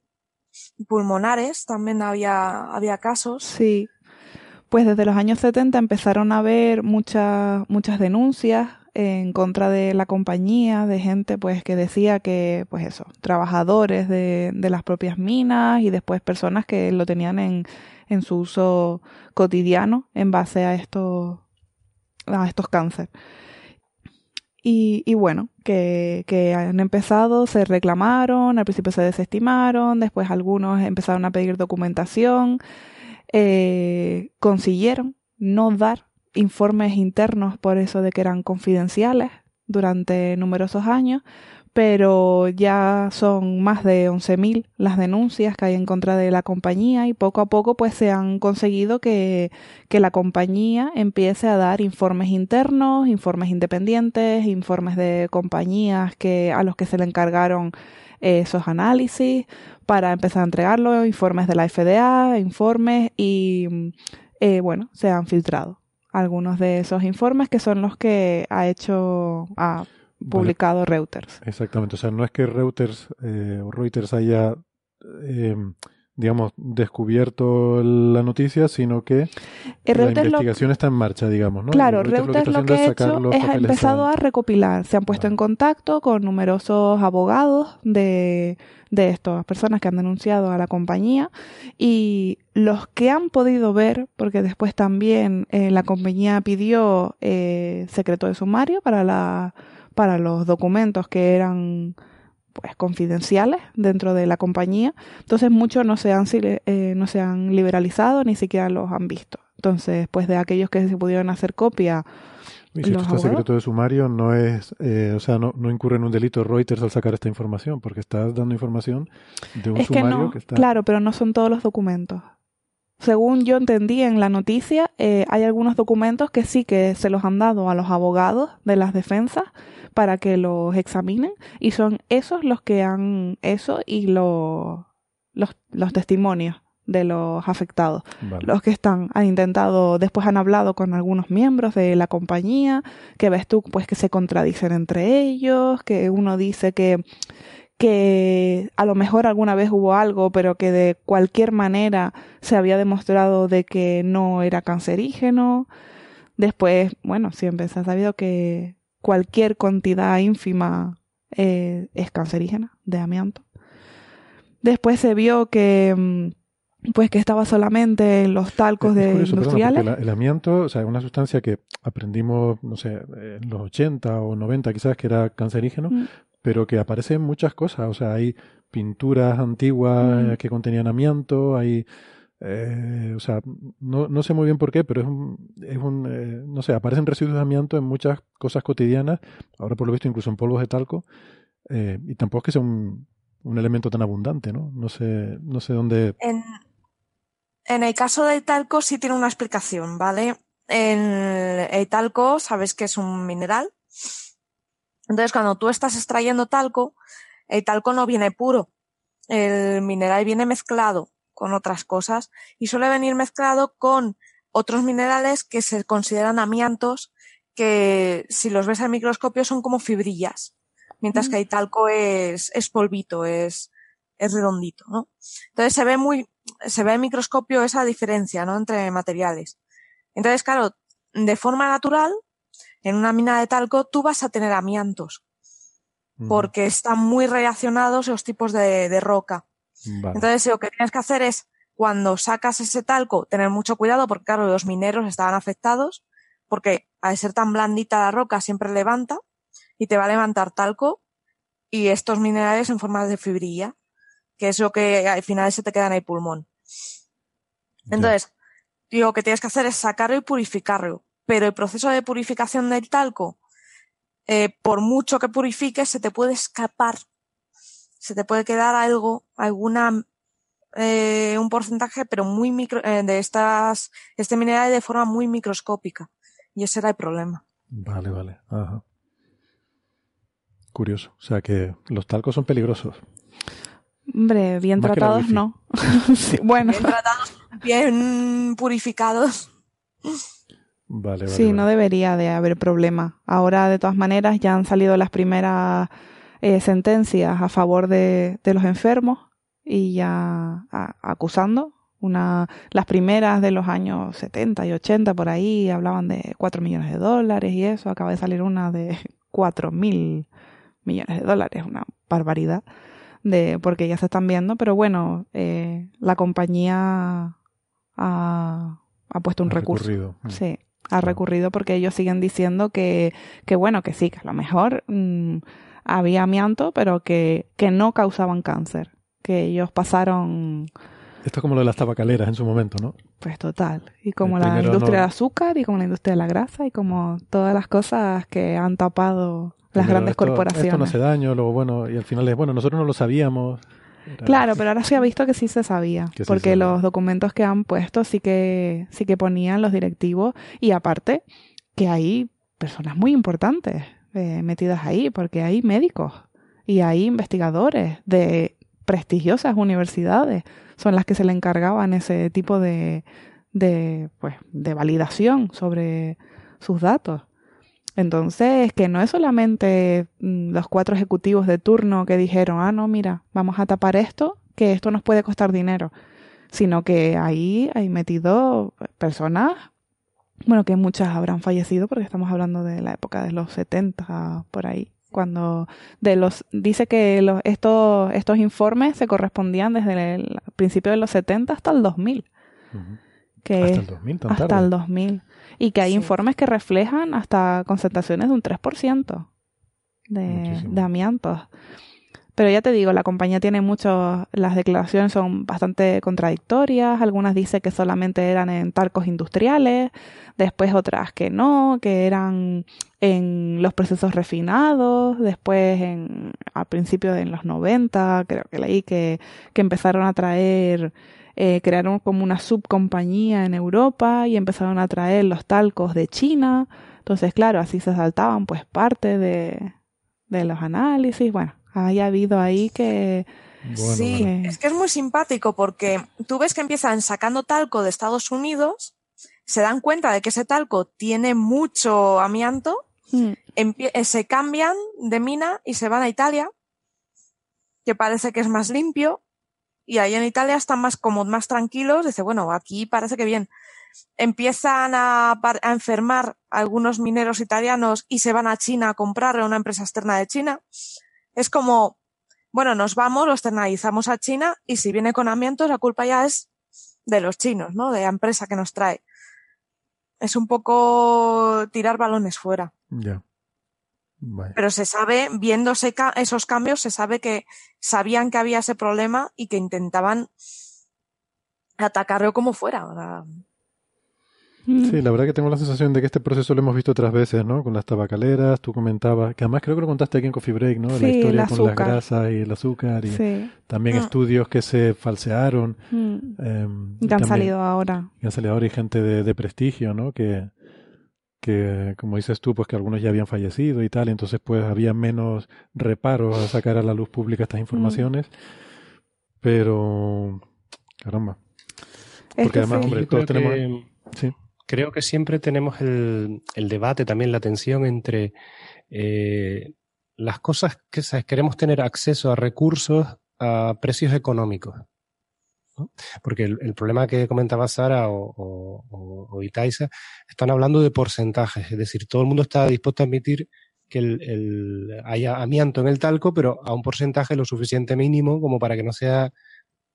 pulmonares, también había, había casos. Sí, pues desde los años 70 empezaron a haber muchas, muchas denuncias en contra de la compañía, de gente pues que decía que, pues eso, trabajadores de, de las propias minas y después personas que lo tenían en, en su uso cotidiano en base a estos, a estos cánceres. Y, y, bueno, que, que, han empezado, se reclamaron, al principio se desestimaron, después algunos empezaron a pedir documentación, eh, consiguieron no dar informes internos por eso de que eran confidenciales durante numerosos años, pero ya son más de 11.000 las denuncias que hay en contra de la compañía y poco a poco pues se han conseguido que, que la compañía empiece a dar informes internos, informes independientes, informes de compañías que, a los que se le encargaron esos análisis para empezar a entregarlo, informes de la FDA, informes y eh, bueno, se han filtrado algunos de esos informes que son los que ha hecho, ha publicado Reuters. Exactamente, o sea, no es que Reuters eh, o Reuters haya eh, digamos, descubierto la noticia, sino que la investigación está en marcha, digamos, ¿no? Claro, Reuters, lo que, ha hecho es ha empezado a recopilar, se han puesto en contacto con numerosos abogados de, de estas personas que han denunciado a la compañía y los que han podido ver, porque después también eh, la compañía pidió eh, secreto de sumario para, la, para los documentos que eran pues confidenciales dentro de la compañía. Entonces muchos no se han, eh, no se han liberalizado, ni siquiera los han visto. Entonces, pues de aquellos que se pudieron hacer copia. Y si esto está secreto de sumario, no es, eh, o sea, no, no, incurre en un delito Reuters al sacar esta información, porque estás dando información de un sumario que, está. Claro, pero no son todos los documentos. Según yo entendí en la noticia, eh, hay algunos documentos que sí que se los han dado a los abogados de las defensas para que los examinen y son esos los que han eso y los, los, testimonios de los afectados. Los que están, han intentado, después han hablado con algunos miembros de la compañía, que ves tú, pues que se contradicen entre ellos, que uno dice que, que a lo mejor alguna vez hubo algo, pero que de cualquier manera se había demostrado de que no era cancerígeno. Después, bueno, siempre se ha sabido que cualquier cantidad ínfima eh, es cancerígena de amianto. Después se vio que mm, pues que estaba solamente en los talcos de industriales. el amianto, o sea, es una sustancia que aprendimos, no sé, en los 80 o 90 quizás que era cancerígeno, mm. Pero que aparece en muchas cosas, o sea, hay pinturas antiguas mm. que contenían amianto, hay eh, o sea, no, no, sé muy bien por qué, pero es un, es un eh, no sé, aparecen residuos de amianto en muchas cosas cotidianas, ahora por lo visto incluso en polvos de talco, eh, y tampoco es que sea un, un, elemento tan abundante, ¿no? No sé, no sé dónde... En, en el caso del talco sí tiene una explicación, ¿vale? En el talco sabes que es un mineral, entonces cuando tú estás extrayendo talco, el talco no viene puro, el mineral viene mezclado con otras cosas y suele venir mezclado con otros minerales que se consideran amiantos que si los ves al microscopio son como fibrillas, mientras que el talco es, es polvito, es, es redondito, ¿no? Entonces se ve muy, se ve en microscopio esa diferencia, ¿no? Entre materiales. Entonces, claro, de forma natural, en una mina de talco tú vas a tener amiantos, porque están muy relacionados los tipos de, de roca. Entonces, lo que tienes que hacer es, cuando sacas ese talco, tener mucho cuidado porque, claro, los mineros estaban afectados, porque al ser tan blandita la roca siempre levanta y te va a levantar talco y estos minerales en forma de fibrilla, que es lo que al final se te queda en el pulmón. Entonces, lo que tienes que hacer es sacarlo y purificarlo. Pero el proceso de purificación del talco, eh, por mucho que purifiques, se te puede escapar se te puede quedar algo, alguna, eh, un porcentaje, pero muy micro, eh, de estas, este mineral de forma muy microscópica. Y ese era el problema. Vale, vale. Ajá. Curioso. O sea que los talcos son peligrosos. Hombre, bien tratados no. bueno. Bien tratados, bien purificados. Vale, vale. Sí, no debería de haber problema. Ahora, de todas maneras, ya han salido las primeras eh, sentencias a favor de, de, los enfermos y ya acusando. Una, las primeras de los años 70 y 80 por ahí hablaban de 4 millones de dólares y eso. Acaba de salir una de 4 mil millones de dólares, una barbaridad, de, porque ya se están viendo, pero bueno, eh, la compañía ha, ha puesto un recurso. Recurrido. Mm. Sí, ha recurrido porque ellos siguen diciendo que, que bueno, que sí, que a lo mejor mm, había amianto, pero que, que no causaban cáncer, que ellos pasaron... Esto es como lo de las tabacaleras en su momento, ¿no? Pues total. Y como la industria del azúcar y como la industria de la grasa y como todas las cosas que han tapado las grandes corporaciones. Esto no hace daño, luego bueno, y al final es, bueno, nosotros no lo sabíamos. Claro, pero ahora se ha visto que sí se sabía, porque los documentos que han puesto sí que sí que ponían los directivos y aparte que hay personas muy importantes eh, metidas ahí, porque hay médicos y hay investigadores de prestigiosas universidades, son las que se le encargaban ese tipo de, de, pues, de validación sobre sus datos. Entonces, que no es solamente mm, los cuatro ejecutivos de turno que dijeron, ah, no, mira, vamos a tapar esto que esto nos puede costar dinero, sino que ahí hay metido personas, bueno, que muchas habrán fallecido porque estamos hablando de la época de los 70 por ahí, cuando de los dice que los, estos estos informes se correspondían desde el principio de los 70 hasta el 2000. Que hasta el 2000, hasta el 2000 y que hay informes que reflejan hasta concentraciones de un 3% de, de amiantos. Pero ya te digo, la compañía tiene muchos, las declaraciones son bastante contradictorias, algunas dicen que solamente eran en talcos industriales, después otras que no, que eran en los procesos refinados, después en, a principios de los 90, creo que leí que, que empezaron a traer, eh, crearon como una subcompañía en Europa y empezaron a traer los talcos de China, entonces claro, así se saltaban pues parte de, de los análisis, bueno, haya habido ahí que... sí, es que es muy simpático porque tú ves que empiezan sacando talco de Estados Unidos, se dan cuenta de que ese talco tiene mucho amianto, mm. eh, se cambian de mina y se van a Italia, que parece que es más limpio, y ahí en Italia están más como más tranquilos, dice, bueno, aquí parece que bien. Empiezan a, a enfermar algunos mineros italianos y se van a China a comprar a una empresa externa de China es como, bueno, nos vamos, los externalizamos a China y si viene con amiantos, la culpa ya es de los chinos, ¿no? De la empresa que nos trae. Es un poco tirar balones fuera. Ya. Pero se sabe, viendo esos cambios, se sabe que sabían que había ese problema y que intentaban atacarlo como fuera. Mm. Sí, la verdad que tengo la sensación de que este proceso lo hemos visto otras veces, ¿no? Con las tabacaleras, tú comentabas, que además creo que lo contaste aquí en Coffee Break, ¿no? la historia con las grasas y el azúcar y también mm. estudios que se falsearon. Mm. Em, que han salido ahora. Que han salido ahora y gente de, prestigio, ¿no? Que, que, como dices tú, pues que algunos ya habían fallecido y tal, entonces pues había menos reparos a sacar a la luz pública estas informaciones. Pero, caramba. Porque además, hombre, todos tenemos... Sí creo que siempre tenemos el, debate, también la tensión entre eh, las cosas que queremos tener acceso a recursos a precios económicos. Porque el, problema que comentaba Sara o, Itaiza están hablando de porcentajes, es decir, todo el mundo está dispuesto a admitir que el, haya amianto en el talco, pero a un porcentaje lo suficiente mínimo como para que no sea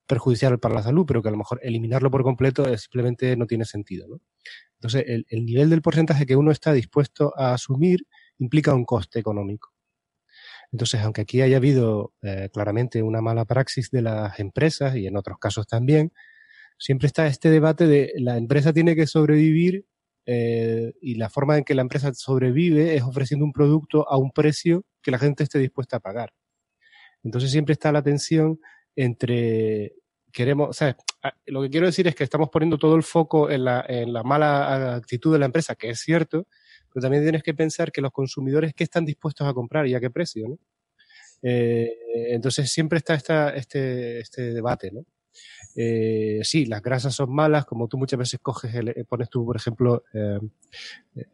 perjudicial para la salud, pero que a lo mejor eliminarlo por completo simplemente no tiene sentido. ¿no? Entonces, el, nivel del porcentaje que uno está dispuesto a asumir implica un coste económico. Entonces, aunque aquí haya habido eh, claramente una mala praxis de las empresas y en otros casos también, siempre está este debate de la empresa tiene que sobrevivir eh, y la forma en que la empresa sobrevive es ofreciendo un producto a un precio que la gente esté dispuesta a pagar. Entonces siempre está la tensión entre queremos, sea, lo que quiero decir es que estamos poniendo todo el foco en la mala actitud de la empresa, que es cierto, pero también tienes que pensar que los consumidores, ¿qué están dispuestos a comprar y a qué precio? ¿no? Eh, entonces siempre está esta, este, este debate, ¿no? Eh, sí, las grasas son malas, como tú muchas veces coges, el, eh, pones tú, por ejemplo, eh,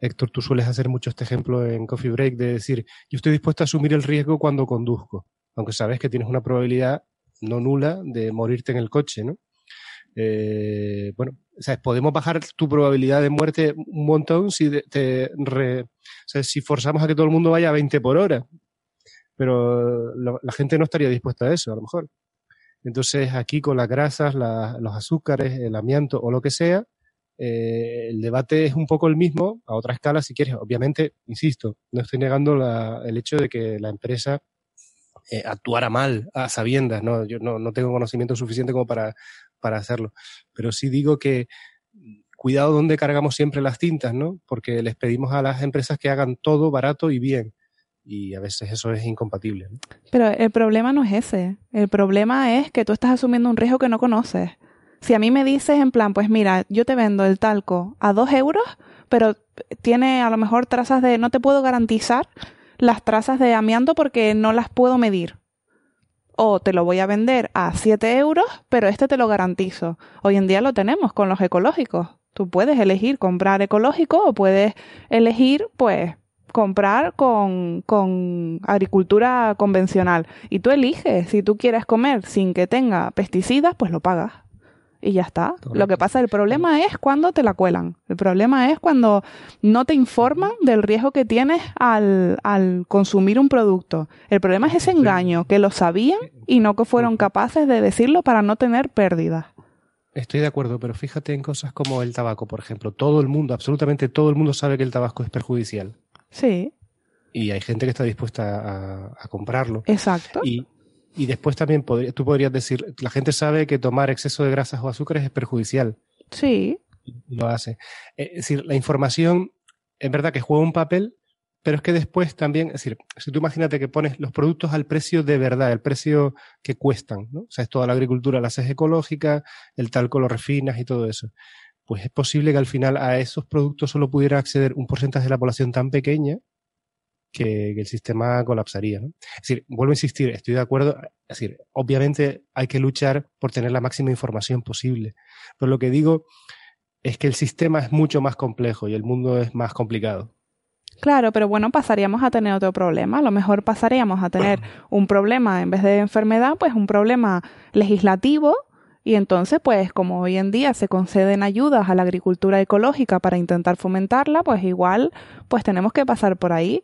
Héctor, tú sueles hacer mucho este ejemplo en Coffee Break de decir, yo estoy dispuesto a asumir el riesgo cuando conduzco, aunque sabes que tienes una probabilidad no nula de morirte en el coche, ¿no? Eh, bueno, ¿sabes? podemos bajar tu probabilidad de muerte un montón si te si forzamos a que todo el mundo vaya a 20 por hora. Pero la gente no estaría dispuesta a eso, a lo mejor. Entonces, aquí con las grasas, los azúcares, el amianto o lo que sea, eh, el debate es un poco el mismo, a otra escala si quieres. Obviamente, insisto, no estoy negando el hecho de que la empresa eh, actuara mal a sabiendas, ¿no? Yo no, no tengo conocimiento suficiente como para, para hacerlo. Pero sí digo que cuidado donde cargamos siempre las tintas, ¿no? Porque les pedimos a las empresas que hagan todo barato y bien. Y a veces eso es incompatible. Pero el problema no es ese. El problema es que tú estás asumiendo un riesgo que no conoces. Si a mí me dices en plan, pues mira, yo te vendo el talco a dos euros, pero tiene a lo mejor trazas de no te puedo garantizar las trazas de amianto porque no las puedo medir. O te lo voy a vender a 7 euros, pero este te lo garantizo. Hoy en día lo tenemos con los ecológicos. Tú puedes elegir comprar ecológico o puedes elegir, pues, comprar con, con agricultura convencional. Y tú eliges, si tú quieres comer sin que tenga pesticidas, pues lo pagas y ya está. Lo que pasa, el problema es cuando te la cuelan. El problema es cuando no te informan del riesgo que tienes al, al consumir un producto. El problema es ese engaño, que lo sabían y no que fueron capaces de decirlo para no tener pérdidas. Estoy de acuerdo, pero fíjate en cosas como el tabaco, por ejemplo. Todo el mundo, absolutamente todo el mundo sabe que el tabaco es perjudicial. Sí. Y hay gente que está dispuesta a, comprarlo. Exacto. Y, y después también tú podrías decir, la gente sabe que tomar exceso de grasas o azúcares es perjudicial. Sí. Lo hace. Es decir, la información es verdad que juega un papel, pero es que después también, es decir, si tú imagínate que pones los productos al precio de verdad, el precio que cuestan, ¿no? O sea, es toda la agricultura la haces ecológica, el talco lo refinas y todo eso. Pues es posible que al final a esos productos solo pudiera acceder un porcentaje de la población tan pequeña que, el sistema colapsaría. ¿no? Es decir, vuelvo a insistir, estoy de acuerdo. Es decir, obviamente hay que luchar por tener la máxima información posible. Pero lo que digo es que el sistema es mucho más complejo y el mundo es más complicado. Claro, pero bueno, pasaríamos a tener otro problema. A lo mejor pasaríamos a tener un problema, en vez de enfermedad, pues un problema legislativo. Y entonces, pues como hoy en día se conceden ayudas a la agricultura ecológica para intentar fomentarla, pues igual, pues tenemos que pasar por ahí.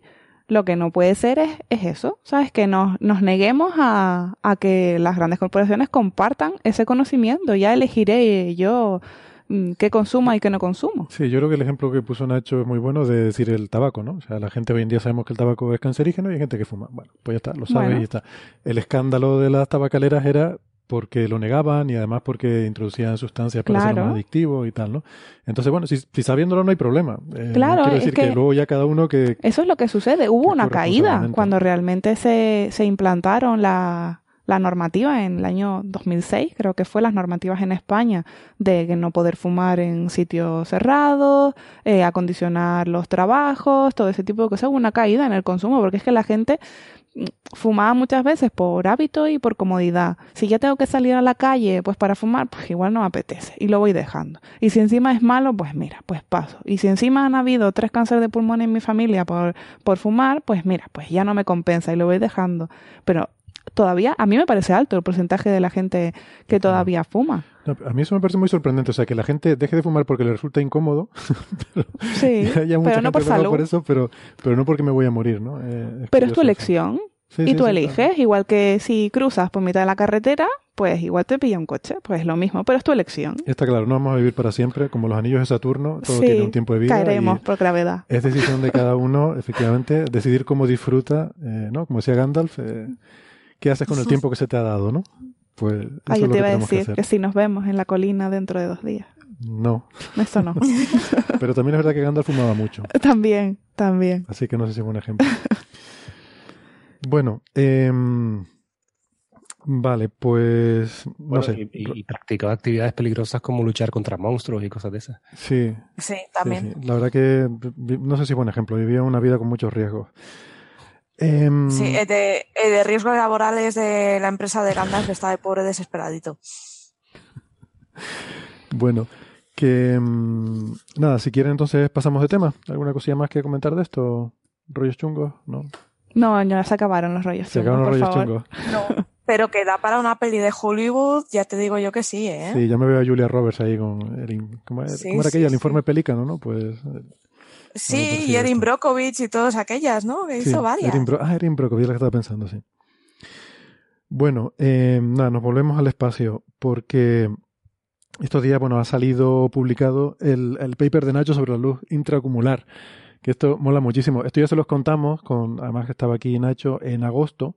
Lo que no puede ser es, es eso, ¿sabes? Que nos, nos neguemos a, a que las grandes corporaciones compartan ese conocimiento. Ya elegiré yo Mm, qué consumo y qué no consumo. Sí, yo creo que el ejemplo que puso Nacho es muy bueno de decir el tabaco, ¿no? O sea, la gente hoy en día sabemos que el tabaco es cancerígeno y hay gente que fuma. Bueno, pues ya está, lo sabe y está. El escándalo de las tabacaleras era porque lo negaban y además porque introducían sustancias para ser más adictivos y tal, ¿no? Entonces, bueno, si, sabiéndolo no hay problema. Eh, claro, quiero decir que, luego ya cada uno que... Eso es lo que sucede. Hubo una caída cuando realmente se, se implantaron la, la normativa en el año 2006, creo que fue las normativas en España de no poder fumar en sitios cerrados, eh, acondicionar los trabajos, todo ese tipo de cosas, hubo una caída en el consumo, porque es que la gente fumaba muchas veces por hábito y por comodidad. Si ya tengo que salir a la calle, pues para fumar, pues igual no me apetece y lo voy dejando. Y si encima es malo, pues mira, pues paso. Y si encima han habido tres cánceres de pulmón en mi familia por, por fumar, pues mira, pues ya no me compensa y lo voy dejando. Pero todavía, a mí me parece alto el porcentaje de la gente que todavía fuma. A mí eso me parece muy sorprendente, o sea, que la gente deje de fumar porque le resulta incómodo. pero, sí, pero no por salud. Por eso, pero, pero no porque me voy a morir, ¿no? Eh, pero es tu elección. y tú eliges, igual que si cruzas por mitad de la carretera, pues igual te pilla un coche, pues lo mismo, pero es tu elección. Está claro, no vamos a vivir para siempre, como los anillos de Saturno, todo tiene un tiempo de vida. Caeremos por gravedad. Es decisión de cada uno, efectivamente, decidir cómo disfruta, eh, ¿no? Como decía Gandalf, eh, ¿Qué haces con el tiempo que se te ha dado, no? Pues ah, yo te iba a decir que, si nos vemos en la colina dentro de dos días. No. Eso no. Pero también es verdad que Gandalf fumaba mucho. También, también. Así que no sé si es un ejemplo. bueno, em, vale, pues no sé. Y, practicaba actividades peligrosas como luchar contra monstruos y cosas de esas. Sí. Sí, también. La verdad que no sé si es buen ejemplo. Vivía una vida con muchos riesgos. Em, sí, de, de riesgos laborales de la empresa de Gandalf está de pobre desesperadito. Bueno, que em, nada, si quieren entonces pasamos de tema. ¿Alguna cosilla más que comentar de esto? ¿Rollos chungos? No. No, ya se acabaron los rollos chungos. Se acabaron los rollos chungos. No, pero que da para una peli de Hollywood, ya te digo yo que sí, ¿eh? Sí, ya me veo a Julia Roberts ahí con. El, ¿Cómo, era, aquella? El informe pelícano, ¿no? Pues Sí, y Erin Brockovich y todas aquellas, ¿no? Que hizo varias. ah, Erin Brockovich, la que estaba pensando, sí. Bueno, eh, nada, nos volvemos al espacio porque estos días, bueno, ha salido publicado el, el paper de Nacho sobre la luz intraacumular, que esto mola muchísimo. Esto ya se los contamos, con, además que estaba aquí Nacho, en agosto,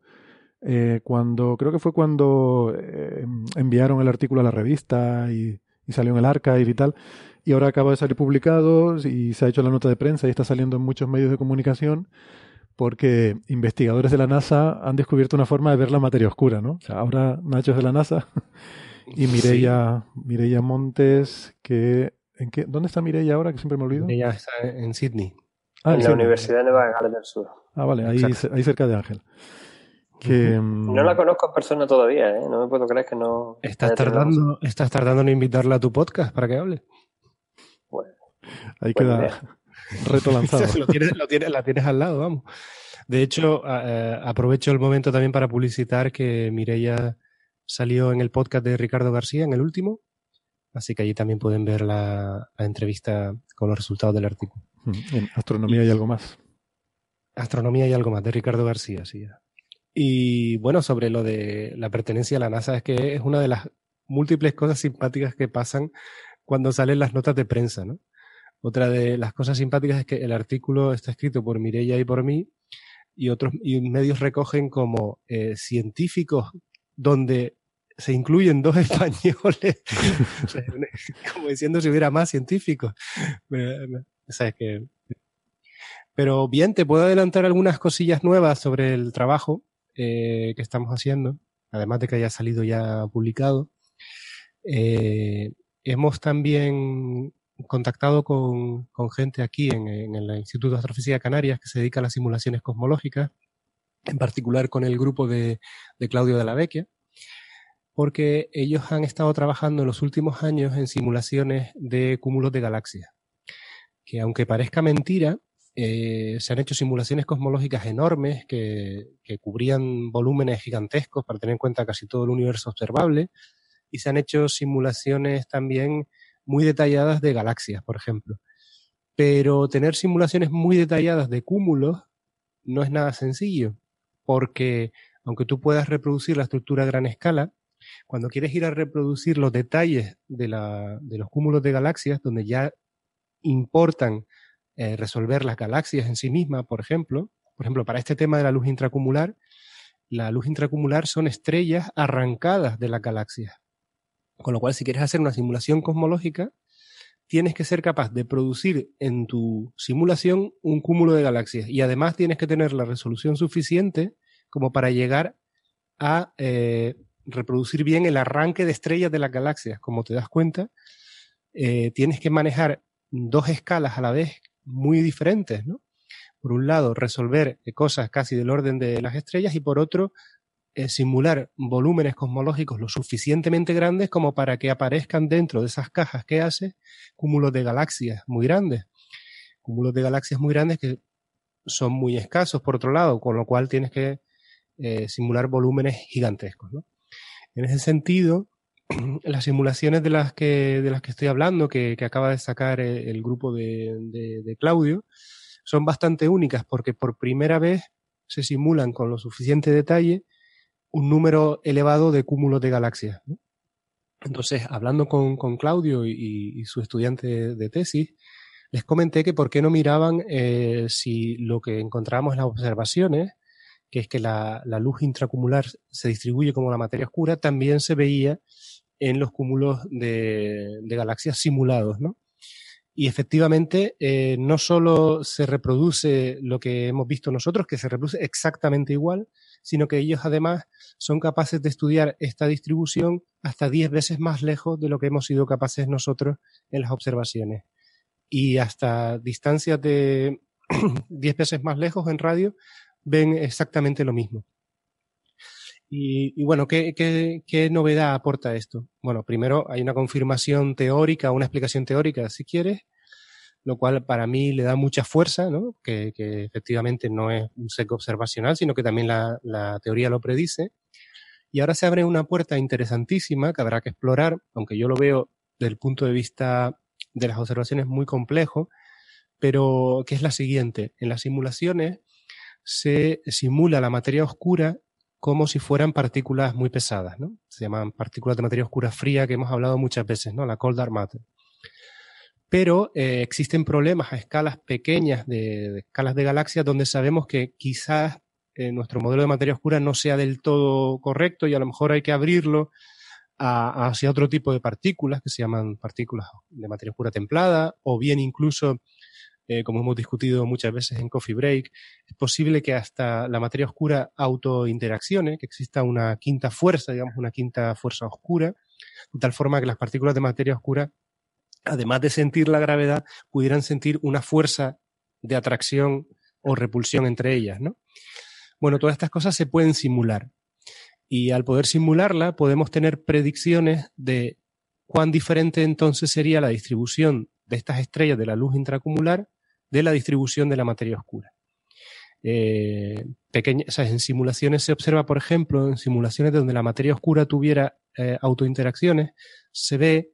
eh, cuando, creo que fue cuando eh, enviaron el artículo a la revista y, y salió en el archive y tal y ahora acaba de salir publicado y se ha hecho la nota de prensa y está saliendo en muchos medios de comunicación porque investigadores de la NASA han descubierto una forma de ver la materia oscura, ¿no? O sea, ahora Nacho es de la NASA y Mireia, Mireia Montes, que ¿en qué, ¿dónde está Mireia ahora? Que siempre me olvido. Ella está en Sydney. Ah, en, la Universidad de Nueva Gales del Sur. Ah, vale, ahí, ahí cerca de Ángel. Que, no la conozco en persona todavía, ¿eh? No me puedo creer que no... Estás tardando, estás tardando en invitarla a tu podcast para que hable. Ahí queda, Reto lanzado. lo tienes, lo tienes, la tienes al lado, vamos. De hecho, eh, aprovecho el momento también para publicitar que Mireia salió en el podcast de Ricardo García, en el último. Así que allí también pueden ver la, entrevista con los resultados del artículo. Mm, en Astronomía y, algo más. Astronomía y algo más, de Ricardo García, sí. Y bueno, sobre lo de la pertenencia a la NASA, es que es una de las múltiples cosas simpáticas que pasan cuando salen las notas de prensa, ¿no? Otra de las cosas simpáticas es que el artículo está escrito por Mireia y por mí y otros y medios recogen como eh, científicos donde se incluyen dos españoles, como diciendo si hubiera más científicos. ¿Sabes que Pero bien, te puedo adelantar algunas cosillas nuevas sobre el trabajo eh, que estamos haciendo, además de que haya salido ya publicado. Eh, hemos también contactado con, gente aquí en, el Instituto de Astrofísica de Canarias que se dedica a las simulaciones cosmológicas, en particular con el grupo de, Claudio de la Vecchia, porque ellos han estado trabajando en los últimos años en simulaciones de cúmulos de galaxias, que aunque parezca mentira, eh, se han hecho simulaciones cosmológicas enormes que, que, cubrían volúmenes gigantescos para tener en cuenta casi todo el universo observable y se han hecho simulaciones también muy detalladas de galaxias, por ejemplo. Pero tener simulaciones muy detalladas de cúmulos no es nada sencillo, porque aunque tú puedas reproducir la estructura a gran escala, cuando quieres ir a reproducir los detalles de, la, de los cúmulos de galaxias, donde ya importan eh, resolver las galaxias en sí mismas, por ejemplo, por ejemplo, para este tema de la luz intracumular, la luz intracumular son estrellas arrancadas de las galaxias. Con lo cual, si quieres hacer una simulación cosmológica, tienes que ser capaz de producir en tu simulación un cúmulo de galaxias y además tienes que tener la resolución suficiente como para llegar a eh, reproducir bien el arranque de estrellas de las galaxias. Como te das cuenta, eh, tienes que manejar dos escalas a la vez muy diferentes, ¿no? Por un lado, resolver cosas casi del orden de las estrellas y por otro, simular volúmenes cosmológicos lo suficientemente grandes como para que aparezcan dentro de esas cajas que hace cúmulos de galaxias muy grandes. Cúmulos de galaxias muy grandes que son muy escasos, por otro lado, con lo cual tienes que eh, simular volúmenes gigantescos. En ese sentido, las simulaciones de las que, de las que estoy hablando, que, acaba de sacar eh, el, grupo de, de Claudio, son bastante únicas porque por primera vez se simulan con lo suficiente detalle un número elevado de cúmulos de galaxias. Entonces, hablando con, Claudio y, su estudiante de, tesis, les comenté que por qué no miraban eh, si lo que encontramos en las observaciones, que es que la, luz intracumular se distribuye como la materia oscura, también se veía en los cúmulos de, galaxias simulados, ¿no? Y efectivamente, eh, no solo se reproduce lo que hemos visto nosotros, que se reproduce exactamente igual, sino que ellos además son capaces de estudiar esta distribución hasta 10 veces más lejos de lo que hemos sido capaces nosotros en las observaciones. Y hasta distancias de 10 veces más lejos en radio ven exactamente lo mismo. Y, bueno, ¿qué, qué, novedad aporta esto? Bueno, primero hay una confirmación teórica, una explicación teórica, si quieres, lo cual para mí le da mucha fuerza, ¿no? que, efectivamente no es un seco observacional, sino que también la, teoría lo predice. Y ahora se abre una puerta interesantísima que habrá que explorar, aunque yo lo veo desde el punto de vista de las observaciones muy complejo, pero que es la siguiente. En las simulaciones se simula la materia oscura como si fueran partículas muy pesadas, ¿no? Se llaman partículas de materia oscura fría que hemos hablado muchas veces, ¿no? La cold dark matter pero eh, existen problemas a escalas pequeñas de, escalas de galaxias donde sabemos que quizás eh, nuestro modelo de materia oscura no sea del todo correcto y a lo mejor hay que abrirlo hacia otro tipo de partículas que se llaman partículas de materia oscura templada o bien incluso eh, como hemos discutido muchas veces en Coffee Break, es posible que hasta la materia oscura autointeraccione, que exista una quinta fuerza, digamos, una quinta fuerza oscura, de tal forma que las partículas de materia oscura además de sentir la gravedad, pudieran sentir una fuerza de atracción o repulsión entre ellas, ¿no? Bueno, todas estas cosas se pueden simular. Y al poder simularla, podemos tener predicciones de cuán diferente entonces sería la distribución de estas estrellas de la luz intracumular de la distribución de la materia oscura. Eh, en simulaciones se observa, por ejemplo, en simulaciones donde la materia oscura tuviera eh, autointeracciones, se ve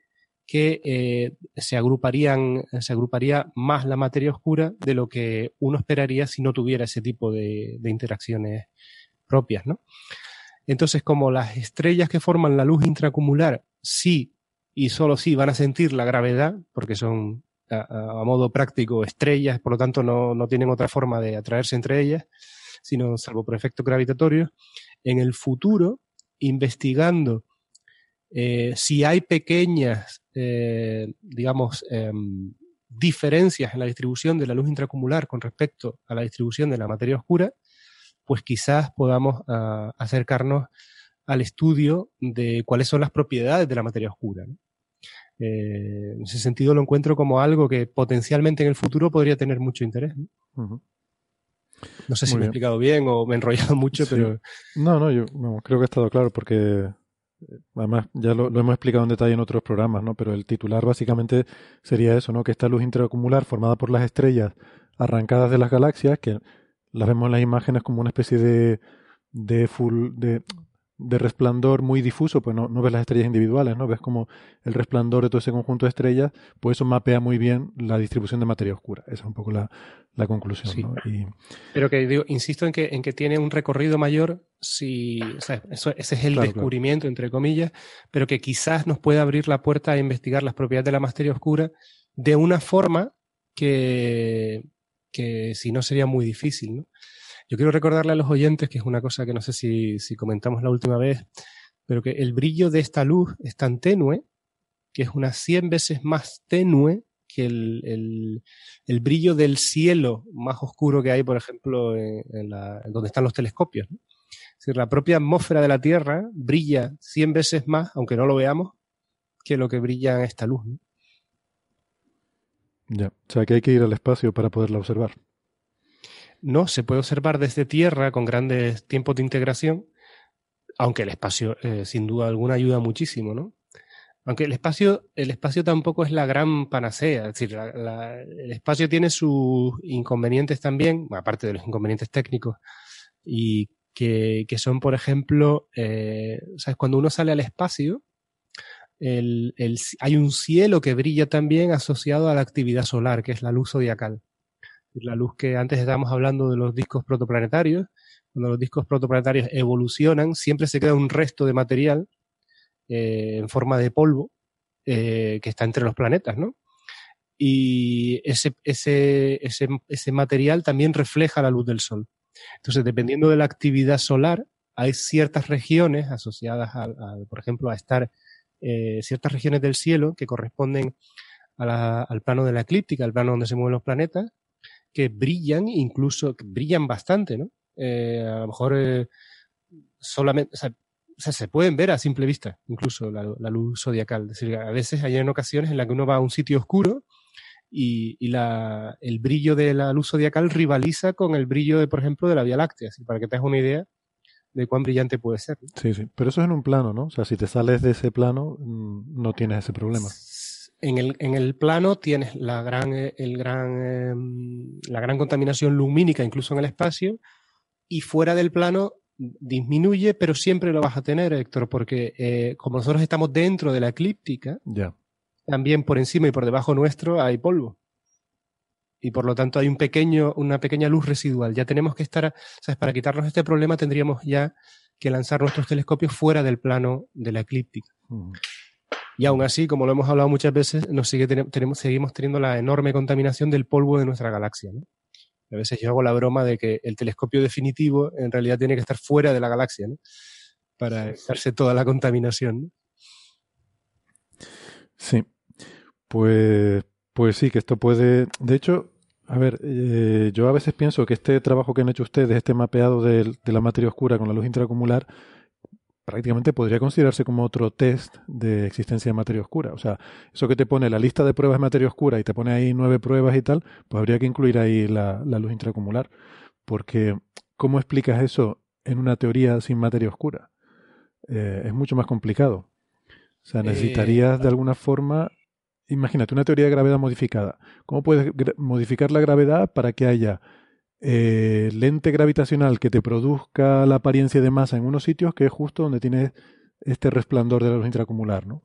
que eh, se agruparían, se agruparía más la materia oscura de lo que uno esperaría si no tuviera ese tipo de, interacciones propias, ¿no? Entonces, como las estrellas que forman la luz intracumular sí y solo sí van a sentir la gravedad, porque son a, modo práctico estrellas, por lo tanto no, no, tienen otra forma de atraerse entre ellas, sino salvo por efectos gravitatorios, en el futuro, investigando eh, si hay pequeñas, eh, digamos, em, diferencias en la distribución de la luz intracumular con respecto a la distribución de la materia oscura, pues quizás podamos ah, acercarnos al estudio de cuáles son las propiedades de la materia oscura. Eh, en ese sentido lo encuentro como algo que potencialmente en el futuro podría tener mucho interés. ¿no? sé si me he explicado bien o me he enrollado mucho, pero... No, no, yo creo que ha estado claro porque además ya lo, hemos explicado en detalle en otros programas, ¿no? Pero el titular básicamente sería eso, ¿no? Que esta luz intracumular formada por las estrellas arrancadas de las galaxias, que las vemos en las imágenes como una especie de, de full, de, de resplandor muy difuso, pues no, no, ves las estrellas individuales, ¿no? Ves como el resplandor de todo ese conjunto de estrellas, pues eso mapea muy bien la distribución de materia oscura. Esa es un poco la, la conclusión. Pero que digo, insisto en que, en que tiene un recorrido mayor si, o sea, eso, ese es el descubrimiento, entre comillas, pero que quizás nos pueda abrir la puerta a investigar las propiedades de la materia oscura de una forma que, que si no sería muy difícil, ¿no? Yo quiero recordarle a los oyentes, que es una cosa que no sé si, comentamos la última vez, pero que el brillo de esta luz es tan tenue que es unas 100 veces más tenue que el, brillo del cielo más oscuro que hay, por ejemplo, en, donde están los telescopios. Es decir, la propia atmósfera de la Tierra brilla 100 veces más, aunque no lo veamos, que lo que brilla en esta luz. Ya, o sea que hay que ir al espacio para poderla observar. No, se puede observar desde Tierra con grandes tiempos de integración, aunque el espacio eh, sin duda alguna ayuda muchísimo, ¿no? Aunque el espacio, el espacio tampoco es la gran panacea, es decir, el espacio tiene sus inconvenientes también, aparte de los inconvenientes técnicos, y que, son, por ejemplo, eh, ¿sabes? cuando uno sale al espacio, hay un cielo que brilla también asociado a la actividad solar, que es la luz zodiacal la luz que antes estábamos hablando de los discos protoplanetarios, cuando los discos protoplanetarios evolucionan, siempre se queda un resto de material eh, en forma de polvo eh, que está entre los planetas, ¿no? Y ese, ese, ese, ese material también refleja la luz del Sol. Entonces, dependiendo de la actividad solar, hay ciertas regiones asociadas, a, por ejemplo, a estar eh, ciertas regiones del cielo que corresponden al plano de la eclíptica, al plano donde se mueven los planetas, que brillan, incluso que brillan bastante, ¿no? Eh, a lo mejor eh, solamente, o sea, se pueden ver a simple vista, incluso la, luz zodiacal. Es decir, a veces hay en ocasiones en las que uno va a un sitio oscuro y, y la, el brillo de la luz zodiacal rivaliza con el brillo, de, por ejemplo, de la Vía Láctea. Así, para que te hagas una idea de cuán brillante puede ser. Sí, sí. Pero eso es en un plano, ¿no? O sea, si te sales de ese plano, mm, no tienes ese problema en el, en el plano tienes la gran, eh, el gran, em, la gran contaminación lumínica, incluso en el espacio, y fuera del plano disminuye, pero siempre lo vas a tener, Héctor, porque eh, como nosotros estamos dentro de la eclíptica, también por encima y por debajo nuestro hay polvo. Y por lo tanto hay un pequeño, una pequeña luz residual. Ya tenemos que estar, ¿sabes? Para quitarnos este problema tendríamos ya que lanzar nuestros telescopios fuera del plano de la eclíptica. Y aún así, como lo hemos hablado muchas veces, nos sigue tenemos, seguimos teniendo la enorme contaminación del polvo de nuestra galaxia. A veces yo hago la broma de que el telescopio definitivo en realidad tiene que estar fuera de la galaxia ¿no? para evitarse toda la contaminación. Sí, pues, pues sí, que esto puede. De hecho, a ver, eh, yo a veces pienso que este trabajo que han hecho ustedes, este mapeado de, de la materia oscura con la luz intracumular, prácticamente podría considerarse como otro test de existencia de materia oscura. O sea, eso que te pone la lista de pruebas de materia oscura y te pone ahí nueve pruebas y tal, pues habría que incluir ahí la, luz intracumular. Porque, ¿cómo explicas eso en una teoría sin materia oscura? Eh, es mucho más complicado. O sea, necesitarías de alguna forma imagínate, una teoría de gravedad modificada. ¿Cómo puedes modificar la gravedad para que haya eh, lente gravitacional que te produzca la apariencia de masa en unos sitios que es justo donde tienes este resplandor de la luz intracumular, ¿no?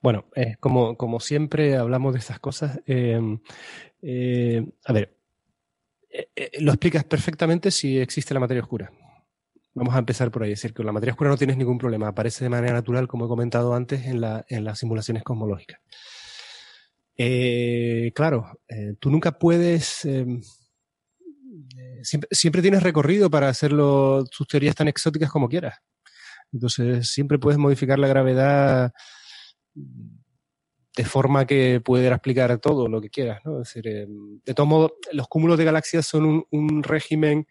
Bueno, eh, como, como, siempre hablamos de estas cosas, eh, a ver, lo explicas perfectamente si existe la materia oscura. Vamos a empezar por ahí, es decir, que la materia oscura no tienes ningún problema, aparece de manera natural, como he comentado antes, en, la, en las simulaciones cosmológicas. claro, tú nunca puedes em, siempre, tienes recorrido para hacerlo tus teorías tan exóticas como quieras. Entonces, siempre puedes modificar la gravedad de forma que pueda explicar todo lo que quieras, ¿no? Eh, de todos modos, los cúmulos de galaxias son un, régimen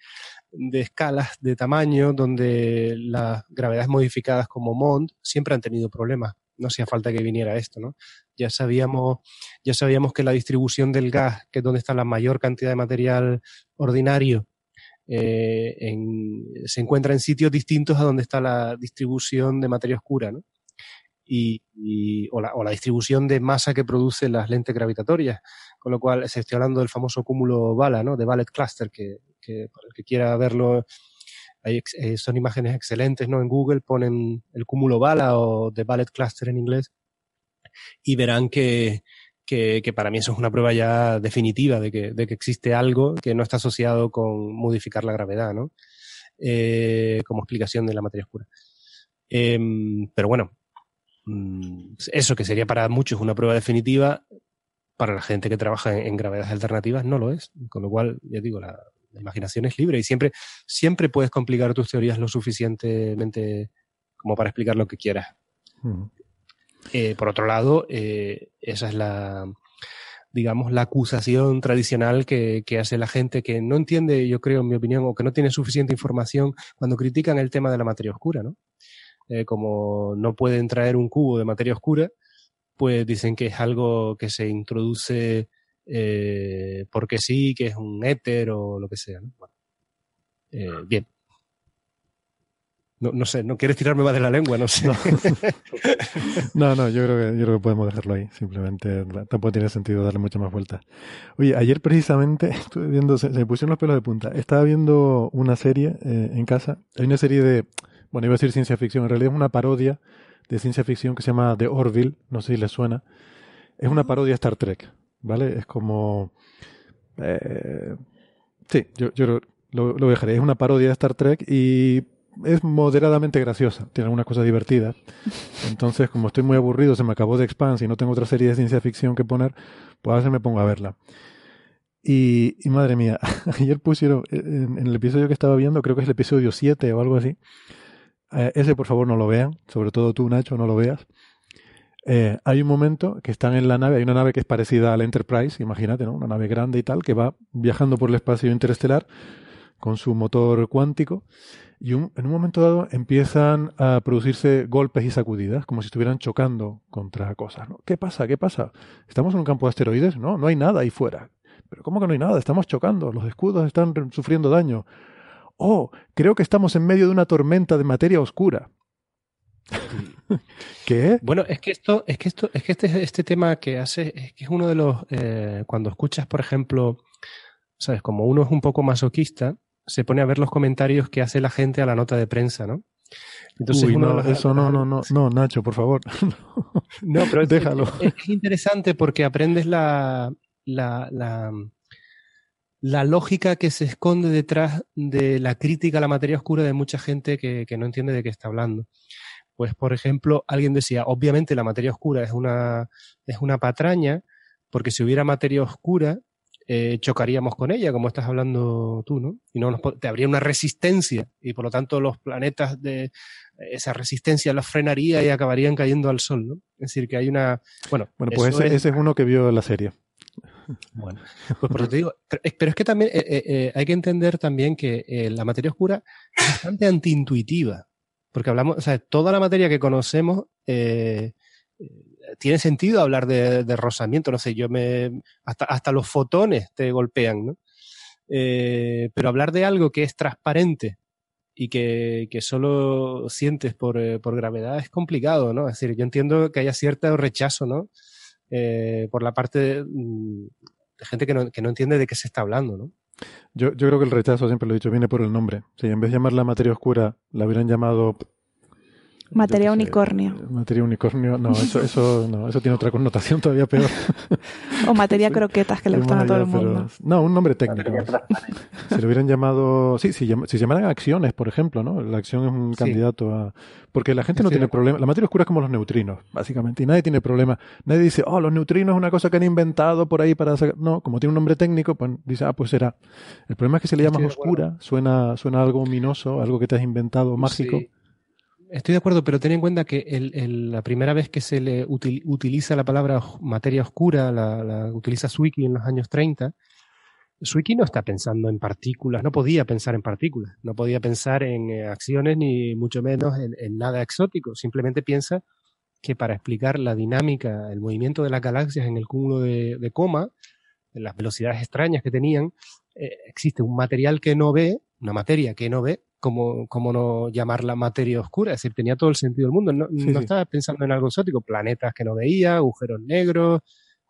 de escalas de tamaño donde las gravedades modificadas como Mond siempre han tenido problemas. No hacía falta que viniera esto, ¿no? Ya sabíamos, ya sabíamos que la distribución del gas, que es donde está la mayor cantidad de material ordinario, eh, se encuentra en sitios distintos a donde está la distribución de materia oscura, ¿no? Y, o, la, distribución de masa que producen las lentes gravitatorias. Con lo cual, se estoy hablando del famoso cúmulo Bala, ¿no? De Ballet Cluster, que, que para el que quiera verlo, hay, eh, son imágenes excelentes, ¿no? En Google ponen el cúmulo Bala o The Ballet Cluster en inglés y verán que, que, para mí eso es una prueba ya definitiva de que, de que, existe algo que no está asociado con modificar la gravedad, ¿no? Eh, como explicación de la materia oscura. Em, pero bueno, mm, eso que sería para muchos una prueba definitiva, para la gente que trabaja en, gravedades alternativas no lo es. Con lo cual, ya digo, la, imaginación es libre y siempre, siempre puedes complicar tus teorías lo suficientemente como para explicar lo que quieras. Eh, por otro lado, eh, esa es la, digamos, la acusación tradicional que, hace la gente que no entiende, yo creo, en mi opinión, o que no tiene suficiente información cuando critican el tema de la materia oscura, ¿no? Eh, como no pueden traer un cubo de materia oscura, pues dicen que es algo que se introduce porque sí, que es un éter o lo que sea, ¿no? bien, no, no, sé, no quieres tirarme más de la lengua, no sé. No, no, yo, creo que, yo creo que podemos dejarlo ahí. Simplemente tampoco tiene sentido darle mucha más vueltas. Oye, ayer precisamente estuve viendo, se, me pusieron los pelos de punta. Estaba viendo una serie eh, en casa. Hay una serie de, bueno, iba a decir ciencia ficción, en realidad es una parodia de ciencia ficción que se llama The Orville, no sé si les suena. Es una parodia de Star Trek, ¿vale? Es como... Eh, sí, yo, yo lo, dejaré. Es una parodia de Star Trek y es moderadamente graciosa, tiene algunas cosas divertidas. Entonces, como estoy muy aburrido, se me acabó de Expanse y no tengo otra serie de ciencia ficción que poner, pues a veces me pongo a verla. Y, madre mía, ayer pusieron, en, el episodio que estaba viendo, creo que es el episodio 7 o algo así, eh, ese por favor no lo vean, sobre todo tú Nacho, no lo veas. Eh, hay un momento que están en la nave, hay una nave que es parecida a la Enterprise, imagínate, ¿no? Una nave grande y tal, que va viajando por el espacio interestelar con su motor cuántico y en un momento dado empiezan a producirse golpes y sacudidas, como si estuvieran chocando contra cosas. ¿no? ¿Qué pasa? ¿Qué pasa? ¿Estamos en un campo de asteroides? No, no hay nada ahí fuera. ¿Pero cómo que no hay nada? Estamos chocando, los escudos están sufriendo daño. Oh, creo que estamos en medio de una tormenta de materia oscura. ¿Qué? Bueno, es que esto, es que esto, es que este, este tema que hace, es que es uno de los, eh, cuando escuchas, por ejemplo, sabes, como uno es un poco masoquista, se pone a ver los comentarios que hace la gente a la nota de prensa, ¿no? Entonces, no, eso no, no, no, no, Nacho, por favor. no, pero déjalo. Es, interesante porque aprendes la, la, la, la, lógica que se esconde detrás de la crítica a la materia oscura de mucha gente que, que no entiende de qué está hablando. Pues, por ejemplo, alguien decía, obviamente la materia oscura es una, es una patraña, porque si hubiera materia oscura, eh, chocaríamos con ella, como estás hablando tú, ¿no? Y no nos, te habría una resistencia y por lo tanto los planetas de esa resistencia los frenaría y acabarían cayendo al Sol, ¿no? Es decir, que hay una... Bueno, bueno pues ese es... uno que vio la serie. Bueno, pues por eso te digo, pero, es que también eh, eh, hay que entender también que la materia oscura es bastante antiintuitiva, porque hablamos, o sea, toda la materia que conocemos tiene sentido hablar de, rozamiento, no sé, yo me, hasta, los fotones te golpean, ¿no? Eh, pero hablar de algo que es transparente y que, solo sientes por, eh, gravedad es complicado, ¿no? Es decir, yo entiendo que haya cierto rechazo, ¿no? eh, por la parte mm, de, gente que no, que no, entiende de qué se está hablando, ¿no? Yo, yo creo que el rechazo, siempre lo he dicho, viene por el nombre. Si en vez de llamarla materia oscura, la hubieran llamado Materia unicornio. Materia unicornio, no, eso, eso, no, eso tiene otra connotación todavía peor. o materia croquetas que le gustan a todo el mundo. no, un nombre técnico. Si lo hubieran llamado, sí, si, si se llamaran acciones, por ejemplo, ¿no? La acción es un candidato a, porque la gente no tiene problema. La materia oscura es como los neutrinos, básicamente, y nadie tiene problema. Nadie dice, oh, los neutrinos es una cosa que han inventado por ahí para sacar. No, como tiene un nombre técnico, pues dice, ah, pues será. El problema es que si le llamas oscura, suena, suena algo ominoso, algo que te has inventado mágico. Estoy de acuerdo, pero ten en cuenta que el, la primera vez que se le utiliza la palabra materia oscura, la, utiliza Zwicky en los años 30, Zwicky no está pensando en partículas, no podía pensar en partículas, no podía pensar en eh, acciones ni mucho menos en, nada exótico, simplemente piensa que para explicar la dinámica, el movimiento de las galaxias en el cúmulo de, coma, en las velocidades extrañas que tenían, eh, existe un material que no ve, una materia que no ve, como, como no llamarla materia oscura, es decir, tenía todo el sentido del mundo. No, estaba pensando en algo exótico, planetas que no veía, agujeros negros,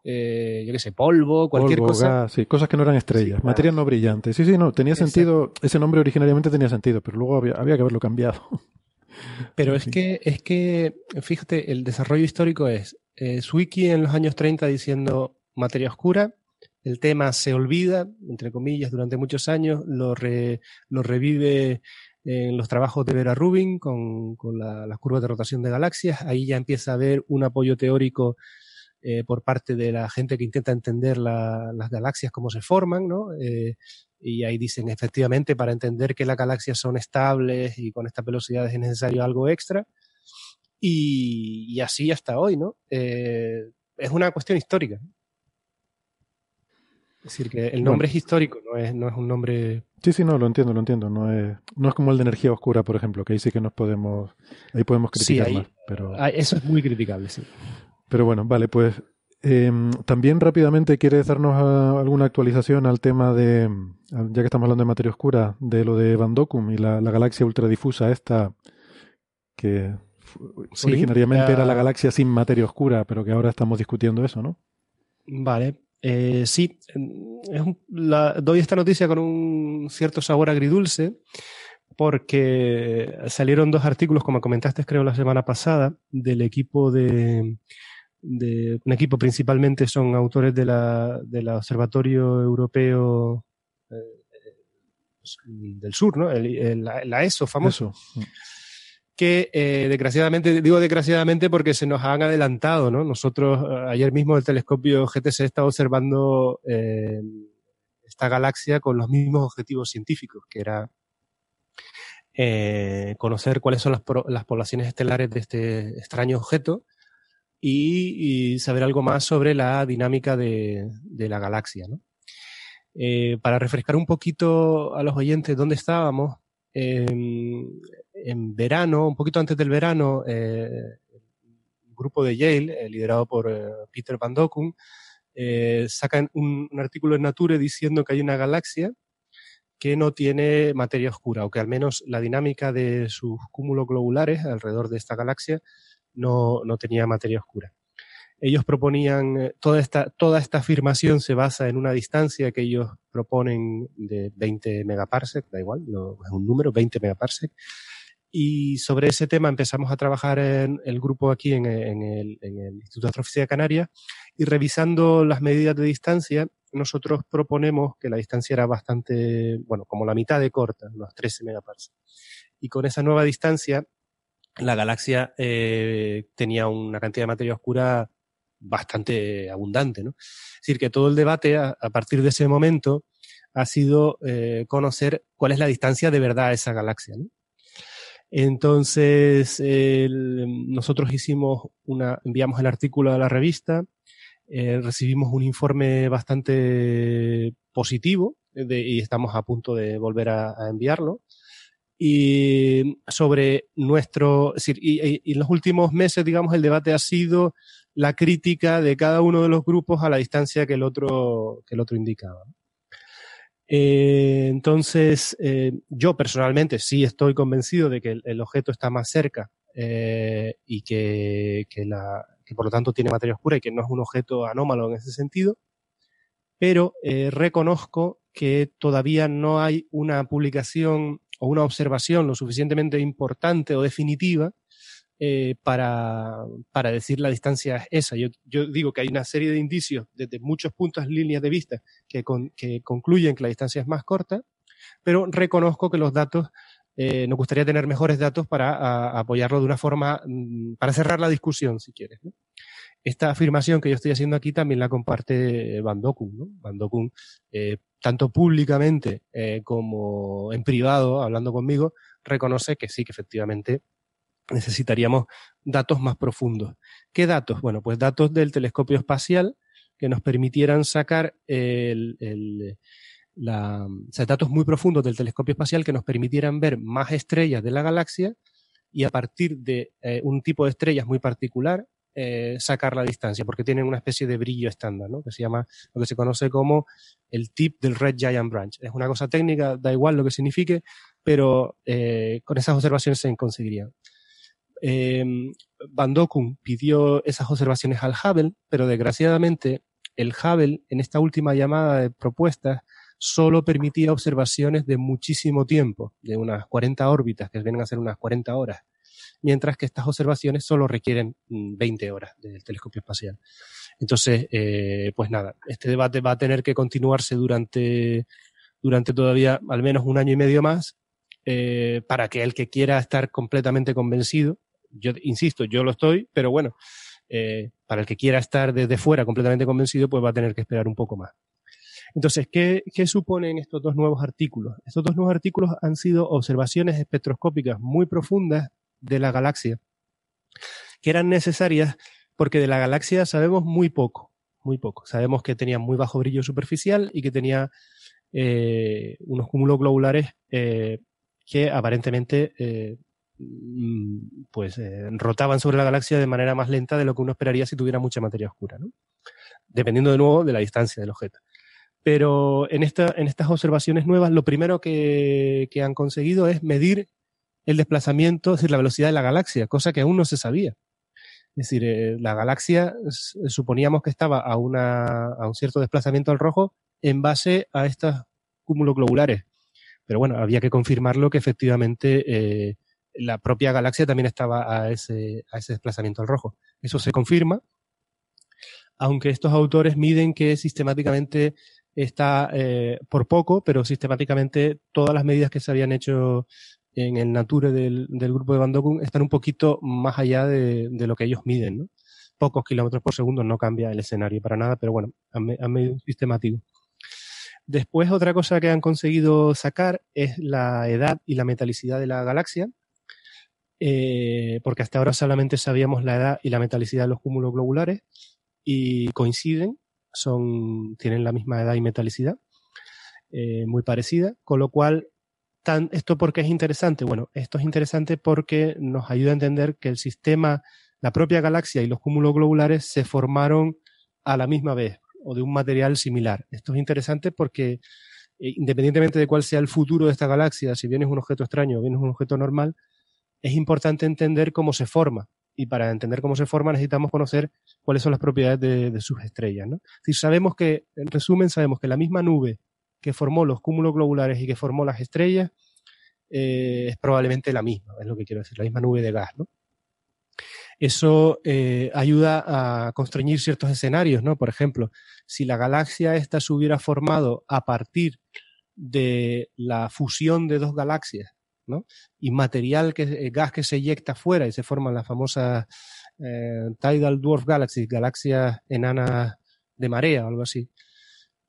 eh, yo qué sé, polvo, cualquier cosa. sí, cosas que no eran estrellas, materia no brillante. Sí, sí, no, tenía sentido, ese nombre originariamente tenía sentido, pero luego había, había que haberlo cambiado. Pero es que, es que, fíjate, el desarrollo histórico es eh, en los años 30 diciendo materia oscura, el tema se olvida, entre comillas, durante muchos años, lo, revive en los trabajos de Vera Rubin con, la, las curvas de rotación de galaxias. Ahí ya empieza a haber un apoyo teórico eh, por parte de la gente que intenta entender las galaxias, cómo se forman, ¿no? Eh, y ahí dicen, efectivamente, para entender que las galaxias son estables y con estas velocidades es necesario algo extra. Y, y así hasta hoy, ¿no? Eh, es una cuestión histórica. Es decir, que el nombre es histórico, no es, no es un nombre... Sí, sí, no, lo entiendo, lo entiendo. No es, no es como el de energía oscura, por ejemplo, que ahí sí que nos podemos... Ahí podemos criticar más, pero... Eso es muy criticable, sí. Pero bueno, vale, pues em, también rápidamente quieres darnos ah, alguna actualización al tema de, ya que estamos hablando de materia oscura, de lo de Van Dokum y la, galaxia ultradifusa esta, que originariamente era la galaxia sin materia oscura, pero que ahora estamos discutiendo eso, ¿no? Vale, eh, sí, doy esta noticia con un cierto sabor agridulce porque salieron dos artículos, como comentaste creo la semana pasada, del equipo de, un equipo principalmente son autores de la, del Observatorio Europeo eh, del Sur, ¿no? la ESO famoso que eh, desgraciadamente, digo desgraciadamente porque se nos han adelantado, ¿no? Nosotros eh, ayer mismo el telescopio GTC está observando eh, esta galaxia con los mismos objetivos científicos, que era conocer cuáles son las, las, poblaciones estelares de este extraño objeto y, saber algo más sobre la dinámica de, de la galaxia, ¿no? para refrescar un poquito a los oyentes dónde estábamos, en verano, un poquito antes del verano, eh, un grupo de Yale, eh, liderado por eh, Peter Van Dokkum, sacan un, artículo en Nature diciendo que hay una galaxia que no tiene materia oscura, o que al menos la dinámica de sus cúmulos globulares alrededor de esta galaxia no, no tenía materia oscura. Ellos proponían, toda esta, toda esta afirmación se basa en una distancia que ellos proponen de 20 megaparsec, da igual, es un número, 20 megaparsec, y sobre ese tema empezamos a trabajar en el grupo aquí en, el, Instituto de Astrofísica de Canarias y revisando las medidas de distancia, nosotros proponemos que la distancia era bastante, bueno, como la mitad de corta, unos 13 megaparsecs. Y con esa nueva distancia, la galaxia eh, tenía una cantidad de materia oscura bastante abundante, ¿no? Es decir, que todo el debate a, partir de ese momento ha sido eh, conocer cuál es la distancia de verdad a esa galaxia, ¿no? Entonces, nosotros hicimos una, enviamos el artículo a la revista, eh, recibimos un informe bastante positivo y estamos a punto de volver a, enviarlo. Y sobre nuestro, y, en los últimos meses, digamos, el debate ha sido la crítica de cada uno de los grupos a la distancia que el otro, que el otro indicaba. Eh, entonces, eh, yo personalmente sí estoy convencido de que el, objeto está más cerca eh, y que, que, la, que por lo tanto tiene materia oscura y que no es un objeto anómalo en ese sentido, pero reconozco que todavía no hay una publicación o una observación lo suficientemente importante o definitiva eh, para, para, decir la distancia es esa. Yo, yo, digo que hay una serie de indicios desde muchos puntos, líneas de vista, que, que concluyen que la distancia es más corta, pero reconozco que los datos, eh, nos gustaría tener mejores datos para apoyarlo de una forma, mm, para cerrar la discusión, si quieres. Esta afirmación que yo estoy haciendo aquí también la comparte Van Dokun. eh, tanto públicamente como en privado, hablando conmigo, reconoce que sí, que efectivamente necesitaríamos datos más profundos. ¿Qué datos? Bueno, pues datos del telescopio espacial que nos permitieran sacar el, datos muy profundos del telescopio espacial que nos permitieran ver más estrellas de la galaxia y a partir de eh, un tipo de estrellas muy particular eh, sacar la distancia, porque tienen una especie de brillo estándar, ¿no? que se llama lo que se conoce como el tip del Red Giant Branch. Es una cosa técnica, da igual lo que signifique, pero eh, con esas observaciones se conseguirían. Eh, Van Dokun pidió esas observaciones al Hubble, pero desgraciadamente el Hubble en esta última llamada de propuestas solo permitía observaciones de muchísimo tiempo, de unas 40 órbitas, que vienen a ser unas 40 horas, mientras que estas observaciones solo requieren 20 mm, horas del telescopio espacial. Entonces, eh, pues nada, este debate va a tener que continuarse durante, durante todavía al menos un año y medio más, eh, para que el que quiera estar completamente convencido, yo insisto, yo lo estoy, pero bueno, eh, para el que quiera estar desde fuera completamente convencido, pues va a tener que esperar un poco más. Entonces, ¿qué, suponen estos dos nuevos artículos? Estos dos nuevos artículos han sido observaciones espectroscópicas muy profundas de la galaxia, que eran necesarias porque de la galaxia sabemos muy poco, muy poco. Sabemos que tenía muy bajo brillo superficial y que tenía eh, unos cúmulos globulares eh, que aparentemente eh, mm, pues rotaban sobre la galaxia de manera más lenta de lo que uno esperaría si tuviera mucha materia oscura, dependiendo de nuevo de la distancia del objeto. Pero en, esta, en estas observaciones nuevas, lo primero que, han conseguido es medir el desplazamiento, es decir, la velocidad de la galaxia, cosa que aún no se sabía. Es decir, eh, la galaxia suponíamos que estaba a un cierto desplazamiento al rojo en base a estos cúmulos globulares. Pero bueno, había que confirmarlo que efectivamente eh, la propia galaxia también estaba a ese, a ese desplazamiento al rojo. Eso se confirma, aunque estos autores miden que sistemáticamente está eh, por poco, pero sistemáticamente todas las medidas que se habían hecho en el Nature del, del grupo de Van están un poquito más allá de, de, lo que ellos miden, ¿no? Pocos kilómetros por segundo no cambia el escenario para nada, pero bueno, han, han medido sistemático. Después, otra cosa que han conseguido sacar es la edad y la metalicidad de la galaxia, eh, porque hasta ahora solamente sabíamos la edad y la metalicidad de los cúmulos globulares y coinciden son, tienen la misma edad y metalicidad, eh, muy parecida, con lo cual, ¿esto por qué es interesante? Bueno, esto es interesante porque nos ayuda a entender que el sistema, la propia galaxia y los cúmulos globulares se formaron a la misma vez o de un material similar. Esto es interesante porque eh, independientemente de cuál sea el futuro de esta galaxia, si bien es un objeto extraño o bien es un objeto normal, es importante entender cómo se forma y para entender cómo se forma necesitamos conocer cuáles son las propiedades de, sus estrellas. ¿no? Si sabemos que, en resumen, sabemos que la misma nube que formó los cúmulos globulares y que formó las estrellas eh, es probablemente la misma, es lo que quiero decir, la misma nube de gas. ¿no? Eso eh, ayuda a constreñir ciertos escenarios, ¿no? Por ejemplo, si la galaxia esta se hubiera formado a partir de la fusión de dos galaxias Y material, que, eh, gas que se eyecta fuera y se forman las famosas eh, Tidal Dwarf Galaxies, galaxias enanas de marea o algo así.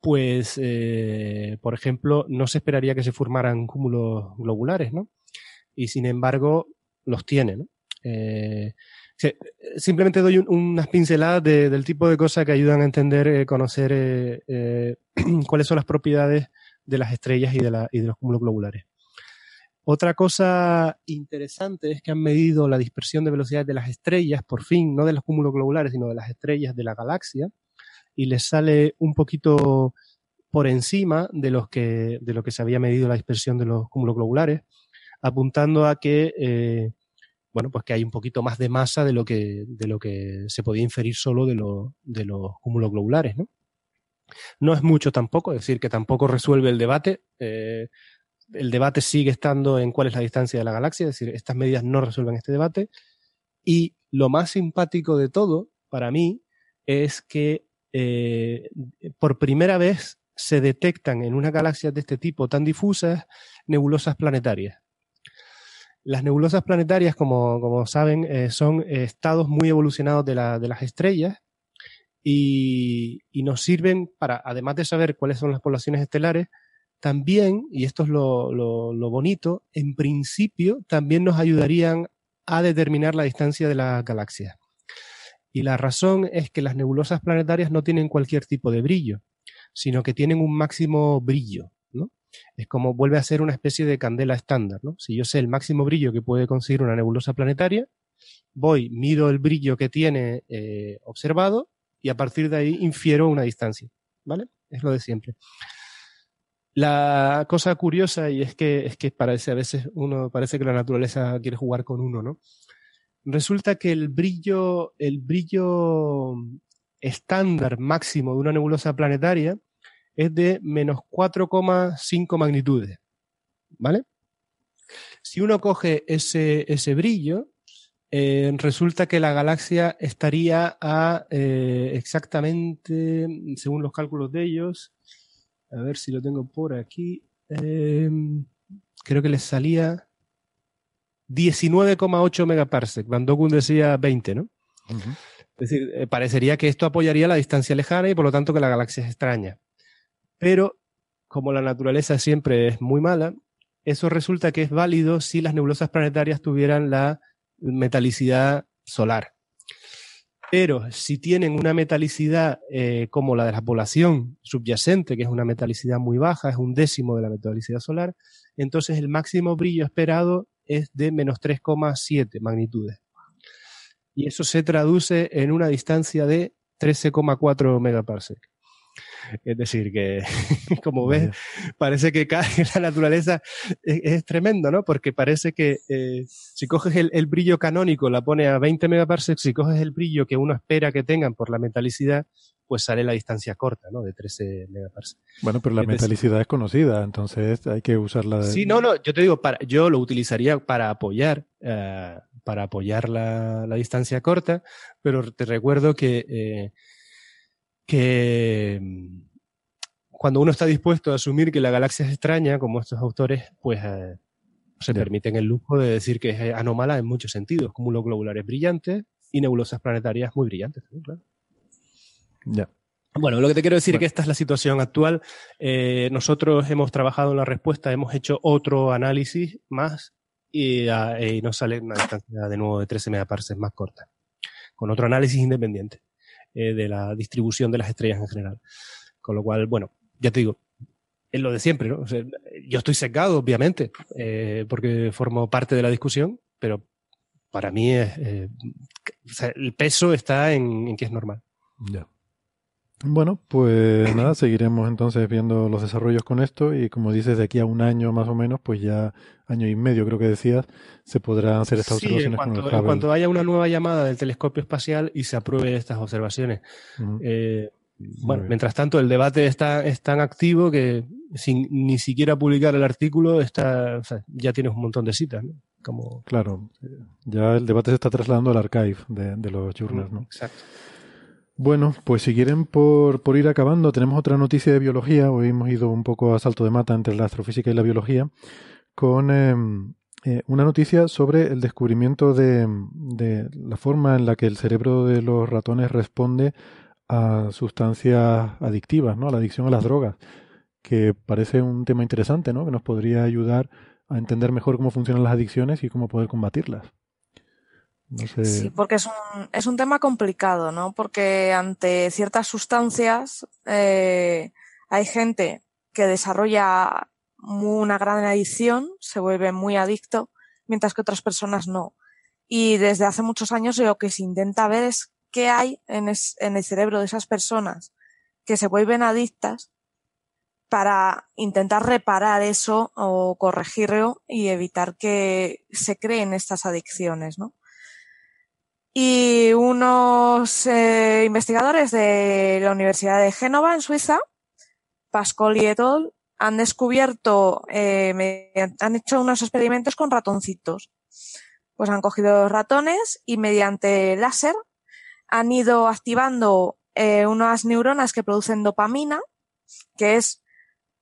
Pues, eh, por ejemplo, no se esperaría que se formaran cúmulos globulares, ¿no? Y sin embargo, los tiene, simplemente doy unas pinceladas del tipo de cosas que ayudan a entender, conocer cuáles son las propiedades de las estrellas y de los cúmulos globulares. Otra cosa interesante es que han medido la dispersión de velocidades de las estrellas, por fin, no de los cúmulos globulares, sino de las estrellas de la galaxia, y les sale un poquito por encima de, los que, de lo que se había medido la dispersión de los cúmulos globulares, apuntando a que, eh, bueno, pues que hay un poquito más de masa de lo que, de lo que se podía inferir solo de, de los cúmulos globulares, ¿no? No es mucho tampoco, es decir, que tampoco resuelve el debate. Eh, el debate sigue estando en cuál es la distancia de la galaxia, es decir, estas medidas no resuelven este debate. Y lo más simpático de todo, para mí, es que eh, por primera vez se detectan en una galaxia de este tipo tan difusas nebulosas planetarias. Las nebulosas planetarias, como, saben, eh, son estados muy evolucionados de, las estrellas y, nos sirven para, además de saber cuáles son las poblaciones estelares, también, y esto es lo, lo bonito, en principio también nos ayudarían a determinar la distancia de la galaxia. Y la razón es que las nebulosas planetarias no tienen cualquier tipo de brillo, sino que tienen un máximo brillo. ¿no? Es como vuelve a ser una especie de candela estándar. ¿no? Si yo sé el máximo brillo que puede conseguir una nebulosa planetaria, voy, mido el brillo que tiene eh, observado y a partir de ahí infiero una distancia. ¿Vale? Es lo de siempre. La cosa curiosa, y es que, es que parece, a veces uno parece que la naturaleza quiere jugar con uno, ¿no? resulta que el brillo, el brillo estándar máximo de una nebulosa planetaria es de menos 4,5 magnitudes. ¿Vale? Si uno coge ese, ese brillo, eh, resulta que la galaxia estaría a eh, exactamente, según los cálculos de ellos, a ver si lo tengo por aquí, eh, creo que les salía 19,8 megaparsec. Van Dogun decía 20, ¿no? Es decir, eh, parecería que esto apoyaría la distancia lejana y por lo tanto que la galaxia es extraña. Pero, como la naturaleza siempre es muy mala, eso resulta que es válido si las nebulosas planetarias tuvieran la metalicidad solar. Pero si tienen una metalicidad eh, como la de la población subyacente, que es una metalicidad muy baja, es un décimo de la metalicidad solar, entonces el máximo brillo esperado es de menos 3,7 magnitudes. Y eso se traduce en una distancia de 13,4 megaparsec. Es decir, que como ves, parece que la naturaleza es, tremendo, ¿no? Porque parece que eh, si coges el, brillo canónico, la pone a 20 megaparsecs, si coges el brillo que uno espera que tengan por la metalicidad, pues sale la distancia corta, ¿no? De 13 megaparsecs. Bueno, pero la metalicidad es conocida, entonces hay que usarla. Sí, no, no, yo te digo, para, yo lo utilizaría para apoyar, eh, para apoyar la, distancia corta, pero te recuerdo que eh, que mm, cuando uno está dispuesto a asumir que la galaxia es extraña, como estos autores, pues eh, se permiten el lujo de decir que es eh, anómala en muchos sentidos, cúmulos globulares brillantes y nebulosas planetarias muy brillantes. Claro. Ya. Bueno, lo que te quiero decir es que esta es la situación actual. Eh, nosotros hemos trabajado en la respuesta, hemos hecho otro análisis más y, ah, y nos sale una distancia de nuevo de 13 megaparsecs más corta, con otro análisis independiente. Eh, de la distribución de las estrellas en general. Con lo cual, bueno, ya te digo, es lo de siempre, ¿no? yo estoy secado, obviamente, eh, porque formo parte de la discusión, pero para mí es, eh, el peso está en, que es normal. Ya. Bueno, pues nada, seguiremos entonces viendo los desarrollos con esto y como dices, de aquí a un año más o menos, pues ya año y medio creo que decías, se podrán hacer estas observaciones con el Hubble. En cuanto haya una nueva llamada del telescopio espacial y se apruebe estas observaciones. Eh, bueno, mientras tanto el debate está es tan activo que sin ni siquiera publicar el artículo está, ya tienes un montón de citas, ¿no? Como... Claro, ya el debate se está trasladando al archive de, de los journals, ¿no? Exacto. Bueno, pues si quieren por, por, ir acabando, tenemos otra noticia de biología. Hoy hemos ido un poco a salto de mata entre la astrofísica y la biología con em, eh, una noticia sobre el descubrimiento de, de, la forma en la que el cerebro de los ratones responde a sustancias adictivas, ¿no? A la adicción a las drogas, que parece un tema interesante, ¿no? Que nos podría ayudar a entender mejor cómo funcionan las adicciones y cómo poder combatirlas. Sí, porque es un, es un tema complicado, ¿no? Porque ante ciertas sustancias eh, hay gente que desarrolla una gran adicción, se vuelve muy adicto, mientras que otras personas no. Y desde hace muchos años lo que se intenta ver es qué hay en, en el cerebro de esas personas que se vuelven adictas para intentar reparar eso o corregirlo y evitar que se creen estas adicciones, ¿no? Y unos eh, investigadores de la Universidad de Génova, en Suiza, Pascoli et al., han descubierto, eh, han hecho unos experimentos con ratoncitos. Pues han cogido ratones y mediante láser han ido activando eh, unas neuronas que producen dopamina, que es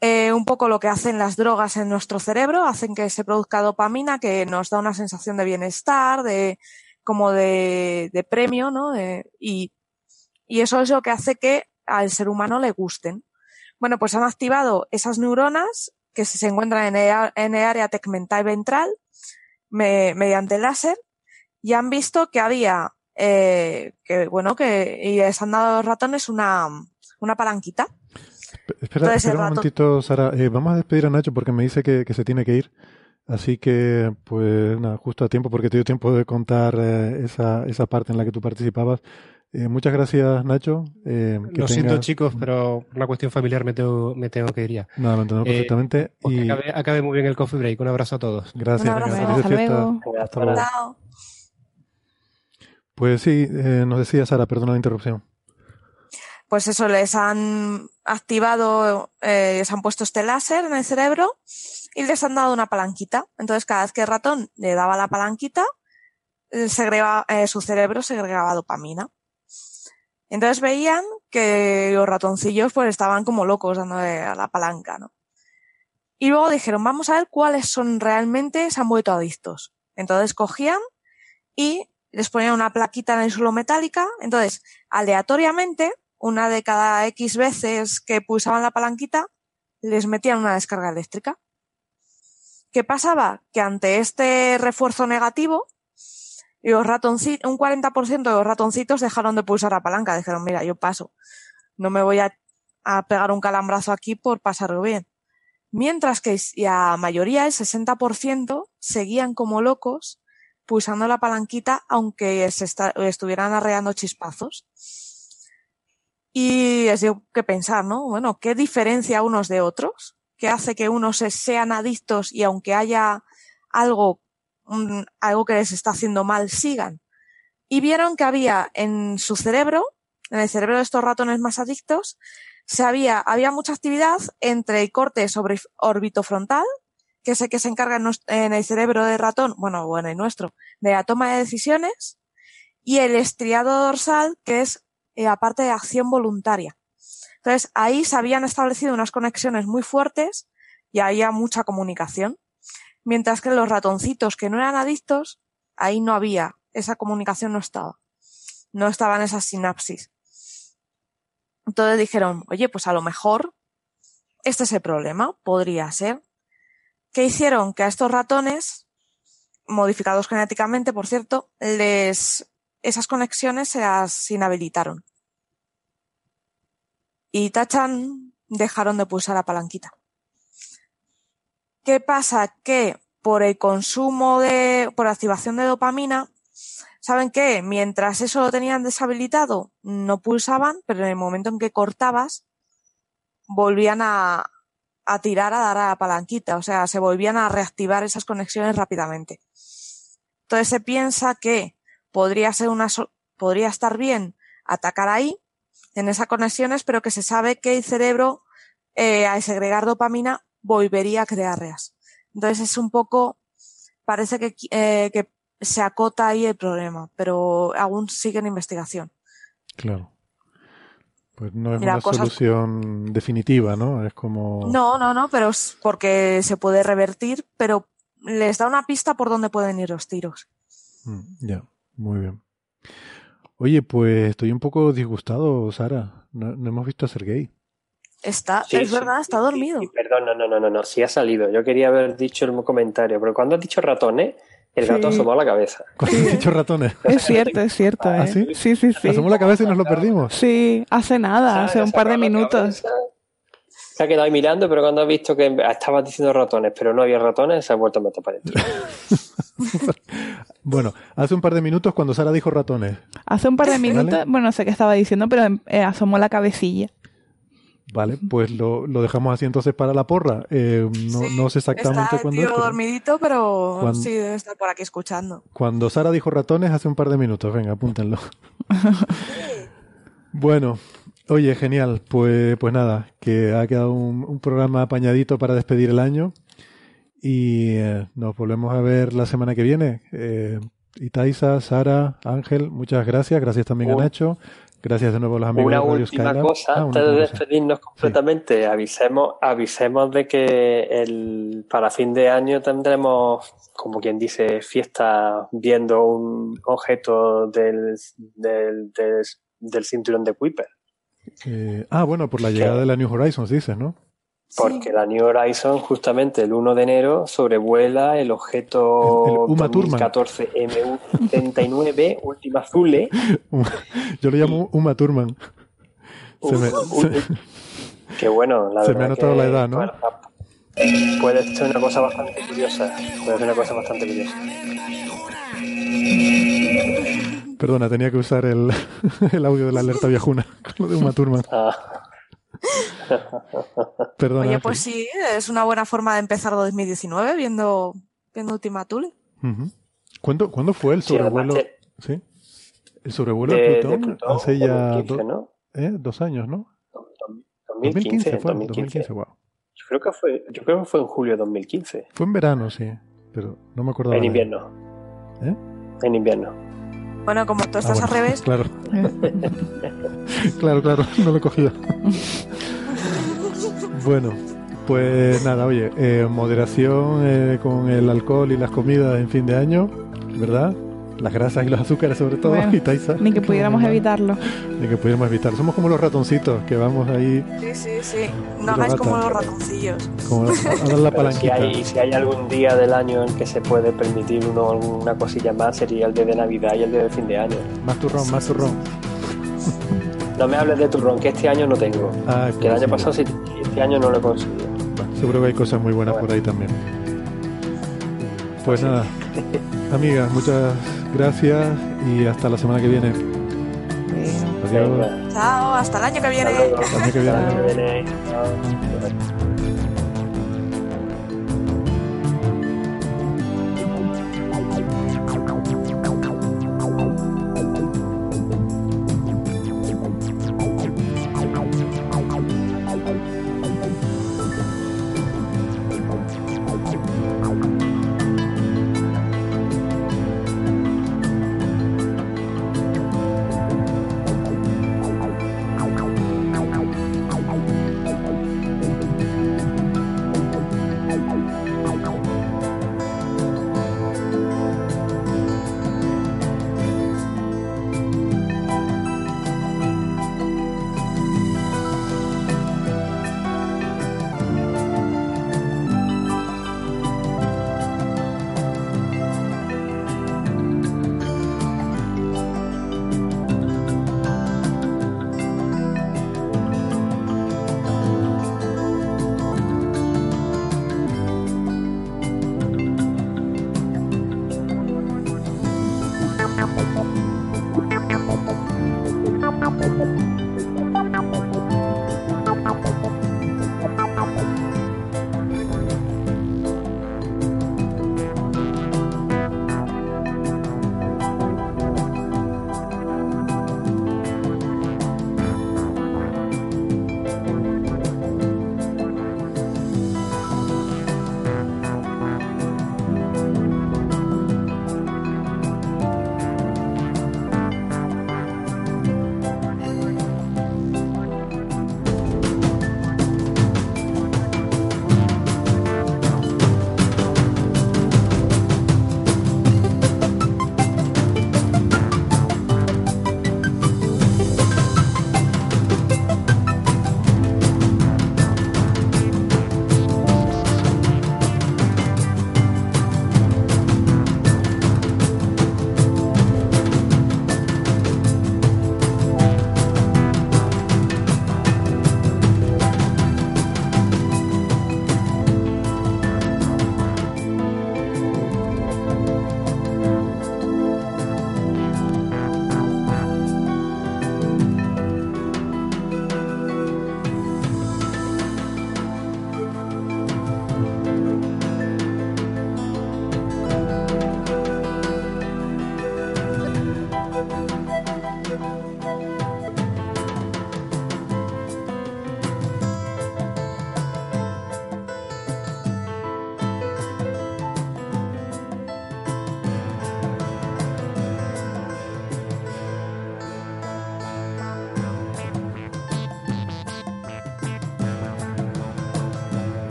eh, un poco lo que hacen las drogas en nuestro cerebro, hacen que se produzca dopamina, que nos da una sensación de bienestar, de como de, de premio, ¿no? y, y eso es lo que hace que al ser humano le gusten. Bueno, pues han activado esas neuronas que se encuentran en el, área tegmental ventral mediante láser y han visto que había, eh, que bueno, que y les han dado a los ratones una, una palanquita. Espera, un momentito, Sara. Eh, vamos a despedir a Nacho porque me dice que, se tiene que ir. Así que, pues nada, justo a tiempo porque te dio tiempo de contar eh, esa, esa parte en la que tú participabas. Eh, muchas gracias, Nacho. Eh, lo siento, chicos, pero por una cuestión familiar me tengo, me tengo que ir ya. Nada, lo entendemos eh, perfectamente. Y... Acabe, muy bien el coffee break. Un abrazo a todos. Gracias. Hasta, luego. Hasta luego. Pues sí, nos decía Sara, perdona la interrupción. Pues eso, les han activado, les han puesto este láser en el cerebro y les han dado una palanquita. Entonces, cada vez que el ratón le daba la palanquita, segregaba, su cerebro segregaba dopamina. Entonces veían que los ratoncillos pues estaban como locos dándole la palanca, ¿no? Y luego dijeron, vamos a ver cuáles son realmente, se han vuelto adictos. Entonces cogían y les ponían una plaquita en el suelo metálica. Entonces, aleatoriamente, una de cada X veces que pulsaban la palanquita, les metían una descarga eléctrica. ¿Qué pasaba? Que ante este refuerzo negativo, los ratoncitos, un 40% de los ratoncitos dejaron de pulsar la palanca. Dijeron, mira, yo paso. No me voy a, pegar un calambrazo aquí por pasarlo bien. Mientras que la mayoría, el 60%, seguían como locos pulsando la palanquita aunque estuvieran arreando chispazos. Y es que pensar, ¿no? Bueno, ¿qué diferencia unos de otros? ¿Qué hace que unos sean adictos y aunque haya algo algo que les está haciendo mal sigan. Y vieron que había en su cerebro, en el cerebro de estos ratones más adictos, se había, había mucha actividad entre el corte sobre frontal, que es el que se encarga en, el cerebro del ratón, bueno, bueno, y nuestro, de la toma de decisiones, y el estriado dorsal, que es eh, parte de acción voluntaria. Entonces, ahí se habían establecido unas conexiones muy fuertes y había mucha comunicación mientras que los ratoncitos que no eran adictos, ahí no había, esa comunicación no estaba, no estaban esas sinapsis. Entonces dijeron, oye, pues a lo mejor este es el problema, podría ser. ¿Qué hicieron? Que a estos ratones, modificados genéticamente, por cierto, les, esas conexiones se las inhabilitaron. Y tachan, dejaron de pulsar la palanquita. ¿Qué pasa? Que por el consumo de, por activación de dopamina, ¿saben qué? Mientras eso lo tenían deshabilitado, no pulsaban, pero en el momento en que cortabas, volvían a, a tirar a dar a la palanquita, o sea, se volvían a reactivar esas conexiones rápidamente. Entonces se piensa que podría ser una, podría estar bien atacar ahí, en esas conexiones, pero que se sabe que el cerebro, eh, al segregar dopamina, volvería a crear reas. Entonces es un poco, parece que, eh, que se acota ahí el problema, pero aún sigue en investigación. Claro. Pues no es una solución definitiva, ¿no? Es como. No, no, no, pero es porque se puede revertir, pero les da una pista por dónde pueden ir los tiros. Mm, ya, muy bien. Oye, pues estoy un poco disgustado, Sara. No, no hemos visto a Sergei. Está, es verdad, está dormido. perdón, no, no, no, no, no, sí ha salido. Yo quería haber dicho el comentario, pero cuando has dicho ratones, el gato asomó la cabeza. ¿Cuándo has dicho ratones? Es cierto, es cierto. ¿Ah, ¿eh? sí? sí, sí, sí. Asomó la cabeza y nos lo perdimos. Sí, hace nada, hace un par de minutos. se ha quedado ahí mirando, pero cuando ha visto que estabas diciendo ratones, pero no había ratones, se ha vuelto a meter para adentro. bueno, hace un par de minutos cuando Sara dijo ratones. Hace un par de minutos, bueno, no sé qué estaba diciendo, pero eh, asomó la cabecilla. Vale, pues lo, lo, dejamos así entonces para la porra. Eh, no, no, sé exactamente cuándo es. Pero... dormidito, pero sí debe estar por aquí escuchando. Cuando Sara dijo ratones hace un par de minutos, venga, apúntenlo. bueno, oye, genial. Pues, pues nada, que ha quedado un, un programa apañadito para despedir el año. Y eh, nos volvemos a ver la semana que viene. Eh, Itaiza, Sara, Ángel, muchas gracias. Gracias también a Nacho. Gracias de nuevo a los amigos una de Radio última cosa, ah, antes de despedirnos completamente, avisemos, avisemos de que el, para fin de año tendremos, como quien dice, fiesta viendo un objeto del, del, del, cinturón de Kuiper. Eh, ah, bueno, por la llegada de la New Horizons, dices, ¿no? Porque la New Horizon, justamente el 1 de enero, sobrevuela el objeto 14 MU-79 Ultima Thule. Yo lo llamo Uma Thurman. Qué bueno, la Se me ha notado la edad, ¿no? puede ser una cosa bastante curiosa. Puede ser una cosa bastante curiosa. Perdona, tenía que usar el, el audio de la alerta viajuna con lo de Uma Thurman. Ah. Perdona, Oye, pues sí, es una buena forma de empezar 2019 viendo, viendo Ultima Thule. ¿Cuándo, ¿Cuándo, fue el sobrevuelo? Sí, El sobrevuelo de, Plutón, hace ya ¿eh? dos años, ¿no? 2015, fue, 2015. wow. Yo creo, que fue, yo creo que fue en julio de 2015. Fue en verano, sí, pero no me acuerdo. En invierno. ¿Eh? En invierno. Bueno, como tú estás ah, al revés. Claro. claro, claro, no lo he cogido. bueno, pues nada, oye, eh, moderación eh, con el alcohol y las comidas en fin de año, ¿verdad? Las grasas y los azúcares sobre todo. y Taisa, ni que pudiéramos evitarlo. Ni que pudiéramos evitarlo. Somos como los ratoncitos que vamos ahí. Sí, sí, sí. No hagáis como los ratoncillos. Como a dar la palanquita. si, hay, si hay algún día del año en que se puede permitir uno alguna cosilla más, sería el día de Navidad y el día de fin de año. Más turrón, más turrón. No me hables de turrón, que este año no tengo. Ah, que el año pasado sí, este año no lo he conseguido. seguro que hay cosas muy buenas por ahí también. Pues nada, amigas, muchas gracias y hasta la semana que viene. Adiós. Chao, hasta el año que viene. Hasta el año que viene.